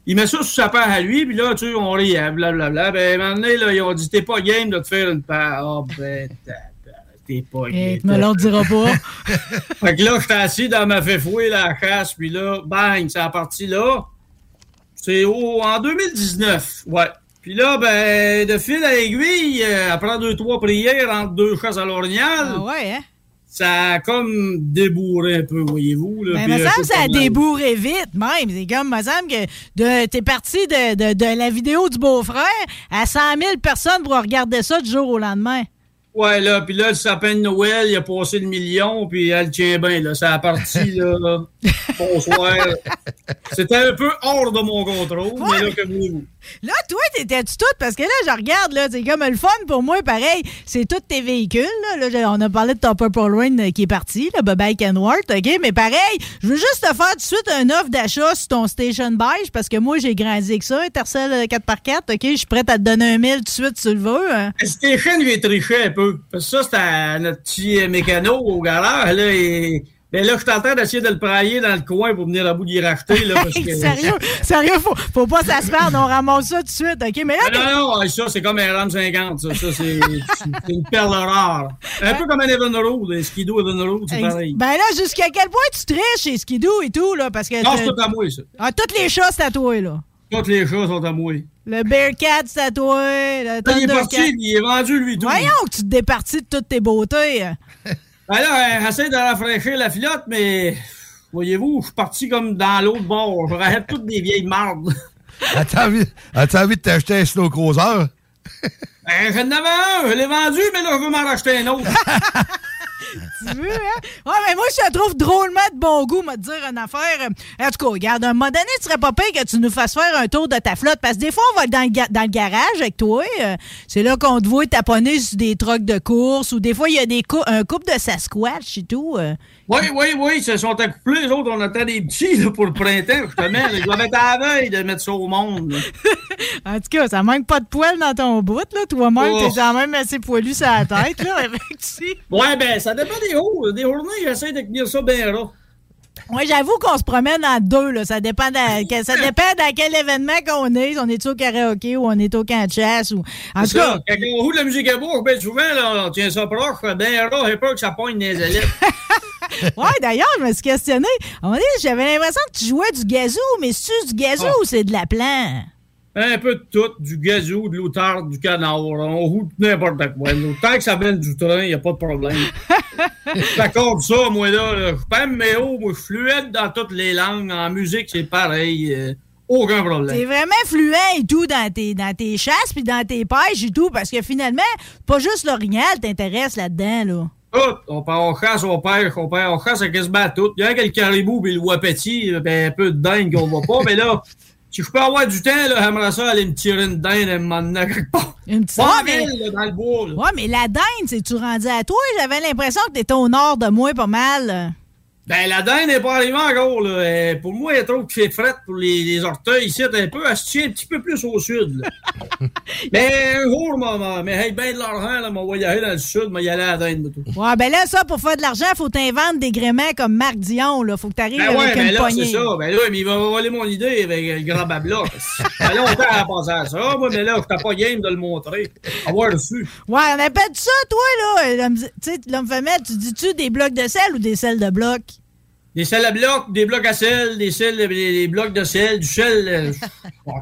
Il met ça sous sa paire à lui, puis là, tu sais, on riait, blablabla. Ben, un moment donné, là, ils ont dit, t'es pas game de te faire une paire. Ah, ben, t'es pas game. Et tu me l'en diras pas. Fait que là, j'étais assis dans ma fouille la chasse, puis là, bang, c'est parti là. C'est en 2019, ouais. Puis là, ben, de fil à aiguille, euh, après deux, trois prières entre deux chasses à l'orignal, Ah ouais, hein? ça a comme débourré un peu, voyez-vous. Là, Ben, me euh, semble que ça a mal. débourré vite, même. C'est comme, me semble que de, t'es parti de, de, de la vidéo du beau-frère à 100 000 personnes pour regarder ça du jour au lendemain. Ouais, là, puis là, le sapin de Noël, il a passé le million, puis elle tient bien, là. Ça a parti, là. Bonsoir. C'était un peu hors de mon contrôle, mais là, que voulez-vous? Là, toi, t'étais-tu toute? Parce que là, je regarde, là, c'est comme le fun pour moi, pareil. C'est tous tes véhicules, là. On a parlé de ton Purple Rain euh, qui est parti, là, Bye Kenworth, OK? Mais pareil, je veux juste te faire tout de suite un offre d'achat sur ton Station Beige parce que moi, j'ai grandi avec ça, Intercell euh, 4x4, OK? Je suis prête à te donner un 1000 tout de suite, si tu le veux. hein? Stéphane lui est triché un peu. Parce que ça, c'était notre petit euh, mécano au garage. Là. Ben là, je suis en train d'essayer de le prailler dans le coin pour venir à bout d'y racheter. Là, parce que... sérieux, sérieux, faut, faut pas que ça se perde, on ramasse ça tout de suite, OK? Mais là, non, non, ça, c'est comme un RAM 50. Ça, ça c'est c'est une perle rare. Un peu comme un Evinrude, un Skido Evinrude, c'est pareil. Ben là, jusqu'à quel point tu triches chez Skidoo et tout, là, parce que... Non, c'est tout à moi, ça. Ah, toutes les chats, c'est à toi, là. Toutes les choses sont à moi. Le Bearcat, c'est à toi. Le Là, il est parti, il est vendu, lui, tout. Voyons que tu te départis de toutes tes beautés. Ben là, euh, essaye de rafraîchir la filotte, mais voyez-vous, je suis parti comme dans l'autre bord. Je rachète toutes des vieilles mardes. As-tu envie, envie de t'acheter un Snow Cruiser? Ben, j'en avais un, je l'ai vendu, mais là, je veux m'en racheter un autre. tu veux, hein? Ouais, mais moi, je te trouve drôlement de bon goût, me dire une affaire. En tout cas, regarde, à un moment donné, tu serais pas pire que tu nous fasses faire un tour de ta flotte. Parce que des fois, on va dans le, dans le garage avec toi. euh, c'est là qu'on te voit taponner sur des trucks de course. Ou des fois, il y a des cou- un couple de Sasquatch et tout. euh. Oui, oui, oui, ils se sont accouplés, les autres, on attend des petits là, pour le printemps, justement. Ils doivent être à la veille de mettre ça au monde. là. En tout cas, ça manque pas de poils dans ton bout, là. Toi-même, Oh. t'es quand même assez poilu sur la tête, là. Avec Ouais, ben, ça dépend des hauts. Des journées, j'essaie de tenir ça bien là. Ouais, j'avoue qu'on se promène en deux, là. Ça dépend de, ça dépend dans quel événement qu'on est. Si on est au karaoké ou on est au camp de chasse ou. En tout C'est cas. Quand on roule de la musique à bouche, ben souvent, là, on tient ça proche, bien là, j'ai peur que ça pogne des ailettes. Ouais, d'ailleurs, je me suis questionné. À moment donné, j'avais l'impression que tu jouais du gazou, mais c'est-tu du gazou Ah. ou c'est de la plante? Un peu de tout, du gazou, de l'outarde, du canard, on roule n'importe quoi. Tant que ça vient du train, il n'y a pas de problème. D'accord, ça, moi, là, là, je parle mes hauts, moi, je suis fluide dans toutes les langues. En musique, c'est pareil. euh, aucun C'est problème. vraiment fluent et tout dans tes, dans tes chasses puis dans tes pêches et tout, parce que finalement, pas juste l'orignal t'intéresse là-dedans, là. Tout. On, part, on chasse, on pêche, on pêche, on chasse quasiment tout. Il y a que le caribou et le wapiti, ben, un peu de dingue qu'on va pas, mais là, si je peux avoir du temps, là, j'aimerais ça aller me tirer une dinde et me m'emmener quelque part. Une petite en mais- ville, là, dans le bois, là. Ouais, mais la dinde, c'est-tu rendu à toi? J'avais l'impression que t'étais au nord de moi pas mal. Ben, la dinde n'est pas arrivée encore, là. Euh, Pour moi, elle est trop fait frette pour les, les orteils ici, un peu. Elle se tient un petit peu plus au sud, là. mais un jour, maman, mais hey, ben de l'argent, là, on va y aller dans le sud, mais y aller à la dinde, tout. Ouais, ben là, ça, pour faire de l'argent, faut t'inventer des gréments comme Marc Dion, là. Faut que t'arrives Ben ouais, avec ben une là, poignée. c'est ça. Ben là, mais il va voler mon idée avec le grand babla. Fait longtemps à penser à ça. Moi, mais là, je t'ai pas game de le montrer. Avoir dessus. Ouais, on appelle ça, toi, là? l'homme- Tu sais, l'homme femelle, tu dis-tu des blocs de sel ou des sels de bloc? Des sels à bloc, des blocs à sel, des sels, des, blocs de sel, du sel. euh,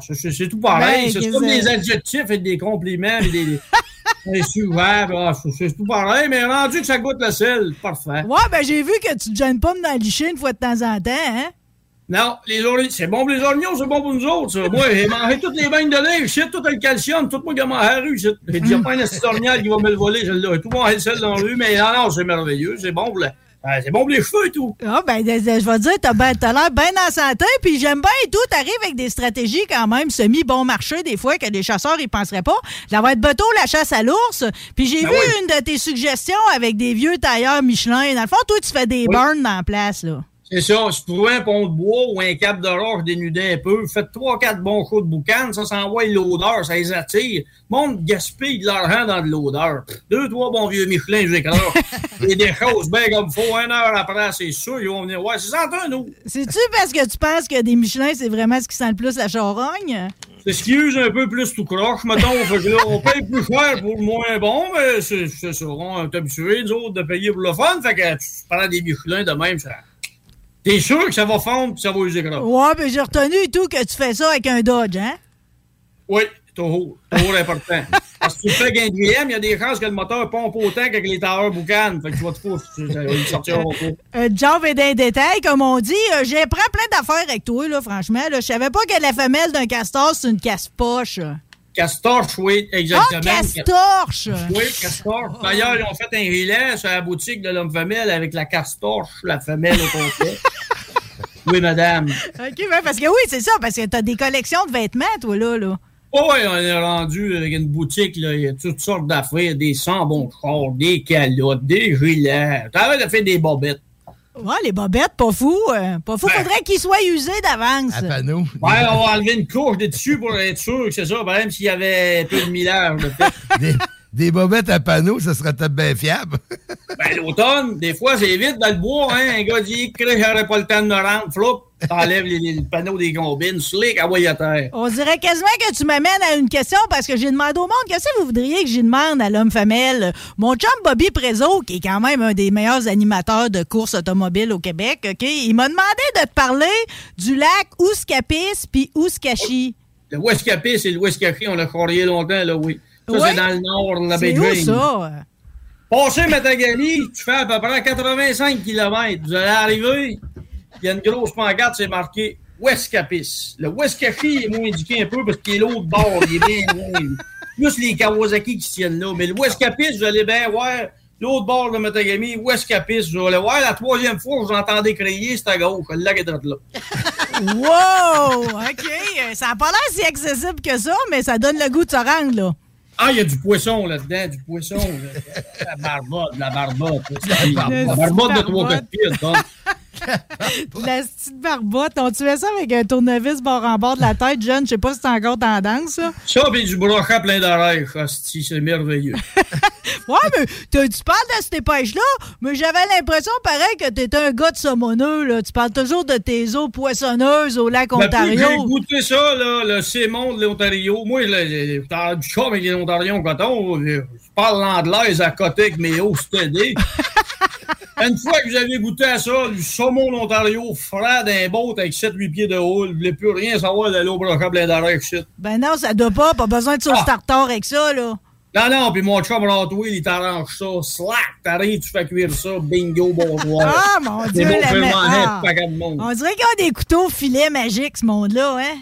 c'est- tout pareil. Ben, c'est comme des adjectifs et des compliments et des. ah, c'est- tout pareil, mais rendu que ça goûte le sel, parfait. Ouais, ben j'ai vu que tu te gênes pas me dans licher une fois de temps en temps, hein? Non, les oignons, c'est bon pour les oignons, c'est bon pour nous autres, ça. Moi, j'ai mangé toutes les baignes de lait, j'ai tout le calcium, tout moi qui a mangé à la rue, j'ai j'ai déjà pas un qui va me le voler, je l'ai. Tout le monde a le sel dans la rue, mais non, non, c'est merveilleux, c'est bon pour la- ah, c'est bon pour les cheveux et tout. Ah, ben, je vais te dire, t'as ben, l'air bien en santé, puis j'aime bien et tout. T'arrives avec des stratégies quand même semi-bon marché, des fois, que les chasseurs, ils penseraient pas. Ça va être bateau, la chasse à l'ours. Puis j'ai Ben vu oui. une de tes suggestions avec des vieux tailleurs Michelin. Dans le fond, toi, tu fais des Oui. burns dans la place, là. C'est ça, si vous trouvez un pont de bois ou un cap de roche dénudé un peu, faites trois, quatre bons coups de boucan, ça, ça envoie l'odeur, ça les attire. Le monde gaspille de l'argent dans de l'odeur. Deux, trois bons vieux Michelin, j'écrase. Et des choses bien comme faut, une heure après, c'est sûr, ils vont venir. Ouais, c'est ça, nous. C'est-tu parce que tu penses que des Michelin, c'est vraiment ce qui sent le plus la charogne? C'est ce qui use un peu plus tout croche, mettons. Fait que là, on paye plus cher pour le moins bon, mais c'est ça. On est habitués, nous autres, de payer pour le fun. Fait que tu prends des Michelin de même, ça. T'es sûr que ça va fondre puis ça va user gras? Ouais, ben j'ai retenu et tout que tu fais ça avec un Dodge, hein? Oui, toujours. Toujours important. Parce que tu fais avec un DM, il y a des chances que le moteur pompe autant qu'avec les tailleurs boucanes. Fait que tu vas te foutre. Ça va lui sortir au coup. Euh, job et d'un détail, comme on dit. Euh, J'ai pris plein d'affaires avec toi, là, franchement. Là. Je savais pas que la femelle d'un castor, c'est une casse-poche. Castorche, oui, Ah, exactement. castorche! Oui, Castorche. D'ailleurs, ils ont fait un gilet sur la boutique de l'homme femelle avec la Castorche, la femelle au complet. oui, madame. OK, ben, parce que oui, c'est ça, parce que t'as des collections de vêtements, toi, là. là. Oh, oui, on est rendu avec une boutique, là. Il y a toutes sortes d'affaires, des char, des calottes, des gilets. T'arrêtes de faire des bobettes. Ouais, les bobettes, pas fou. euh, pas fou. Faudrait qu'ils soient usés d'avance. Ouais, on va enlever une couche de dessus pour être sûr que c'est ça, même s'il y avait un peu de millage. Des, bobettes à panneaux, ça serait peut-être bien fiable. Ben, l'automne, des fois, c'est vite dans le bois, hein. Un gars dit, que j'aurais pas le temps de me rendre, flop, t'enlèves les, les panneaux des combines, slick, à à terre. On dirait quasiment que tu m'amènes à une question parce que j'ai demandé au monde qu'est-ce que vous voudriez que j'y demande à l'homme femelle? Mon chum Bobby Prézo, qui est quand même un des meilleurs animateurs de courses automobiles au Québec, OK, il m'a demandé de te parler du lac Ouskapis puis Ouskachi. Le Westcapis et le Westcapi, on l'a croyé longtemps, là, oui. Ça, Ouais. c'est dans le nord de la baie James. ça? Passer Matagami, tu fais à peu près 85 km. Vous allez arriver, il y a une grosse pancarte, c'est marqué Westcapis. Le Westcapi est moins indiqué un peu parce qu'il est l'autre bord, il est bien loin. Plus les Kawasaki qui se tiennent là. Mais le Westcapis, vous allez bien voir l'autre bord de Matagami, Westcapis. Vous allez voir, la troisième fois que vous entendez crier, c'est à gauche. Le lac est là. Wow! OK. Ça n'a pas l'air si accessible que ça, mais ça donne le goût de se rendre, là. Ah, il y a du poisson là-dedans, du poisson. là. La barbotte, la barbotte. La barbotte de trois quatre pieds. La petite barbotte. On tuait ça avec un tournevis bord en bord de la tête, jeune. Je sais pas si c'est encore tendance, ça. Ça, pis du brochet plein d'oreilles, c'est merveilleux. Ouais, mais t'as- tu parles de ces pêches-là, mais j'avais l'impression, pareil, que t'étais un gars de saumoneux, là. Tu parles toujours de tes eaux poissonneuses au lac Ben, puis J'ai Ontario. goûté ça, là, le Sémon de l'Ontario. Moi, je- du chum avec les Ontariens au coton. Je parle l'anglaise à côté avec mes hauts stédés. Une fois que j'avais goûté à ça, du saumon d'Ontario, frais d'un boat avec 7-8 pieds de haut, je voulais plus rien savoir de l'eau brochet plein d'oreilles, shit. Ben non, ça doit pas. Pas besoin de sauce Ah. tartare avec ça, là. Non, non, puis mon chum Rotwell, il t'arrange ça. Slack, t'arrives, tu fais cuire ça. Bingo, bonsoir. Ah, mon C'est Dieu, bon, la en ah. On dirait qu'il y a des couteaux filets magiques, ce monde-là, hein?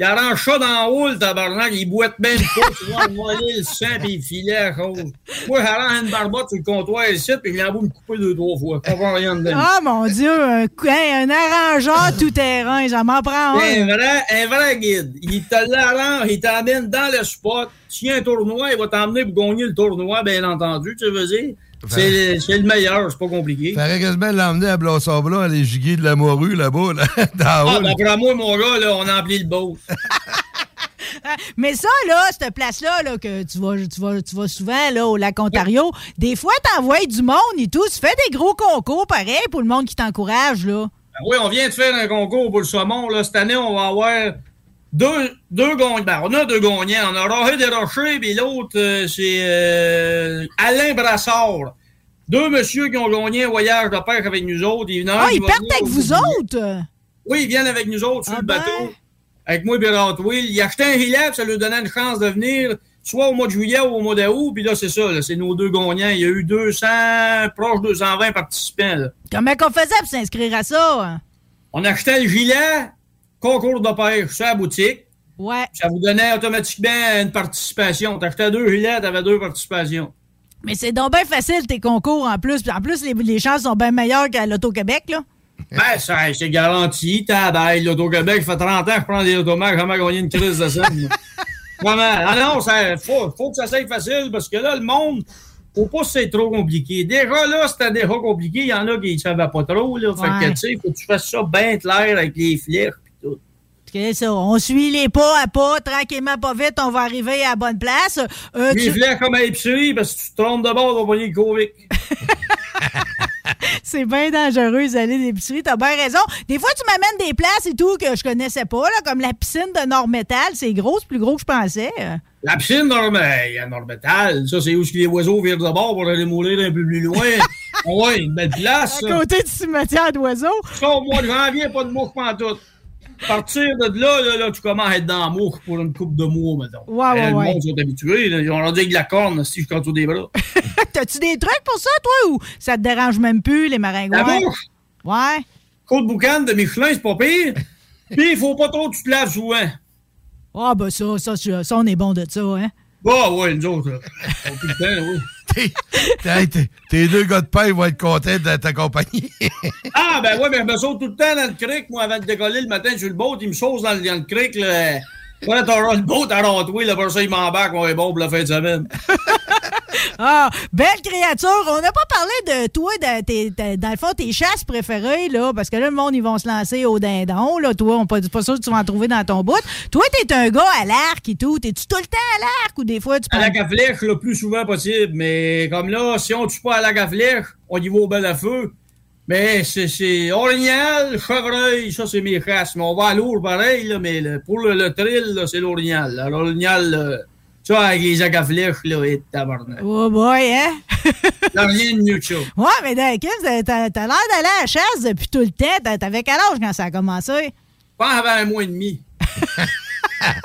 Il arrange ça dans la houle, tabarnak. Il boite même pas. Tu vois, voler le sang puis il filait à cause. Moi, j'arrange une barbotte sur le comptoir ici, puis je l'envoie me couper deux, trois fois. Je comprends rien dedans. Ah, mon Dieu, un, arrangeur tout-terrain, ça m'en prend Un un. vrai, un vrai guide. Il te l'arrange, il t'amène dans le spot. s'il y a un tournoi, il va t'emmener pour gagner le tournoi, bien entendu, tu veux dire. C'est c'est le meilleur, c'est pas compliqué. Faudrait quasiment l'emmener à Blanc-Sablon, aller giguer de la morue là-bas, là, dans Ah, là. d'après moi, mon gars, là, on a empli le beau. Mais ça, là, cette place-là, là, que tu vas, tu, vas, tu vas souvent là, au lac Ontario, des fois, t'envoies du monde et tout. Tu fais des gros concours, pareil, pour le monde qui t'encourage, là. Ben oui, on vient de faire un concours pour le saumon. Là. Cette année, on va avoir deux, deux gagnants. Ben, on a deux gagnants. On a Roger Desrochers, puis l'autre, euh, c'est euh, Alain Brassard. Deux messieurs qui ont gagné un voyage de pêche avec nous autres. Il y en a un Ah, ils partent avec vous autres? Oui, ils viennent avec nous autres sur Ah le ben. bateau. Avec moi et Hot Wheel. Il achetait un gilet, ça lui donnait une chance de venir soit au mois de juillet ou au mois d'août. Puis là, c'est ça, c'est nos deux gagnants. Il y a eu 200, proche 220 participants. là. Comment qu'on faisait pour s'inscrire à ça? On achetait le gilet, concours de pêche sur la boutique. Ouais. Ça vous donnait automatiquement une participation. T'achetais deux gilets, t'avais deux participations. Mais c'est donc bien facile, tes concours, en plus. Puis en plus, les, les chances sont bien meilleures qu'à l'Auto-Québec, là. Ben, ça, c'est garanti. Tabaille, l'Auto-Québec, ça fait 30 ans que je prends des automates, jamais gagné une crise de ça. moi. Vraiment. Ah non, ça, faut, faut que ça soit facile parce que là, le monde, faut pas que c'est trop compliqué. Déjà, là, c'était déjà compliqué. Il y en a qui ne savaient pas trop, là. Fait Ouais. que, tu sais, faut que tu fasses ça bien clair avec les. C'est ça. On suit les pas à pas, tranquillement, pas vite, on va arriver à la bonne place. Euh, tu- comme à l'épicerie, parce que tu te trompes de bord, on va pogner le Covid. C'est bien dangereux d'aller à l'épicerie, t'as bien raison. Des fois, tu m'amènes des places et tout que je connaissais pas, là, comme la piscine de Nord-Métal. C'est gros, c'est plus gros que je pensais. La piscine normale, ça, c'est où les oiseaux virent de bord pour aller mourir un peu plus loin. Ouais, une belle place. À côté du cimetière d'oiseaux. Ça, au mois de janvier, pas de mouche pantoute. Partir de là, là, là, tu commences à être dans la mouche pour une coupe de mois, mettons. Ouais, ouais, Eh, le ouais. monde sont habitués, là. Ils ont rendu avec de la corne, si je compte des bras. T'as-tu des trucs pour ça, toi, ou ça te dérange même plus, les maringouins? La mouche! Ouais. Côte boucane de Michelin, c'est pas pire. Puis, il faut pas trop que tu te laves souvent. Ah, ben ça, ça, ça, ça, on est bon de ça, hein? Bah, ouais, nous autres. On tout le temps, oui. T'es- Tes deux gars de pain vont être contents de t'accompagner. Ah, ben ouais, mais je me saute tout le temps dans le creek, moi, avant de décoller le matin sur le boat. Il me sauce dans le, dans le creek, là. Voilà, t'auras le boat à rentrer, là, pour ça, il m'embarque, on est bon pour la fin de semaine. Ah, belle créature. On n'a pas parlé de toi, de tes- dans le fond, tes chasses préférées, là, parce que là, le monde, ils vont se lancer au dindon, là. Toi, on pas, pas sûr que tu vas en trouver dans ton bout. Toi, t'es un gars à l'arc et tout. T'es-tu tout le temps à l'arc ou des fois, tu À la prends- à flèche le plus souvent possible, mais comme là, si on tue pas à la à flèche, on y va au bel à feu. Mais c'est- orignal, chevreuil, ça c'est mes chasses. Mais on va à lourd pareil, là, mais le- pour le, là, c'est l'orignal. L'orignal, là, ça avec les à flèche, là, et tabarnak. Oh boy, hein? Là, rien de mieux que ça. Ouais, mais dans- Chris, t'as t'as l'air d'aller à la chasse depuis tout le temps. T'as- T'avais quel âge quand ça a commencé? Pas avant un mois et demi.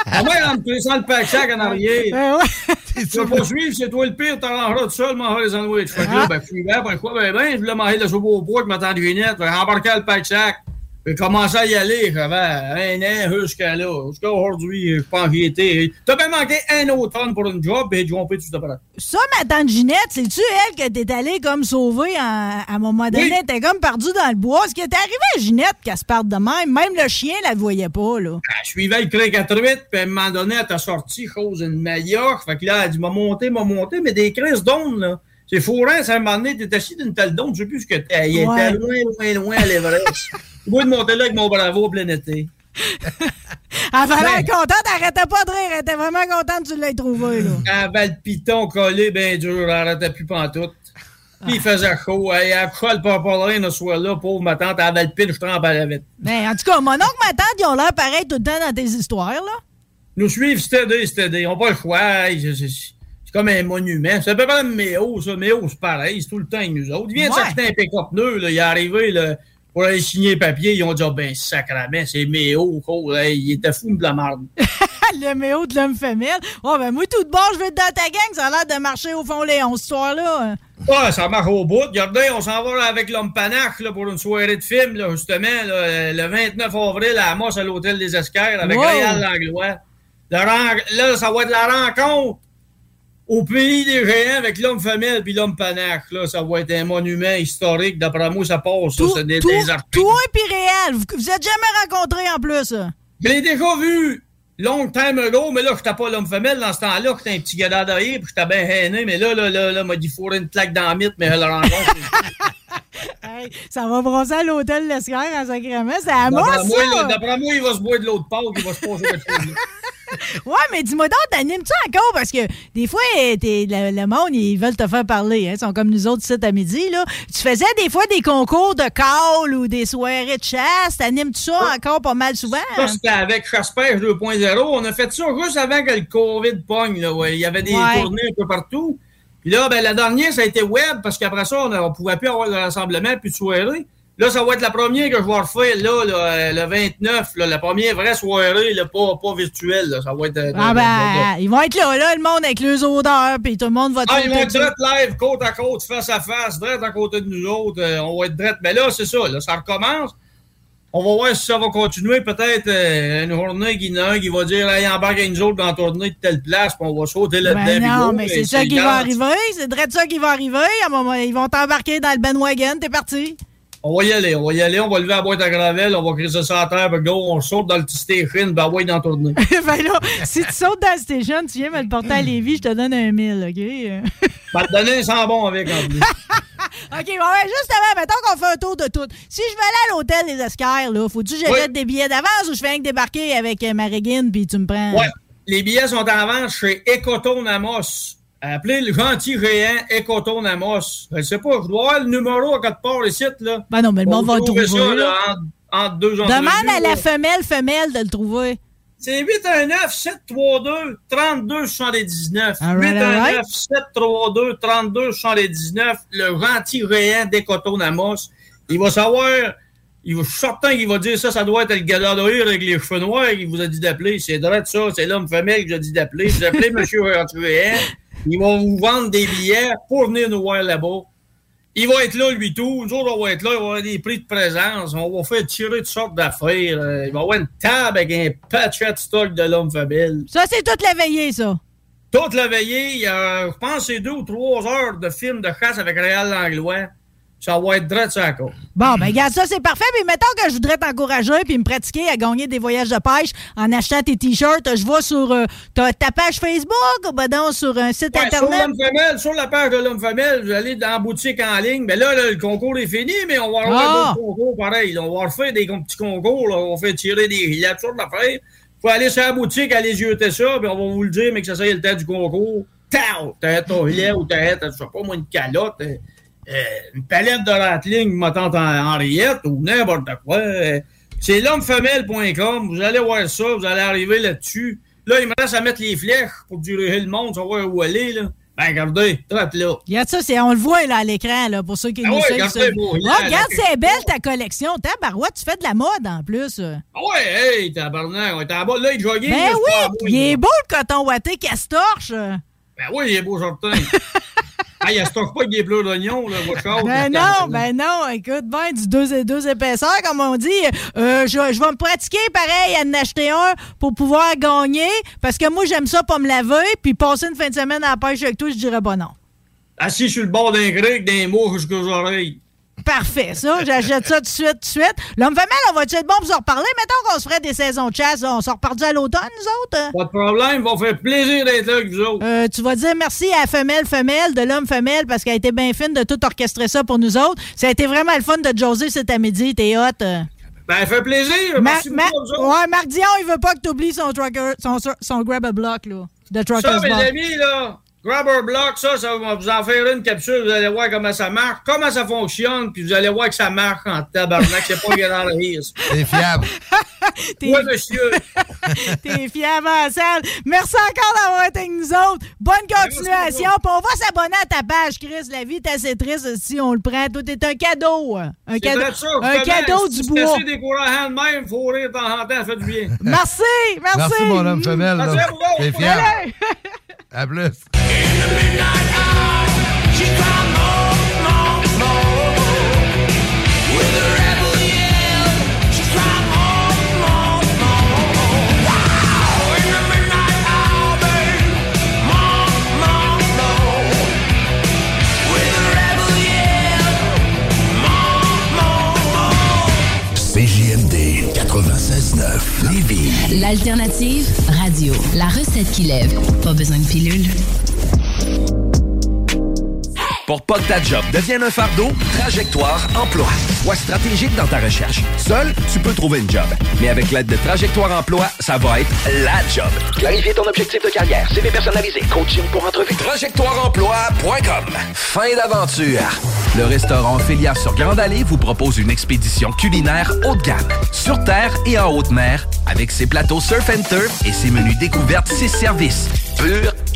Ah ouais, en me le pack-sac en arrière. Ben ouais. Tu vas pas suivre, c'est toi le pire, t'arrangeras tout seul, manger les sandwichs. Fait que là, ben, je suis ben, quoi, ben, ben, je voulais manger de la soupe au poids, je m'attendais à lunette, j'ai embarqué le pack-sac. J'ai commencé à y aller, j'avais un an jusqu'à là. Jusqu'à aujourd'hui, je pense que j'y étais. T'as bien manqué un automne pour une job, et j'ai trompé tout après. Ça, ma tante Ginette, c'est-tu elle que t'es allée comme sauver en- à un moment donné? Oui. T'es comme perdue dans le bois. Ce qui est arrivé à Ginette qu'elle se parte de même, même le chien la voyait pas, là. Elle suivait le à truite, puis à un moment donné, elle t'a sorti chose une meilleure. Fait que là, elle dit, m'a monté, m'a monté, mais des crises d'ondes, là. C'est fourrant, ça, à un moment donné, t'es assis d'une telle d'onde, je sais plus ce que t'es. Il Ouais. était loin, loin, loin à l'Everest. Moi, de là avec mon bravo au plein été. Elle Ben. contente, elle arrêtait pas de rire. Elle était vraiment contente que tu l'aies trouvé, là. Elle avait le piton collé bien dur, elle arrêtait plus pantoute. Puis il faisait chaud. Elle couchait le paparin ce soir-là, pauvre ma tante, elle avait le pile, je trempe à la vite. Ben, en tout cas, mon oncle, ma tante, ils ont l'air pareil tout le temps dans tes histoires, là. Nous suivre, c'était aidé, c'était aidé. On n'a pas le choix. C'est comme un monument. C'est à peu près le Méo, ça. Méo, c'est pareil. C'est tout le temps avec nous autres. Il vient de s'acheter un pick-up pneu. Là. Il est arrivé là, pour aller signer le papier. Ils ont dit, ah, ben, sacrament, c'est Méo. Hey, il était fou de la marde. le méo de l'homme femelle. Oh, ben, moi, tout de bord, je vais être dans ta gang. Ça a l'air de marcher au fond, Léon, cette histoire-là. Ouais, ça marche au bout. Regardez, on s'en va là, avec l'homme panache là, pour une soirée de film, là, justement, là, le 29 avril à Amos, à l'hôtel des Esquerres, avec Wow. Réal Langlois. Le Là, ça va être la rencontre au pays des géants avec l'homme femelle puis l'homme panache. Là, ça va être un monument historique. D'après moi, ça passe. ça, c'est des, Tout- des. Toi et puis Réal, vous, vous êtes jamais rencontrés en plus. Je l'ai déjà vu. long time ago, mais là, j'étais pas l'homme femelle dans ce temps-là, j'étais un petit gars derrière, puis j'étais bien hainé, mais là, là, là, là, m'a dit fourrer une claque dans la mythe, mais elle le rencontre. Hey, ça va brosser à l'hôtel Lescar en sacrament. C'est à moi, D'après moi, là, ça! D'après moi, il va se boire de l'autre part, il va se passer quelque chose. Ouais, mais dis-moi donc, t'animes-tu encore? Parce que des fois, t'es- le, le monde, ils veulent te faire parler. Hein? Ils sont comme nous autres ici à midi. Là. Tu faisais des fois des concours de call ou des soirées de chasse. T'animes-tu ça encore pas mal souvent? Ça, c'était avec Chasse-Pêche 2.0. On a fait ça juste avant que le COVID pogne. Là, ouais. Il y avait des Ouais. tournées un peu partout. Puis là, ben, la dernière, ça a été web, parce qu'après ça, on ne pouvait plus avoir de rassemblement, plus de soirée. Là, ça va être la première que je vais refaire, là, là, euh, le 29, là, la première vraie soirée, là, pas, pas virtuelle. là. Ça va être... euh, Ah ben, ils vont être là, là, le monde avec leurs odeurs, puis tout le monde va Ah, ils vont être direct live, côte à côte, face à face, direct à côté de nous autres. euh, on va être direct. Mais là, c'est ça, là, ça recommence. On va voir si ça va continuer. Peut-être euh, une journée qu'il y en a un qui va dire Hey, embarque avec nous autres dans la tournée de telle place, puis on va sauter là-dedans. Ben non, mais c'est ça qui va arriver. C'est direct ça qui va arriver. À un moment, ils vont t'embarquer dans le bandwagon. T'es parti. On va y aller, on va y aller, on va lever la boîte à gravel, on va criser ça à terre, puis go, on saute dans le petit station, ben ouais, dans la tournée. ben là, si tu sautes dans la station, tu viens me le porter à Lévis, je te donne un 1000, OK? Va te donner un sang bon avec en plus. OK, bon, ouais, justement, mettons qu'on fait un tour de tout. Si je vais aller à l'hôtel des Esquires, là, faut-tu que j'achète des billets d'avance ou je fais que débarquer avec euh, ma puis tu me prends? Ouais. Les billets sont en vente chez Ecotone Amos. Appelez le gentil géant Ecotone Amos. Je sais pas, je dois avoir le numéro à quelque part ici, là. Ben non, mais le On monde va le trouver ça, là. entre, entre deux Demande à la femelle femelle de le trouver. C'est 819 732 32 79. All right, all 819 right. 732 32 79. Le gentil géant d'Ecotone Amos. Il va savoir, il va, je suis certain qu'il va dire ça, ça doit être le gala de rire avec les cheveux noirs qu'il vous a dit d'appeler. C'est vrai de ça, c'est l'homme femelle qui vous a dit d'appeler. Vous appelez M. Gentil. Ils vont vous vendre des billets pour venir nous voir là-bas. Il va être là, lui, tout. Nous autres, on va être là. Il va y avoir des prix de présence. On va faire tirer toutes sortes d'affaires. Euh, Il va y avoir une table avec un patchet stock de l'homme femelle. Ça, c'est toute la veillée, ça. Toute la veillée, il y a, je pense, c'est deux ou trois heures de film de chasse avec Réal Langlois. Ça va être drôle, ça, encore. Bon, ben, regarde, ça, c'est parfait. Mais mettons que je voudrais t'encourager puis me pratiquer à gagner des voyages de pêche en achetant tes t-shirts. Je vais sur euh, ta, ta page Facebook ou ben non, sur un site Ouais, sur Internet? l'homme femelle, sur la page de l'homme femelle, vous allez dans la boutique en ligne. Mais là, là, le concours est fini, mais on va avoir Ah! d'autres concours pareil. On va refaire des petits concours. Là. On va faire tirer des gilets, sortes d'affaires. faut aller sur la boutique, aller jeter ça, puis on va vous le dire, mais que ça soit le temps du concours. T'as ton gilet ou t'as, je sais pas moi, une calotte, euh, une palette de Rattling, ma tante Henriette, ou n'importe quoi. Euh, C'est l'hommefemelle.com. Vous allez voir ça, vous allez arriver là-dessus. Là, il me reste à mettre les flèches pour diriger le monde, savoir où aller, là. Ben, regardez, traite là. Regarde ça, c'est, on le voit là à l'écran, là, pour ceux qui Ah nous ouais, suivent. regardez, beau, là, Ah, regarde, c'est belle ta collection. Tabarouette, tu fais de la mode en plus. Ah ouais, hey, tabarnak, on est en bas, là, il joguait. Ben oui, il est beau le coton ouaté Castorche. Ben oui, il est beau, certain. ah, il stocke pas avec des bleus d'oignon, là, votre. Ben non, ben non, écoute, ben du deux, et deux épaisseurs, comme on dit. Euh, je, je vais me pratiquer pareil à en acheter un pour pouvoir gagner, parce que moi, j'aime ça pas me laver, puis passer une fin de semaine à la pêche avec toi, je dirais pas non. Assis sur le bord d'un grec, d'un mot jusqu'aux oreilles. Parfait, ça. J'achète ça tout de suite, tout de suite. L'homme femelle, on va-tu être bon pour se reparler? Mettons qu'on se ferait des saisons de chasse. On s'en repartit à l'automne, nous autres? Pas de problème, va faire plaisir d'être là avec vous autres. Euh, tu vas dire merci à Femelle Femelle de l'homme Femelle parce qu'elle a été bien fine de tout orchestrer ça pour nous autres. Ça a été vraiment le fun de Joser cet après-midi. T'es hot. euh. Ben, ça fait plaisir. Merci Mar- beaucoup, ouais, Marc Dion, il veut pas que tu oublies son, trucker, son, son grab a block, là. De Ça, Trucker's mes Block. amis, là, Grabber Block, ça, ça va vous en faire une capsule, vous allez voir comment ça marche, comment ça fonctionne, puis vous allez voir que ça marche en tabarnak, c'est pas grand rire. C'est fiable. Oui, monsieur. T'es fiable en salle. Merci encore d'avoir été avec nous autres. Bonne continuation. Puis on va s'abonner à ta page, Chris. La vie est assez triste si on le prend. Tout est un cadeau. Un C'est cadeau, un cadeau du bois. assez décourageant de même, faut rire de temps en temps, ça fait du bien. Merci, merci. Merci, mon homme femelle. Merci à vous. C'est fiable. À plus. CJMD 96.9 Lévis. L'alternative radio. La recette qui lève. Pas besoin de pilule. Pour pas que ta job devienne un fardeau, Trajectoire Emploi. Sois stratégique dans ta recherche. Seul, tu peux trouver une job. Mais avec l'aide de Trajectoire Emploi, ça va être la job. Clarifier ton objectif de carrière, CV personnalisé, coaching pour entrevue. TrajectoireEmploi.com. Fin d'aventure. Le restaurant Félia sur Grande Allée vous propose une expédition culinaire haut de gamme, sur terre et en haute mer, avec ses plateaux surf and turf et ses menus découvertes, ses services. Pur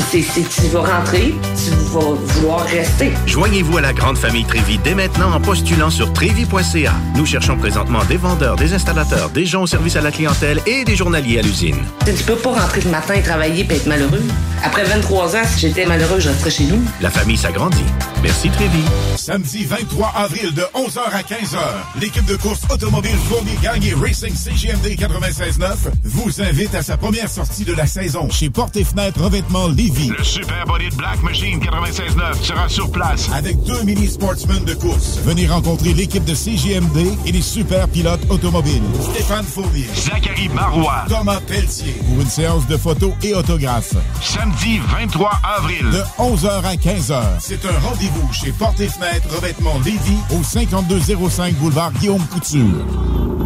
C'est- tu vas rentrer, tu vas vouloir rester. Joignez-vous à la grande famille Trévi dès maintenant en postulant sur trévi.ca. Nous cherchons présentement des vendeurs, des installateurs, des gens au service à la clientèle et des journaliers à l'usine. Tu peux pas rentrer le matin et travailler et être malheureux. Après 23 ans, si j'étais malheureux, je resterais chez nous. La famille s'agrandit. Merci Trévi. Samedi 23 avril de 11h à 15h, l'équipe de course automobile Fournier Gagné Racing CGMD 96.9 vous invite à sa première sortie de la saison chez Porte et Fenêtre Revêtement Lévis. Le Super Body de Black Machine 96.9 sera sur place. Avec deux mini sportsmen de course. Venez rencontrer l'équipe de CGMD et les super pilotes automobiles. Stéphane Fournier. Zachary Marois. Thomas Pelletier. Pour une séance de photos et autographes. Samedi 23 avril. De 11h à 15h. C'est un rendez-vous chez Porte et Fenêtre Revêtement Lévis au 5205 boulevard Guillaume Couture.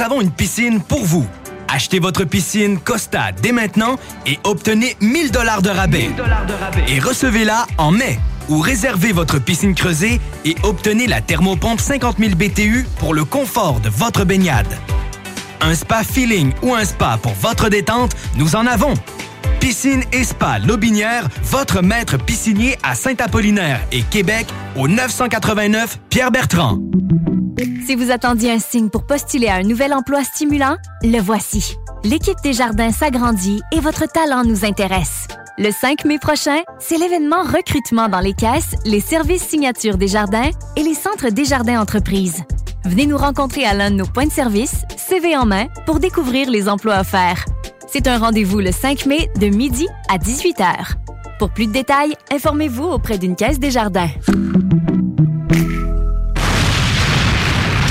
nous avons une piscine pour vous. Achetez votre piscine Costa dès maintenant et obtenez 1000 dollars de rabais. Et recevez-la en mai. Ou réservez votre piscine creusée et obtenez la thermopompe 50 000 BTU pour le confort de votre baignade. Un spa feeling ou un spa pour votre détente, nous en avons. Piscine et Spa Lobinière, votre maître piscinier à Saint-Apollinaire et Québec au 989 Pierre-Bertrand. Si vous attendiez un signe pour postuler à un nouvel emploi stimulant, le voici. L'équipe des jardins s'agrandit et votre talent nous intéresse. Le 5 mai prochain, c'est l'événement recrutement dans les caisses, les services signatures des jardins et les centres des jardins entreprises. Venez nous rencontrer à l'un de nos points de service, CV en main, pour découvrir les emplois offerts. C'est un rendez-vous le 5 mai de midi à 18h. Pour plus de détails, informez-vous auprès d'une caisse des jardins.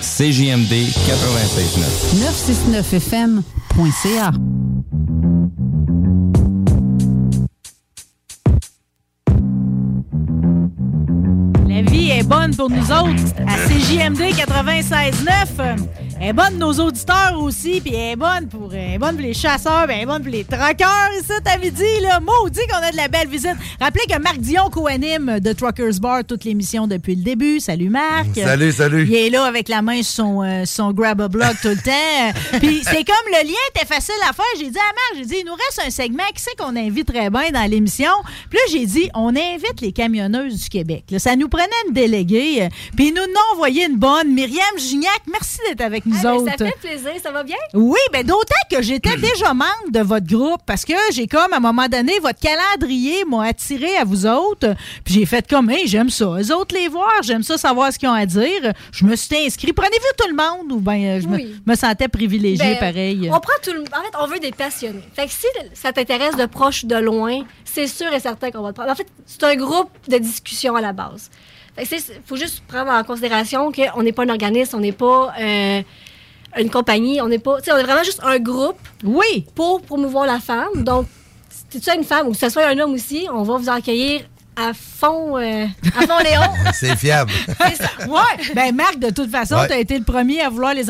CJMD 96.9. 969fm.ca. La vie est bonne pour nous autres à CJMD 96.9. Elle est bonne nos auditeurs aussi, puis elle est bonne pour, elle est bonne pour les chasseurs, puis elle est bonne pour les traqueurs ici à midi. Là. Maudit qu'on a de la belle visite. Rappelez que Marc Dion co-anime de Truckers Bar toute l'émission depuis le début. Salut Marc. Salut, salut. Il est là avec la main sur son, euh, son grab-a-block tout le temps. Puis c'est comme le lien était facile à faire. J'ai dit à Marc, j'ai dit, il nous reste un segment. Qui c'est qu'on inviterait bien dans l'émission? Puis là, j'ai dit, on invite les camionneuses du Québec. Là, ça nous prenait une déléguée. euh, Puis ils nous ont envoyé une bonne. Myriam Gignac, merci d'être avec nous Ah, ben, autres. ça fait plaisir, ça va bien? Oui, mais d'autant que j'étais déjà membre de votre groupe parce que j'ai comme, à un moment donné, votre calendrier m'a attiré à vous autres. Puis j'ai fait comme, hey, j'aime ça. Eux autres les voir, j'aime ça savoir ce qu'ils ont à dire. Je me suis inscrit. Prenez-vous tout le monde ou bien je me- Oui. me, sentais privilégié Ben, pareil. On prend tout le... En fait, on veut des passionnés. Fait que si ça t'intéresse de proche, de loin, c'est sûr et certain qu'on va te prendre. En fait, c'est un groupe de discussion à la base. Il faut juste prendre en considération qu'on n'est pas un organisme, on n'est pas euh, une compagnie, on n'est pas... on est vraiment juste un groupe oui. pour promouvoir la femme. Donc, si tu es une femme ou que ce soit un homme aussi, on va vous accueillir à fond, euh, à fond Léon. C'est fiable. ouais, ben Marc, de toute façon, Ouais. tu as été le premier à vouloir les,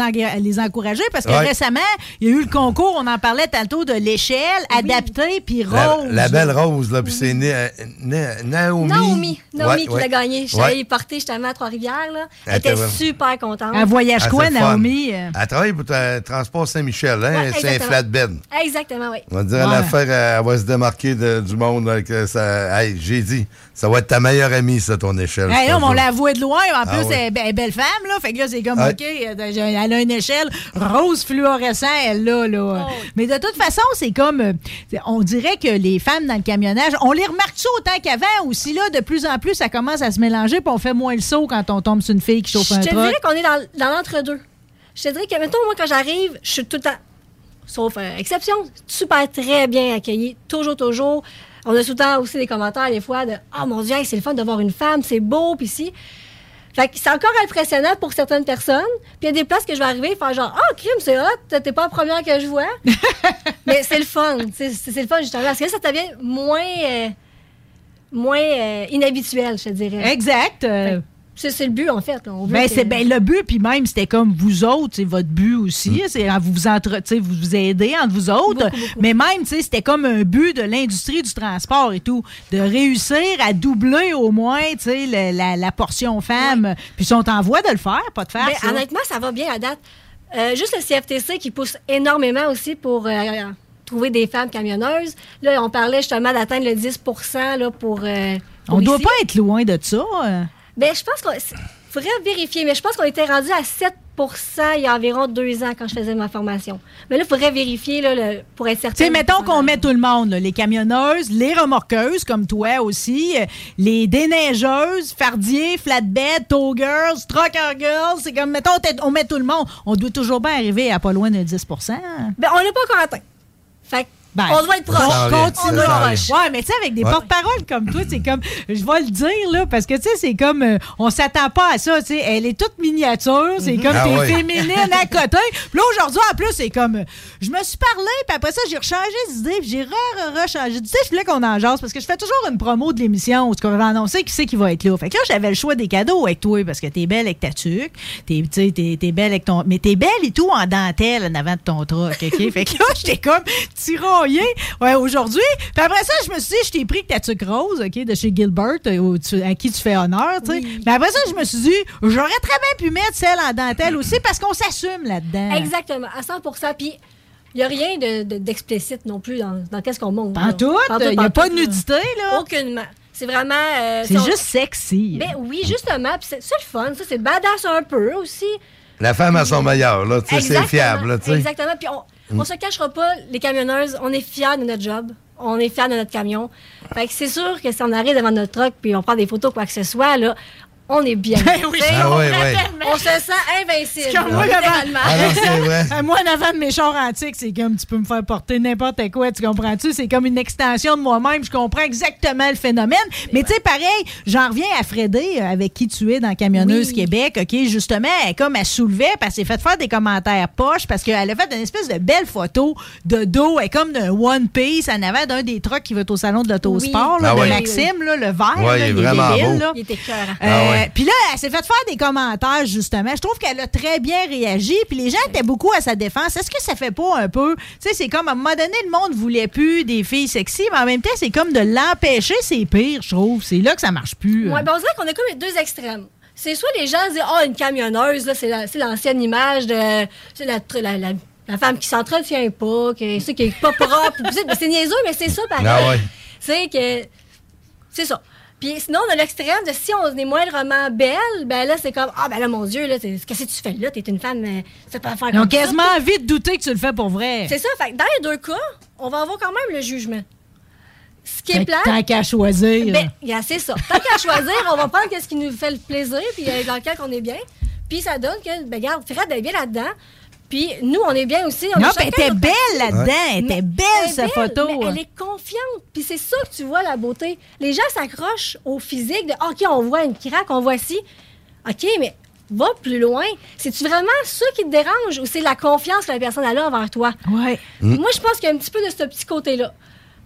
encourager parce que Ouais. récemment, il y a eu le concours, on en parlait tantôt, de l'échelle adaptée puis rose. la belle rose, là, puis c'est Na- Na- Naomi. Naomi, Naomi Ouais, qui ouais. l'a gagné. Je suis Ouais. allée porter justement à Trois-Rivières. là. Elle Elle était vraiment- super contente. Elle voyage Ah, quoi, le fun. Naomi? euh? Elle travaille pour ta- Transport Saint-Michel, hein? Ouais, c'est un exactement. flatbed. Exactement, oui. On va dire, Ouais. l'affaire, elle, elle va se démarquer de- du monde. Avec euh, ça. Hey, j'ai dit, ça va être ta meilleure amie, ça, ton échelle. Hey, je non, mais on l'a avoué de loin. En Ah plus, oui. elle est be- elle est belle femme, là. Fait que là, c'est comme, Ouais. OK, euh, elle a une échelle rose fluorescent, elle, là. là. Mais de toute façon, c'est comme, euh, on dirait que les femmes dans le camionnage, on les remarque-tu autant qu'avant aussi, là, de plus en plus, ça commence à se mélanger, puis on fait moins le saut quand on tombe sur une fille qui chauffe Je un te truck. dirais qu'on est dans, dans l'entre-deux. Je te dirais que, mettons, moi, quand j'arrive, je suis tout le temps, sauf euh, exception, super très bien accueillie. Toujours, toujours. On a tout le temps aussi des commentaires, des fois, de Ah, mon Dieu, c'est le fun de voir une femme, c'est beau, puis si. Fait que c'est encore impressionnant pour certaines personnes. Puis il y a des places que je vais arriver et faire genre Ah, crime, c'est hot, t'es pas la première que je vois. Mais c'est le fun. C'est c'est le fun, justement. Parce que là, ça devient moins. euh, moins euh, inhabituel, je te dirais. Exact. euh, C'est c'est le but, en fait. là. On veut Ben, que- c'est ben, le but, puis même, c'était comme vous autres, c'est votre but aussi. Mm. C'est à vous vous entre, vous vous aider entre vous autres. Mais même, c'était comme un but de l'industrie du transport et tout, de réussir à doubler au moins, tu sais, le- la, la portion femme. Puis ils sont en voie de le faire, pas de faire Ben, ça. honnêtement, ça va bien à date. Euh, juste le CFTC qui pousse énormément aussi pour euh, trouver des femmes camionneuses. Là, on parlait justement d'atteindre le 10 là, pour. euh, pour On doit ici. pas être loin de ça. Ben, je pense qu'il faudrait vérifier, mais je pense qu'on était rendu à 7% il y a environ deux ans quand je faisais ma formation. Mais là, il faudrait vérifier là, le- pour être certain. Tu sais, mettons qu'on met tout le monde, là, les camionneuses, les remorqueuses, comme toi aussi, euh, les déneigeuses, fardiers, flatbed, tow girls, trucker girls. C'est comme, mettons, on met tout le monde. On doit toujours bien arriver à pas loin de 10% Ben, on l'a pas encore atteint. Fait que Ben, on doit être proche. on continue. On doit être proche. Ouais, mais tu sais, avec des Ouais. porte-paroles comme toi, c'est comme, je vais le dire, là, parce que, tu sais, c'est comme, euh, on s'attend pas à ça, tu sais, elle est toute miniature, c'est comme, Ah t'es féminine à côté. Puis là, aujourd'hui, en plus, c'est comme, euh, je me suis parlé, puis après ça, j'ai rechangé d'idée, puis j'ai re-rechangé. Tu sais, je voulais qu'on en jase, parce que je fais toujours une promo de l'émission où on va annoncer qui c'est qui va être là. Fait que là, j'avais le choix des cadeaux avec toi, parce que t'es belle avec ta tuque, t'es, tu sais, t'es, t'es belle avec ton, mais t'es belle et tout en dentelle en avant de ton truck, OK? fait que là, j'étais comme ouais, aujourd'hui. Puis après ça, je me suis dit, je t'ai pris que ta tuque rose, OK, de chez Gilbert, euh, où tu- à qui tu fais honneur, tu sais. Mais après ça, je me suis dit, j'aurais très bien pu mettre celle en dentelle aussi, parce qu'on s'assume là-dedans. Exactement, à 100% Puis, il n'y a rien de- de- d'explicite non plus dans, dans qu'est-ce qu'on montre. Pas là. tout, il y a pas de nudité, là. Aucunement. C'est vraiment. euh, C'est on- juste sexy. Ben oui, justement. Puis c'est le fun. Ça, c'est badass un peu aussi. La femme a son meilleur, là. Tu sais, c'est fiable, là, tu sais. Exactement. Puis on, On se cachera pas, les camionneuses, on est fiers de notre job. On est fiers de notre camion. Fait que c'est sûr que si on arrive devant notre truck puis on prend des photos, quoi que ce soit, là, on est bien. Ben oui. Sais, Ah on, ouais, ouais. on se sent invincible. C'est comme moi, littéralement. Ah non, c'est vrai. Moi, en avant de mes chars antiques, c'est comme tu peux me faire porter n'importe quoi, tu comprends-tu? C'est comme une extension de moi-même. Je comprends exactement le phénomène. Mais tu sais, pareil, j'en reviens à Frédé, euh, avec qui tu es dans Camionneuse Oui. Québec, OK? Justement, elle, comme elle soulevait, parce qu'elle s'est fait faire des commentaires poches, parce qu'elle a fait une espèce de belle photo de dos, elle est comme d'un One Piece en avant d'un des trucks qui va être au salon de l'autosport, Oui. là, Ah de. Maxime, là, le vert. Ouais, là, il est vraiment débile, beau. là. Il était cœur. Ah Euh, ouais. Puis là, elle s'est fait faire des commentaires, justement. Je trouve qu'elle a très bien réagi. Puis les gens étaient beaucoup à sa défense. Est-ce que ça fait pas un peu. Tu sais, c'est comme à un moment donné, le monde voulait plus des filles sexy, mais en même temps, c'est comme de l'empêcher, c'est pire, je trouve. C'est là que ça marche plus. Ouais, ben on dirait qu'on a comme les deux extrêmes. C'est soit les gens disent Ah, une camionneuse, là, c'est la- c'est l'ancienne image de c'est la, la, la, la femme qui s'entretient pas, qui, c'est qui est pas propre. C'est- ben, c'est niaiseux, mais c'est ça pareil. Ah ouais. C'est que. C'est ça. Puis sinon, on a l'extrême de si on est moindrement belle, ben là, c'est comme Ah, ben là, mon Dieu, là, qu'est-ce que tu fais là? T'es une femme, c'est pas faire Ils ont comme ça. quasiment envie de douter que tu le fais pour vrai. C'est ça. Fait que dans les deux cas, on va avoir quand même le jugement. Ce qui est plat. Tant qu'à choisir. Ben, yeah, c'est ça. Tant qu'à choisir, on va prendre ce qui nous fait le plaisir, puis euh, dans lequel on est bien. Puis ça donne que, ben, regarde, Fred est bien là-dedans. Puis nous, on est bien aussi. On Non, elle était belle là-dedans. Elle était belle, belle, photo. mais elle est confiante. Puis c'est ça que tu vois, la beauté. Les gens s'accrochent au physique de OK, on voit une craque, on voit ci. OK, mais va plus loin. C'est-tu vraiment ça qui te dérange ou c'est la confiance que la personne a là envers toi? Ouais. Moi, je pense qu'il y a un petit peu de ce petit côté-là.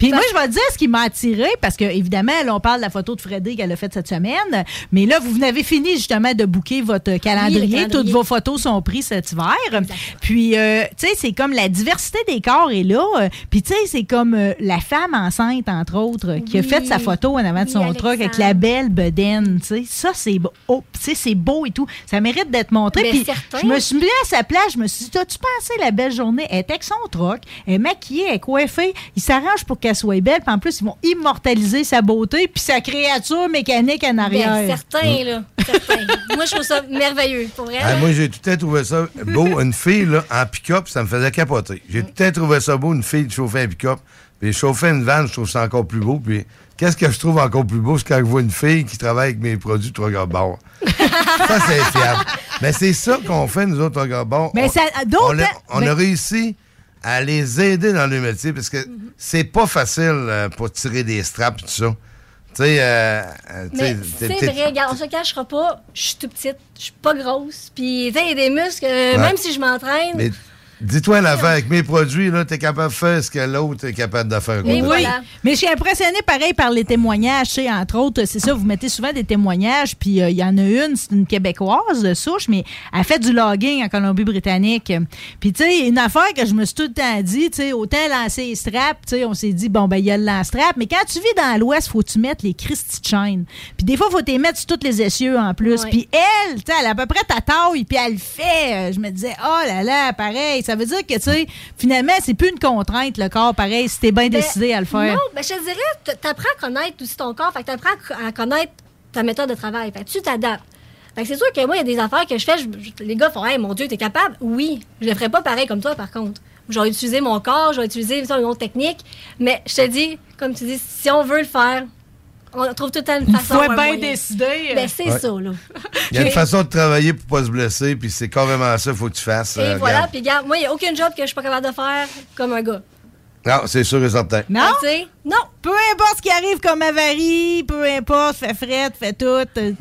Puis moi, je vais te dire ce qui m'a attiré, parce que évidemment, là, on parle de la photo de Freddy qu'elle a faite cette semaine, mais là, vous n'avez fini justement de booker votre calendrier. calendrier. Toutes vos photos sont prises cet hiver. Puis, euh, tu sais, c'est comme la diversité des corps est là. Puis, tu sais, c'est comme euh, la femme enceinte, entre autres, qui a fait sa photo en avant de Oui, son truck avec Alexandre. la belle bedaine. Tu sais, ça, c'est beau. Oh, tu sais, c'est beau et tout. Ça mérite d'être montré. Ben, Puis, je me suis mis à sa place. Je me suis dit, as-tu pensé la belle journée? Elle est avec son truck, elle est maquillée, elle est coiffée. Il s'arrange pour qu'elle soit belle. Puis en plus, ils vont immortaliser sa beauté puis sa créature mécanique en arrière. Ben, certain, là. Certain. Moi, je trouve ça merveilleux. Pour vrai. Ah, moi, j'ai tout temps trouvé ça beau. Une fille là, en pick-up, ça me faisait capoter. J'ai tout temps trouvé ça beau, une fille qui chauffait un pick-up. Puis chauffer une vanne, je trouve ça encore plus beau. Puis qu'est-ce que je trouve encore plus beau, c'est quand je vois une fille qui travaille avec mes produits de trois bord. ça, c'est fiable. Mais c'est ça qu'on fait, nous autres, trois bord. Mais on, ça- d'autres- on, a, on mais- a réussi à les aider dans le métier parce que Mm-hmm. c'est pas facile euh, pour tirer des straps, tout ça. Tu sais, euh, euh, c'est vrai, regarde, on se cachera pas. Je suis tout petite, je suis pas grosse. Puis, tu sais, il y a des muscles, euh, Ouais. même si je m'entraîne. Dis-toi l'affaire avec mes produits, là, t'es capable de faire ce que l'autre est capable de faire. Mais oui, mais je suis impressionnée pareil par les témoignages. tu sais, Entre autres, c'est ça, vous mettez souvent des témoignages, puis euh, il y en a une, c'est une Québécoise de souche, mais elle fait du logging en Colombie-Britannique. Puis, tu sais, une affaire que je me suis tout le temps dit, tu sais, autant lancer les straps, tu sais, on s'est dit, bon, ben, il y a le lance-strap, mais quand tu vis dans l'Ouest, faut que tu mettes les Christy chaînes. Puis, des fois, faut te mettre sur tous les essieux en plus. Puis, elle, tu sais, elle a à peu près ta taille, puis elle le fait. Je me disais, oh là là, pareil. Ça veut dire que, tu sais, finalement, c'est plus une contrainte, le corps, pareil, si t'es bien Ben, décidé à le faire. Non, ben, je te dirais, t'apprends à connaître aussi ton corps. Fait que t'apprends à co- à connaître ta méthode de travail. Fait que tu t'adaptes. Fait que c'est sûr que moi, il y a des affaires que je fais. je- je- les gars font, hey, mon Dieu, t'es capable? Oui. Je le ferai pas pareil comme toi, par contre. J'aurais utilisé mon corps, j'aurais utilisé ça, une autre technique. Mais je te dis, comme tu dis, si on veut le faire, on trouve tout le temps une façon. fois un bien décidé. Ben, c'est Ouais. ça, là. Il y a une façon de travailler pour pas se blesser, puis c'est carrément ça qu'il faut que tu fasses. Et euh, voilà, regarde. puis regarde, moi, il n'y a aucun job que je suis pas capable de faire comme un gars. Non, c'est sûr et certain. Non? Sais, non. Peu importe ce qui arrive comme avarie, peu importe, fais fret, fais tout, euh, tu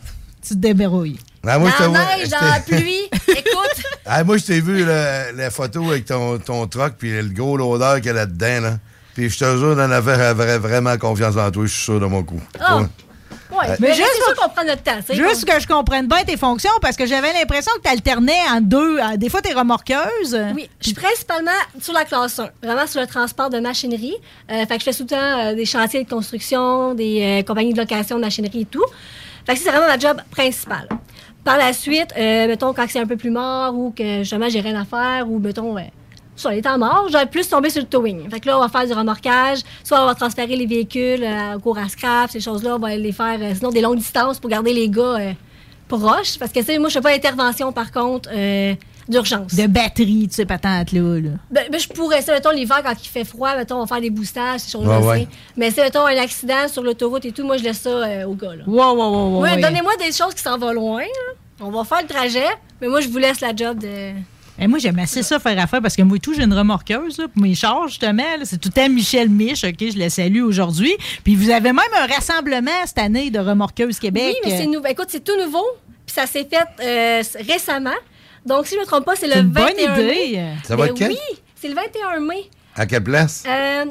te débrouilles. Ah, moi, je te Dans la neige, dans la pluie, écoute. Ah, moi, je t'ai vu la, la photo avec ton, ton truck, puis le gros loader qu'il y a là-dedans. Là. Puis je te jure, d'en avoir vra- vraiment confiance en toi, je suis sûr de mon coup. Oh. Ouais. Ouais, Ouais. mais, juste- qu'on notre temps. Juste que je comprenne bien tes fonctions, parce que j'avais l'impression que tu alternais en deux. Des fois, tu es remorqueuse. Oui, je suis principalement sur la classe 1, vraiment sur le transport de machinerie. Euh, fait que je fais tout le temps euh, des chantiers de construction, des euh, compagnies de location de machinerie et tout. Fait que ça, c'est vraiment ma job principale. Par la suite, euh, mettons, quand c'est un peu plus mort ou que justement j'ai rien à faire ou mettons, euh, sur les temps morts, j'aurais plus tombé sur le towing. Fait que là, on va faire du remorquage, soit on va transférer les véhicules euh, au cours à scrap, ces choses-là, on va les faire, euh, sinon des longues distances pour garder les gars euh, proches. Parce que, tu sais, moi, je fais pas d'intervention, par contre, euh, d'urgence. De batterie, tu sais, patente-là. Là. Ben, ben, je pourrais, c'est, mettons, l'hiver, quand il fait froid, mettons, on va faire des boostages, ces choses-là. Ouais, ouais. tu sais. Mais c'est, mettons, un accident sur l'autoroute et tout, moi, je laisse ça euh, au gars, là. Wow, wow, Ouais, ouais. donnez-moi des choses qui s'en vont loin, là. On va faire le trajet, mais moi, je vous laisse la job de... Et moi, j'aime assez ça faire affaire parce que moi et tout, j'ai une remorqueuse là, pour mes charges, justement. C'est tout temps Michel Mich, OK, je le salue aujourd'hui. Puis vous avez même un rassemblement cette année de remorqueuses Québec. Oui, mais c'est nouveau. Écoute, c'est tout nouveau, puis ça s'est fait euh, récemment. Donc, si je ne me trompe pas, c'est le C'est 21 une bonne mai. idée. Ça va être quand? Oui, c'est le 21 mai. À quelle place? Euh,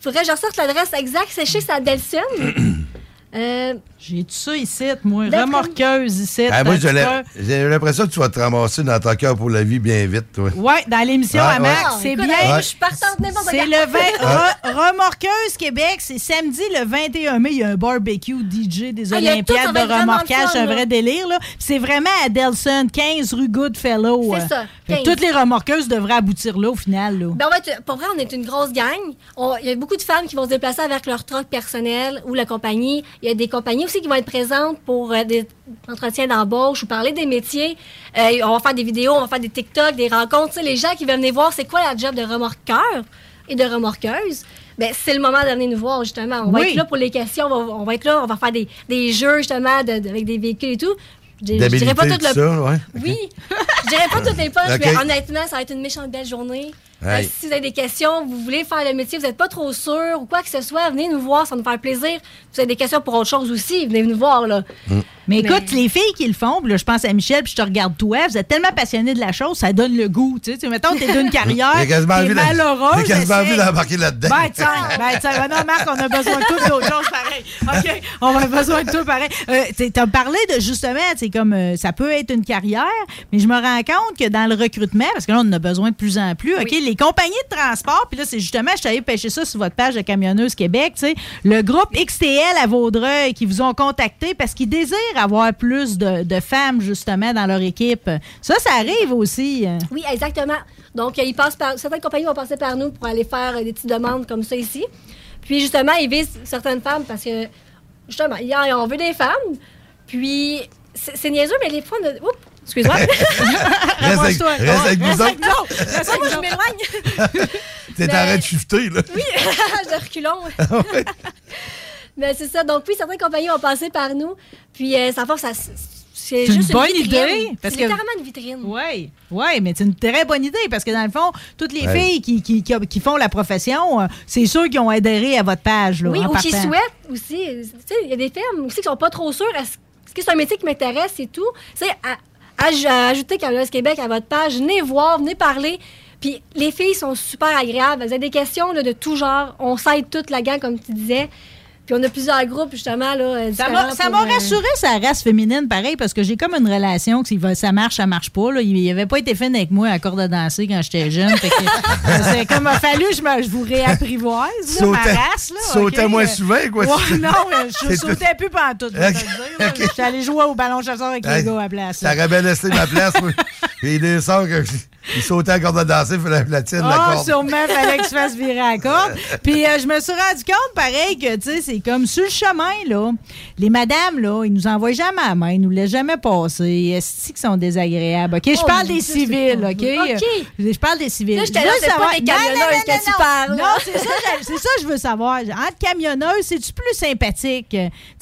faudrait que je ressorte l'adresse exacte. C'est chez ça Delson. euh, J'ai tout ça ici, moi. Remorqueuse ici. Ah, moi, j'ai l'impression que tu vas te ramasser dans ton cœur pour la vie bien vite, toi. Ouais, dans l'émission Ah, à Max, ouais. c'est bien. je suis partante n'importe C'est le 20 Ah. Re- Remorqueuse Québec, c'est samedi le 21 mai, il y a un barbecue DJ des Ah, Olympiades de remorquage, c'est un vrai délire là. C'est vraiment à Delson, 15 rue Goodfellow. C'est euh. ça, Fait que 15. toutes les remorqueuses devraient aboutir là au final là. Ben, va être- pour vrai, on est une grosse gang. Il y a beaucoup de femmes qui vont se déplacer avec leur truck personnel ou la compagnie. Il y a des compagnies aussi qui vont être présentes pour euh, des entretiens d'embauche ou parler des métiers. Euh, on va faire des vidéos, on va faire des TikTok, des rencontres. Les gens qui veulent venir voir c'est quoi la job de remorqueur et de remorqueuse? Ben, c'est le moment de venir nous voir, justement. On va Oui. être là pour les questions. On va, on va être là, on va faire des, des jeux, justement, de- de- avec des véhicules et tout. Je, je dirais pas tout le... tout ça, ouais. Oui, je dirais pas toutes les poches, mais honnêtement, ça va être une méchante belle journée. Hey. si vous avez des questions, vous voulez faire le métier, vous n'êtes pas trop sûr ou quoi que ce soit, venez nous voir, ça va nous faire plaisir. Vous avez des questions pour autre chose aussi, venez nous voir. Là. Mais écoute, les filles qui le font, puis là, je pense à Michel, puis je te regarde toi, vous êtes tellement passionné de la chose, ça donne le goût. Tu sais, mettons, t'es d'une carrière, J'ai quasiment t'es malheureuse. J'ai quasiment envie d'embarquer là-dedans. Ben, tiens, ben, tiens, ben non, Marc, on a besoin de tout d'autres choses pareil. OK, on a besoin de tout pareil. Euh, tu as parlé de justement, c'est comme euh, ça peut être une carrière, mais je me rends compte que dans le recrutement, parce que là, on en a besoin de plus en plus, OK, les compagnies de transport, puis là, c'est justement, je t'avais pêché ça sur votre page de Camionneuse Québec, tu sais, le groupe XTL à Vaudreuil qui vous ont contacté parce qu'ils désirent avoir plus de, femmes, justement, dans leur équipe. Ça, ça arrive aussi. Oui, exactement. Donc, ils passent par, certaines compagnies vont passer par nous pour aller faire euh, des petites demandes comme ça ici. Puis, justement, ils visent certaines femmes parce que, justement, on veut des femmes. Puis, c'est c'est niaiseux, mais les fois, on a- Oups, excuse-moi. Reste avec- Rapproche-toi. reste avec nous autres. avec Moi, je m'éloigne. T'es Mais- en train de shifter, là. Oui, de reculons. Mais c'est ça. Donc, oui, certaines compagnies vont passer par nous. Puis, euh, ça force à. C'est C'est une juste bonne vitrine. idée, parce C'est que- littéralement une vitrine. Oui, oui, mais c'est une très bonne idée parce que dans le fond, toutes les Ouais. filles qui, qui, qui- qui font la profession, euh, c'est ceux qui ont adhéré à votre page. Là, Oui, ou qui souhaitent aussi. Tu sais, il y a des femmes aussi qui sont pas trop sûres. Est-ce est-ce que c'est un métier qui m'intéresse et tout? Tu sais, à- aj- à ajouter Camilleuse Québec à votre page, venez voir, venez parler. Puis les filles sont super agréables. Vous avez des questions de tout genre. On s'aide toute la gang, comme tu disais. Puis on a plusieurs groupes, justement. Là, euh, Ça m'a ça pour, m'a euh, rassuré sa race féminine, pareil, parce que j'ai comme une relation que si ça marche, ça marche pas. Là. Il n'avait pas été fait avec moi à corde à danser quand j'étais jeune. Fait que, c'est comme il a fallu que je, me- je vous réapprivoise, là, ma race. Là, sautais moins souvent, quoi. Ouais, non, mais je sautais plus pendant tout. je vais te le dire, là. Je suis allée jouer au ballon chasseur avec les gars à la place. T'aurais bien laissé ma place, moi. Et les sons, que ils sautaient à la corde à danser, il fallait la tienne, la Ah, corde. sûrement, fallait que je fasse virer à la corde. Puis euh, je me suis rendu compte, pareil, que, tu sais, c'est comme sur le chemin, là. Les madames, là, ils nous envoient jamais à la main, ils nous laissent jamais passer. Est-ce qu'ils sont désagréables? OK, je Oh, parle des civils, OK? OK. Je parle des civils. Là, Je pas savoir- des camionneuses que non, tu parles, là. Non, c'est ça, c'est ça que je veux savoir. Entre camionneuses, c'est-tu plus sympathique? Tu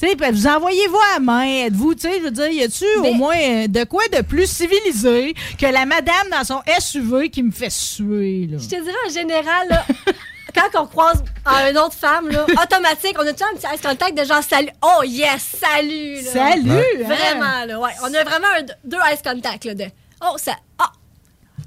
sais, puis vous envoyez-vous à la main? Êtes-vous, tu sais, je veux dire, y a-tu au moins euh, de quoi de plus civilisé que la madame dans son SUV qui me fait suer, là? Je te dirais en général, là, quand on croise une autre femme, là, automatique, on a toujours un petit eye contact de genre salut. Oh yes, salut! là. Salut, hein? Vraiment, là, ouais. On a vraiment un- deux eye contact, là, de oh, ça. Ah!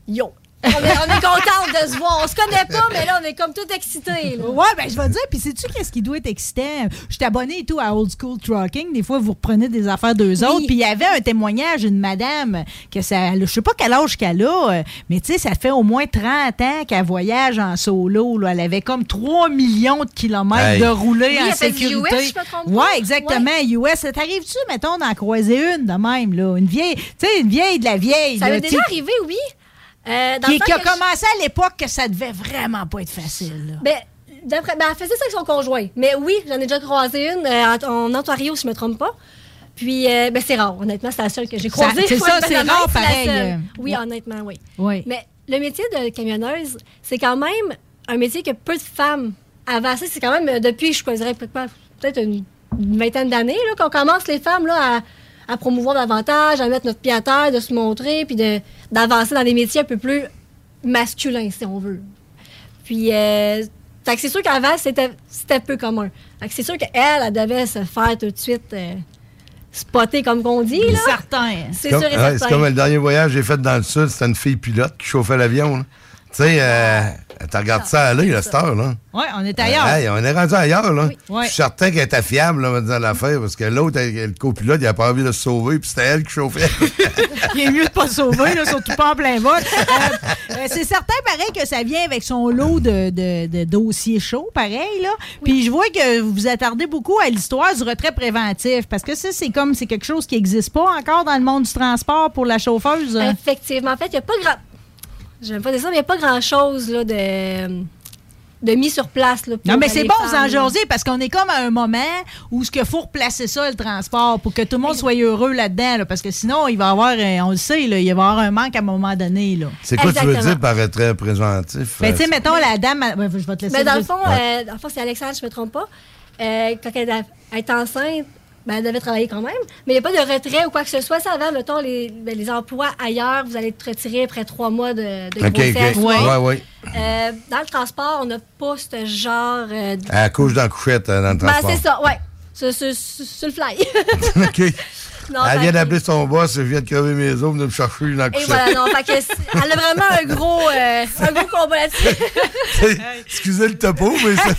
Yo! On est, on est contente de se voir. On se connaît pas, mais là, on est comme tout excités. là. Ouais, ben je vais te dire, puis sais-tu qu'est-ce qui doit être excitant? Je suis abonné et tout à Old School Trucking. Des fois, vous reprenez des affaires d'eux autres. Puis il y avait un témoignage d'une madame que ça. Je sais pas quel âge qu'elle a, euh, mais tu sais, ça fait au moins 30 ans qu'elle voyage en solo. là. Elle avait comme 3 millions de kilomètres Hey. de rouler Oui, en sécurité. US, je me ouais, exactement. US. Ça t'arrive-tu, mettons, d'en croiser une de même, là? Une vieille, tu sais, une vieille de la vieille. Ça là, m'est déjà arrivé, oui. Euh, dans Qui, le temps qui a je- commencé à l'époque que ça devait vraiment pas être facile, là. Ben, d'après, ben, elle faisait ça avec son conjoint. Mais oui, j'en ai déjà croisé une euh, en, Ontario, si je me trompe pas. Puis, euh, ben, c'est rare, honnêtement, c'est la seule que j'ai croisée. c'est ça, c'est rare, pareil, euh, Oui, honnêtement, oui. Oui. Mais le métier de camionneuse, c'est quand même un métier que peu de femmes avancent. C'est quand même, depuis, je choisirais peut-être une, vingtaine d'années, qu'on commence, les femmes, là, à, à promouvoir davantage, à mettre notre pied à terre, de se montrer, puis de- d'avancer dans des métiers un peu plus masculins, si on veut. Puis, euh, fait que c'est sûr qu'avant, c'était c'était peu commun. Fait que c'est sûr qu'elle, elle devait se faire tout de suite euh, spotter, comme qu'on dit. Là. Certain. C'est Comme- sûr et certain. C'est comme le dernier voyage que j'ai fait dans le sud, c'était une fille pilote qui chauffait l'avion. Tu sais, euh, tu regardes ça aller, la star, là. Oui, on est ailleurs. Hey, on est rendu ailleurs, là. Oui. Je suis certain qu'elle était fiable, là, dire l'affaire, parce que l'autre, elle- le copilote, il a pas envie de se sauver, puis c'était elle qui chauffait. Il est mieux de pas sauver, là, surtout pas en plein vol. Euh, euh, c'est certain, pareil, que ça vient avec son lot de, de- de dossiers chauds, pareil. Là. Puis je vois que vous vous attardez beaucoup à l'histoire du retrait préventif, parce que ça, c'est comme c'est quelque chose qui n'existe pas encore dans le monde du transport pour la chauffeuse. Effectivement. En fait, il n'y a pas grand. Je pas dire ça, mais il n'y a pas grand-chose là, de, de mis sur place. Là, Non, mais c'est bon, en jaser, parce qu'on est comme à un moment où il faut replacer ça, le transport, pour que tout le monde soit heureux là-dedans, là, parce que sinon, il va y avoir, euh, on le sait, là, il va y avoir un manque à un moment donné. Là. C'est quoi tu veux Exactement. dire par retrait préventif? Ben, Euh, tu sais, mettons, la dame, elle- je vais te laisser Mais dans le fond, euh, dans le fond, c'est Alexandre, je ne me trompe pas. Euh, quand elle est enceinte, ben, elle devait travailler quand même. Mais il n'y a pas de retrait ou quoi que ce soit. Ça, avant, mettons, les, ben, les emplois ailleurs, vous allez être retiré après trois mois de, de OK, grossesse. OK. Ouais, ouais. Euh, dans le transport, on n'a pas ce genre euh, de... Elle couche dans la couchette euh, dans le Ben, transport. c'est ça, ouais. Sur, sur- sur- sur le fly. OK. Non, elle vient d'appeler son boss, elle vient de crever mes os, venir me chercher dans Et couchette. voilà, non, fait que elle a vraiment un gros, euh, un gros combat là-dessus. Excusez le topo, mais ça,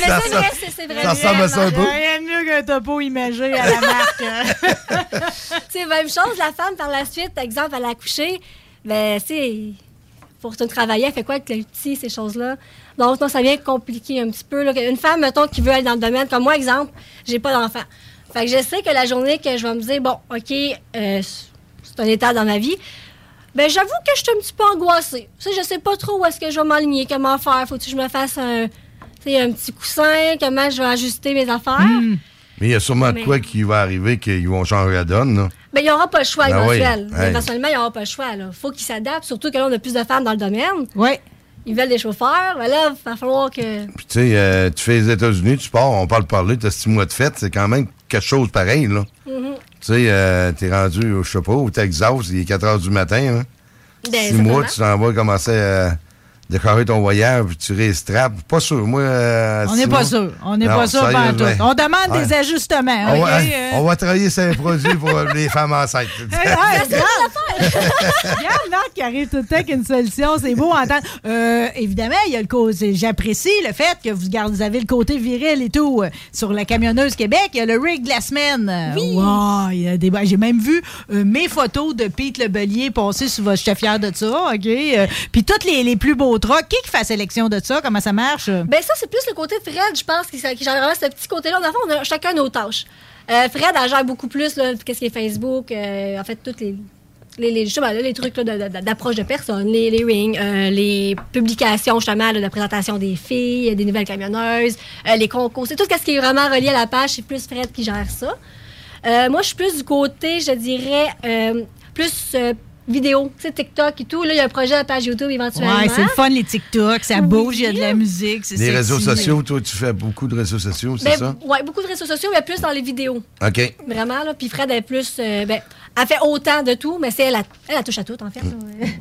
Mais ça, c'est ça- vrai, ça ressemble à ça un peu. Rien de mieux qu'un topo imagé à la marque. c'est même chose, la femme, par la suite, exemple, elle a accouché, ben, tu faut retourner travailler, elle fait quoi avec le petit, ces choses-là? Donc, non, ça vient compliquer un petit peu. Là. Une femme, mettons, qui veut aller dans le domaine, comme moi, exemple, j'ai pas d'enfant. Fait que je sais que la journée que je vais me dire, bon, OK, euh, c'est un état dans ma vie, ben, j'avoue que je suis un petit peu angoissée. Tu sais, je sais pas trop où est-ce que je vais m'aligner, comment faire. Faut que je me fasse un, un petit coussin, comment je vais ajuster mes affaires? Mais il y a sûrement de quoi qui va arriver qu'ils vont changer la donne. Là. Ben, il n'y aura pas le choix Ben éventuel. Éventuellement, il n'y aura pas le choix. Il faut qu'ils s'adaptent, surtout que là, on a plus de femmes dans le domaine. Oui. Ils veulent des chauffeurs. Ben là, il va falloir que. Puis tu sais, euh, tu fais les États-Unis, tu pars, on parle parler, tu as six mois de fête, c'est quand même quelque chose pareil. là. Mhm. Tu sais, euh, t'es rendu, au- je sais pas, au Texas, il est 4 heures du matin. Hein. Ben, six mois, tu t'en vas commencer à décorer ton voyage, puis tu réstrapes. Pas sûr, moi. euh, On n'est pas sûr. On n'est pas sûr sérieusement. tout. On demande Ouais. des ajustements. On, OK? va, Euh, on va travailler sur un produit pour les femmes enceintes. Regarde, Marc qui arrive tout le temps avec une solution, c'est beau entendre. Euh, évidemment, il y a le côté. J'apprécie le fait que vous, gardez, vous avez le côté viril et tout. euh, Sur la camionneuse Québec, il y a le rig de la semaine. Oui. il y a des- J'ai même vu euh, mes photos de Pete Lebelier passer sur votre. J'étais fière de ça, OK? Euh, Puis toutes les, les plus beaux Qui qui fait la sélection de ça? Comment ça marche? Ben, ça, c'est plus le côté Fred, je pense, qui, qui vraiment ce petit côté-là. Le fond, on a chacun nos tâches. Euh, Fred, elle gère beaucoup plus, qu'est-ce qui est Facebook, euh, en fait, toutes les. Les, les, là, les trucs là, de- de- d'approche de personnes, les, les rings, euh, les publications justement là, de présentation des filles, des nouvelles camionneuses, euh, les concours. C'est tout ce qui est vraiment relié à la page, c'est plus Fred qui gère ça. Moi, je suis plus du côté, je dirais, plus vidéo, tu sais, TikTok et tout. Là, il y a un projet à la page YouTube éventuellement. Ouais, c'est le fun, les TikTok. Ça bouge, il y a de la musique. c'est Les sexy. réseaux sociaux, toi, tu fais beaucoup de réseaux sociaux, c'est Ben, ça? Ouais, beaucoup de réseaux sociaux, mais plus dans les vidéos. OK. Vraiment, là. Puis Fred, est plus. euh, ben, elle fait autant de tout, mais c'est elle, a- elle, a touche à tout, en fait.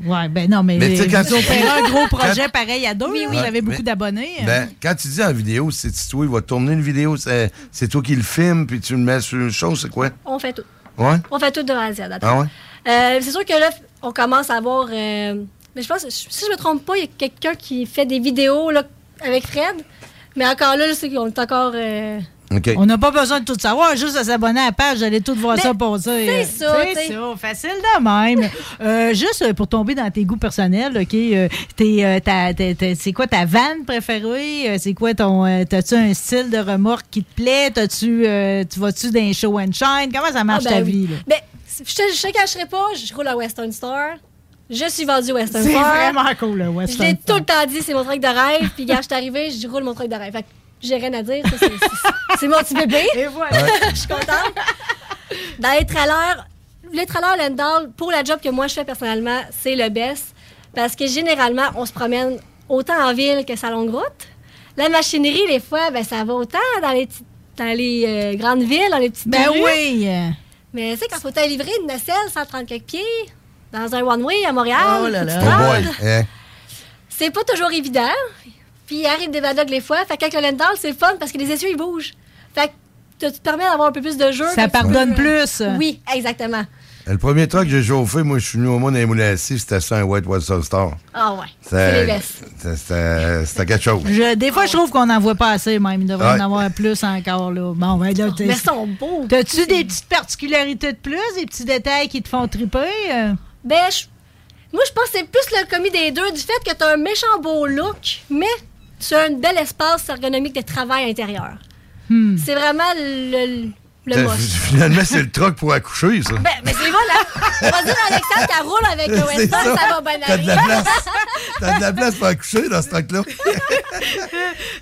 Ouais, ben non, mais, Mais tu quand un gros projet Quand- pareil à deux. Oui, oui. avez beaucoup d'abonnés. hein. Ben, quand tu dis en vidéo, c'est toi, il va tourner une vidéo, c'est toi qui le filmes, puis tu le mets sur une chose, c'est quoi? On fait tout. Ouais? On fait tout de A à Z. Ah ouais? Euh, c'est sûr que là, on commence à avoir. euh, mais je pense, si je me trompe pas, il y a quelqu'un qui fait des vidéos là, avec Fred. Mais encore là, c'est qu'on est encore. euh, OK. On n'a pas besoin de tout savoir, juste de s'abonner à la page, j'allais tout voir Mais ça passer. c'est ça, C'est ça, facile de même. Euh, juste pour tomber dans tes goûts personnels, OK, euh, euh, c'est quoi ta vanne préférée? C'est quoi ton... euh, T'as-tu un style de remorque qui te plaît? T'as-tu, euh, tu vas-tu dans show and shine? Comment ça marche ah, ben ta oui. vie? là? Ben, je te, je te cacherai pas, je roule à Western Star. Je suis vendu Western C'est Star. vraiment cool, le Je Western l'ai Star. tout le temps dit, c'est mon truc de rêve. Puis quand je suis arrivée, je roule mon truc de rêve. Fait que j'ai rien à dire. c'est- c'est- C'est mon petit bébé. Et voilà. je suis contente. Dans les trailers, les trailers Lendal, pour la job que moi je fais personnellement, c'est le best. Parce que généralement, on se promène autant en ville que sa longue route. La machinerie, des fois, ben, ça va autant dans les, dans les euh, grandes villes, dans les petites Ben rues. oui. Mais tu sais, quand il faut te livrer une nacelle 130 quelques pieds dans un one-way à Montréal, Oh là là. Oh. Hein? c'est pas toujours évident. Puis il arrive des badogs les fois. Fait qu'avec le Lendal, c'est le fun parce que les essieux, ils bougent. Fait que tu te permets d'avoir un peu plus de jeu. Ça pardonne plus. Oui, exactement. Le premier truck que j'ai chauffé, moi, je suis venu au monde dans les moulins à c'était ça, un White Western Star. Ah ouais. C'est les C'était quelque chose. Je- des fois, je trouve qu'on n'en voit pas assez, même. Il devrait Ouais. en avoir plus encore, là. Bon, ben là, t'es- Mais ils sont beaux. T'as-tu des petites particularités de plus, des petits détails qui te font triper? euh? Ben, je- moi, je pense que c'est plus le commis des deux du fait que tu as un méchant beau look, mais tu as un bel espace ergonomique de travail intérieur. Hmm. C'est vraiment le, le C'est- moche. Finalement, c'est le truck pour accoucher, ça. Ben, mais c'est voilà. On va dire à Alexandre qu'elle roule avec le C'est Western, ça. ça. va bien T'as de la aller. place. T'as de la place pour accoucher dans ce truck-là.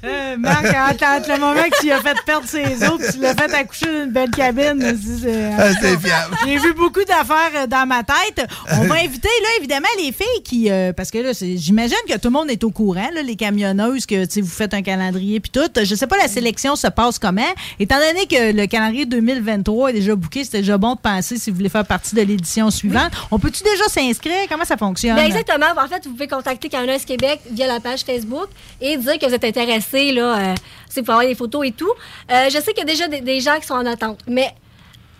Euh, Marc, entre, entre le moment que tu as fait perdre ses os tu l'as fait accoucher d'une belle cabine, c'est- Ah, c'est fiable. J'ai vu beaucoup d'affaires euh, dans ma tête. On va inviter, là, évidemment, les filles qui. euh, parce que là, j'imagine que tout le monde est au courant, là, les camionneuses, que tu sais, vous faites un calendrier puis tout. Je sais pas, la sélection se passe comment. Étant donné que le calendrier 2023 est déjà booké, c'était déjà bon de penser si vous voulez faire partie de l'édition suivante. On peut-tu déjà s'inscrire? Comment ça fonctionne? Ben exactement. En fait, vous pouvez contacter Camionneuse Québec via la page Facebook et dire que vous êtes intéressé, là, euh, c'est pour avoir des photos et tout. Euh, je sais qu'il y a déjà des, des gens qui sont en attente, mais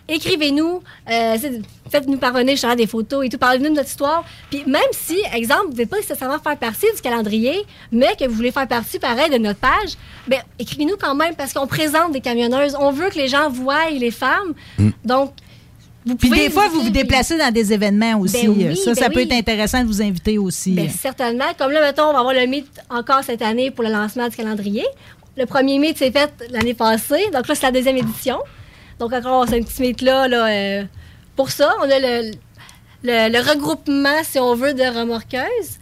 écrivez-nous, euh, faites-nous parvenir justement des photos et tout, parlez-nous de notre histoire. Puis même si, exemple, vous ne voulez pas nécessairement faire partie du calendrier, mais que vous voulez faire partie, pareil, de notre page, ben écrivez-nous quand même parce qu'on présente des camionneuses. On veut que les gens voient les femmes. Donc, vous Puis pouvez des fois, vous vous déplacez dans des événements aussi. Ben oui, ça, ça ben peut être intéressant de vous inviter aussi. Bien, certainement. Comme là, mettons, on va avoir le meet encore cette année pour le lancement du calendrier. Le premier meet s'est fait l'année passée. Donc là, c'est la deuxième édition. Donc encore, c'est un petit meet-là là, euh, pour ça. On a le, le- le regroupement, si on veut, de remorqueuses.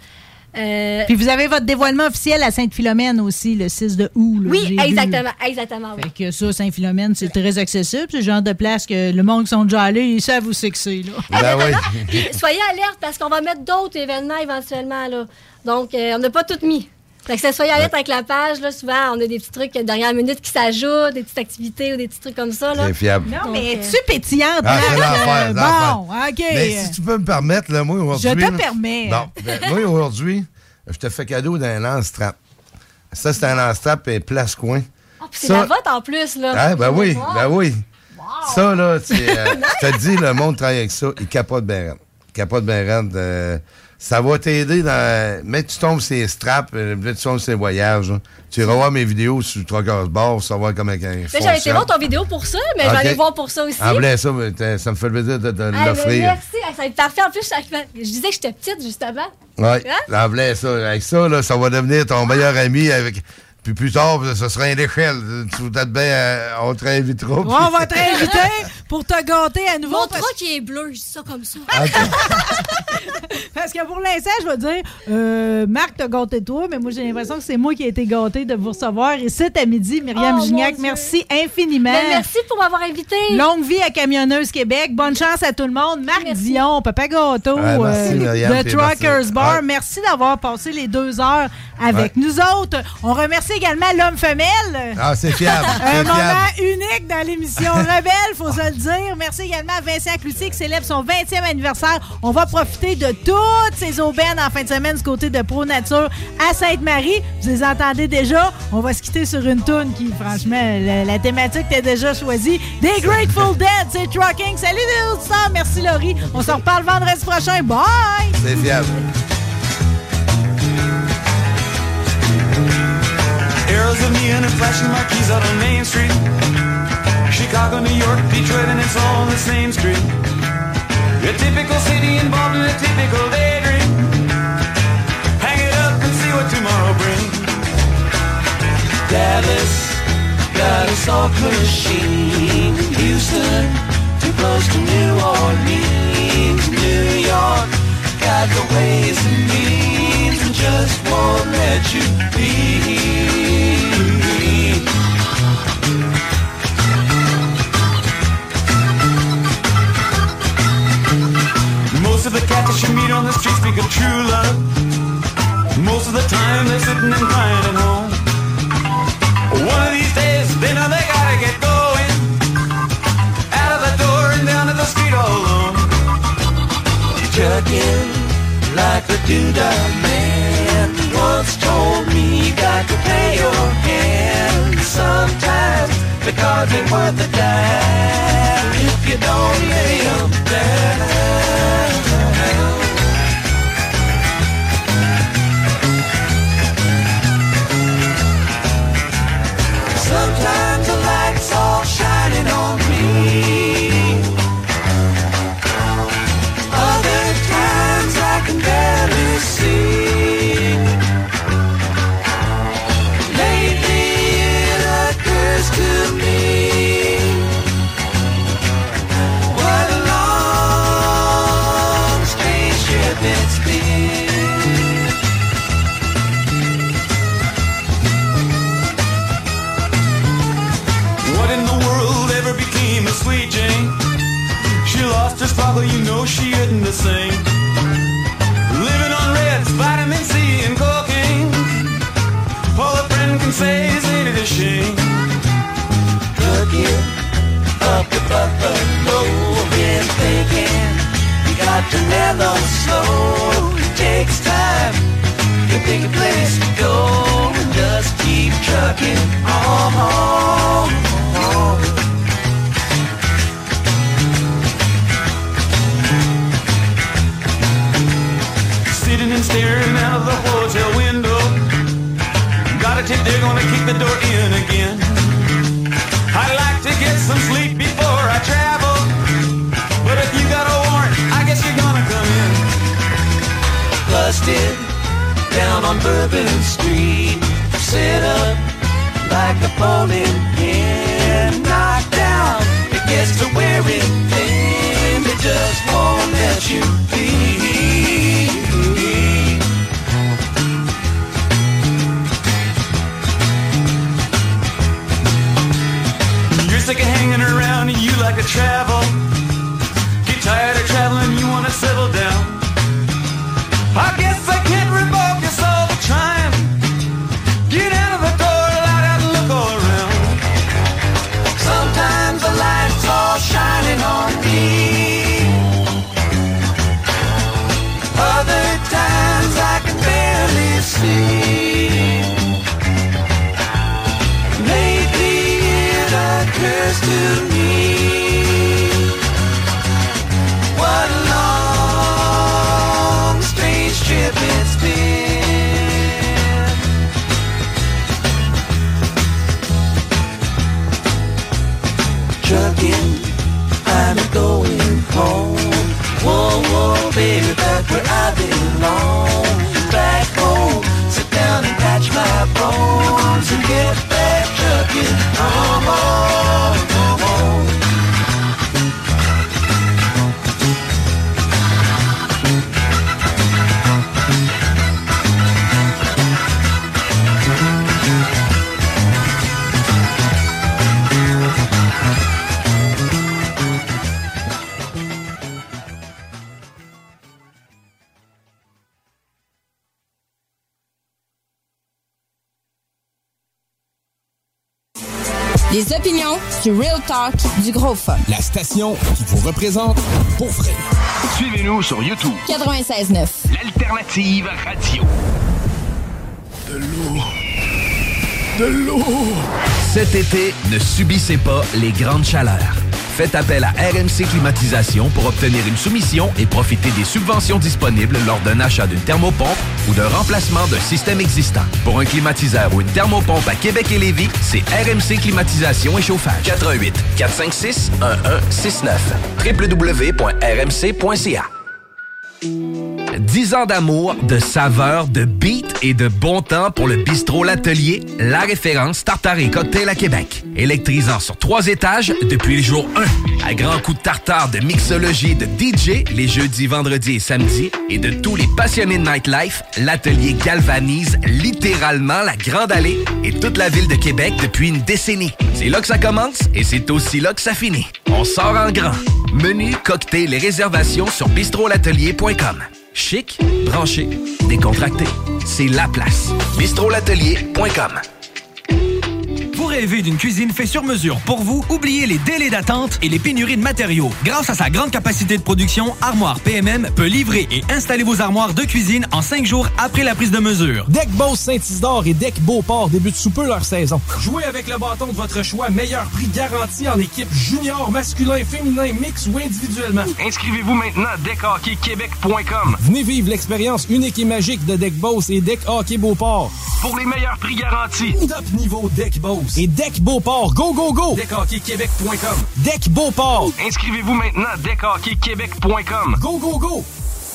Euh, Puis vous avez votre dévoilement officiel à Sainte-Philomène aussi, le 6 de août. là, oui, exactement. Exactement, oui. Fait que ça, Saint-Philomène, c'est très accessible. C'est le genre de place que le monde qui sont déjà allés, ils savent où c'est que c'est. là. Ben oui. Puis soyez alerte parce qu'on va mettre d'autres événements éventuellement. Là. Donc, euh, on n'a pas tout mis. Fait que ça, soyez alerte avec la page. Là, souvent, on a des petits trucs de dernière minute qui s'ajoutent, des petites activités ou des petits trucs comme ça. Là. C'est fiable. Non, mais euh, es-tu pétillante? Ah, c'est l'enfer, Euh. Bon, OK. Mais si tu peux me permettre, là, moi, aujourd'hui. Je te là- permets. Non, ben, moi, aujourd'hui, je te fais cadeau d'un lance-trap. Ça, c'est un lance-trap et place coin. Ah, puis c'est Ça- la vote en plus. Là. Ah, ben oui, Wow. ben oui. Ça, là, tu sais, euh, je te dis, le monde travaille avec ça, il capote bien raide. Il capote bien raide. euh, ça va t'aider dans... Mais tu tombes ces straps, euh, là, tu tombes ces voyages. là. Tu iras voir mes vidéos sur Truckers Bar, savoir comment Là, j'avais été voir ton vidéo pour ça, mais je vais Ok. aller voir pour ça aussi. En vrai, ça, mais t'as- ça me fait le plaisir de, de Ah, mais l'offrir. merci, Ah, ça va être parfait. En plus, je, je disais que j'étais petite, justement. Oui, Hein? en vrai, ça. Avec ça, là, ça va devenir ton meilleur ami avec... Puis plus tard, ce sera une échelle. Tu bien... euh, on te réinvitera. Ouais, on va te réinviter pour te gâter à nouveau. Mon parce- truc est bleu, je dis ça comme ça. Parce que pour l'instant, je vais dire, euh, Marc t'a gâté toi, mais moi, j'ai l'impression que c'est moi qui ai été gâté de vous recevoir. Et c'est à midi, Myriam Oh, Gignac, merci infiniment. Ben, merci pour m'avoir invité. Longue vie à Camionneuse Québec. Bonne chance à tout le monde. Marc Dion, Papa Gâteau, Ouais, merci, euh, Myriam, puis Truckers merci. Bar. Ouais. Merci d'avoir passé les deux heures avec Ouais. nous autres. On remercie également l'homme-femelle. Ah, c'est fiable. Un moment fiable. unique dans l'émission Rebelle, faut se le dire. Merci également à Vincent Cloutier qui célèbre son 20e anniversaire. On va profiter de toutes ces aubaines en fin de semaine du côté de Pro Nature à Sainte-Marie. Vous les entendez déjà? On va se quitter sur une toune qui, franchement, la, la thématique était déjà choisie. Des Grateful Dead, c'est Trucking. Salut les auditeurs. Merci Laurie. On se reparle vendredi prochain. Bye! C'est fiable. Arrows of neon and flashing marquees out on Main Street. Chicago, New York, Detroit, and it's all on the same street. A typical city involved in a typical daydream. Hang it up and see what tomorrow brings. Dallas, got a software machine. Houston, too close to New Orleans. New York, got the ways and means and just won't let you be. Think of true love. Most of the time they're sitting and crying at home. One of these days, they know they gotta get going. Out of the door and down to the street all alone. Trucking like the doodah man once told me you got to pay your hand sometimes because ain't worth a dime if you don't lay 'em down. What in the world ever became of Sweet Jane? She lost her sparkle, you know she isn't the same. Living on reds, vitamin C, and cocaine. All a friend can say is ain't it a shame? Cooking up the buffalo, been thinking you got to mellow slow. It takes time to pick a place to go and just keep trucking on. Sitting and staring out of the hotel window. Got a tip they're gonna kick the door in again. I'd like to get some sleep before I travel. But if you got a warrant, I guess you're gonna come in. Busted down on Bourbon Street. Set up like a bowling gets to wearing thin. It just won't let you be. You're sick of hanging around and you like to travel. See. Du Real Talk du Gros Fun. La station qui vous représente pour vrai. Suivez-nous sur YouTube. 96.9. L'alternative radio. De l'eau. De l'eau. Cet été, ne subissez pas les grandes chaleurs. Faites appel à RMC Climatisation pour obtenir une soumission et profiter des subventions disponibles lors d'un achat d'une thermopompe ou d'un remplacement d'un système existant. Pour un climatiseur ou une thermopompe à Québec et Lévis, c'est RMC Climatisation et Chauffage. 88 456 1169 www.rmc.ca 10 ans d'amour, de saveur, de beat et de bon temps pour le bistrot L'Atelier, la référence tartare et cocktail à Québec. Électrisant sur trois étages depuis le jour 1. À grands coups de tartare, de mixologie de DJ, les jeudis, vendredis et samedis. Et de tous les passionnés de nightlife, L'Atelier galvanise littéralement la Grande Allée et toute la ville de Québec depuis une décennie. C'est là que ça commence et c'est aussi là que ça finit. On sort en grand. Menu, cocktail et réservations sur bistrolatelier.com. Chic, branché, décontracté. C'est la place. Bistrolatelier.com rêvez d'une cuisine faite sur mesure pour vous? Oubliez les délais d'attente et les pénuries de matériaux. Grâce à sa grande capacité de production, Armoire PMM peut livrer et installer vos armoires de cuisine en cinq jours après la prise de mesure. Deck Boss Saint-Isidore et Deck Beauport débutent sous peu leur saison. Jouez avec le bâton de votre choix, meilleur prix garanti en équipe junior, masculin, féminin, mix ou individuellement. Inscrivez-vous maintenant à deckhockeyquebec.com. Venez vivre l'expérience unique et magique de Deck Boss et Deck Hockey Beauport. Pour les meilleurs prix garantis. Top niveau Deck Boss et Deck Beauport. Go, go, go! Deckhockeyquebec.com. Deck Beauport. Inscrivez-vous maintenant à deckhockeyquebec.com. Go, go, go!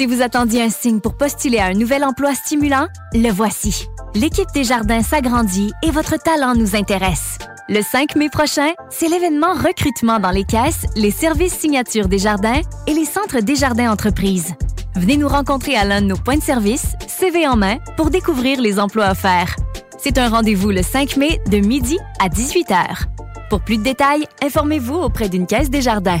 Si vous attendiez un signe pour postuler à un nouvel emploi stimulant, le voici. L'équipe des jardins s'agrandit et votre talent nous intéresse. Le 5 mai prochain, c'est l'événement recrutement dans les caisses, les services signature des jardins et les centres des jardins entreprises. Venez nous rencontrer à l'un de nos points de service, CV en main, pour découvrir les emplois offerts. C'est un rendez-vous le 5 mai de midi à 18h. Pour plus de détails, informez-vous auprès d'une caisse des jardins.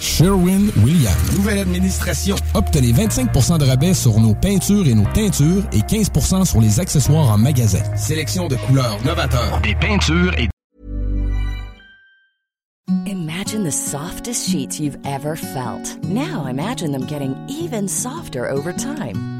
Sherwin-Williams. Nouvelle administration. Obtenez 25% de rabais sur nos peintures et nos teintures et 15% sur les accessoires en magasin. Sélection de couleurs novateurs. Des peintures et Imagine the softest sheets you've ever felt. Now imagine them getting even softer over time.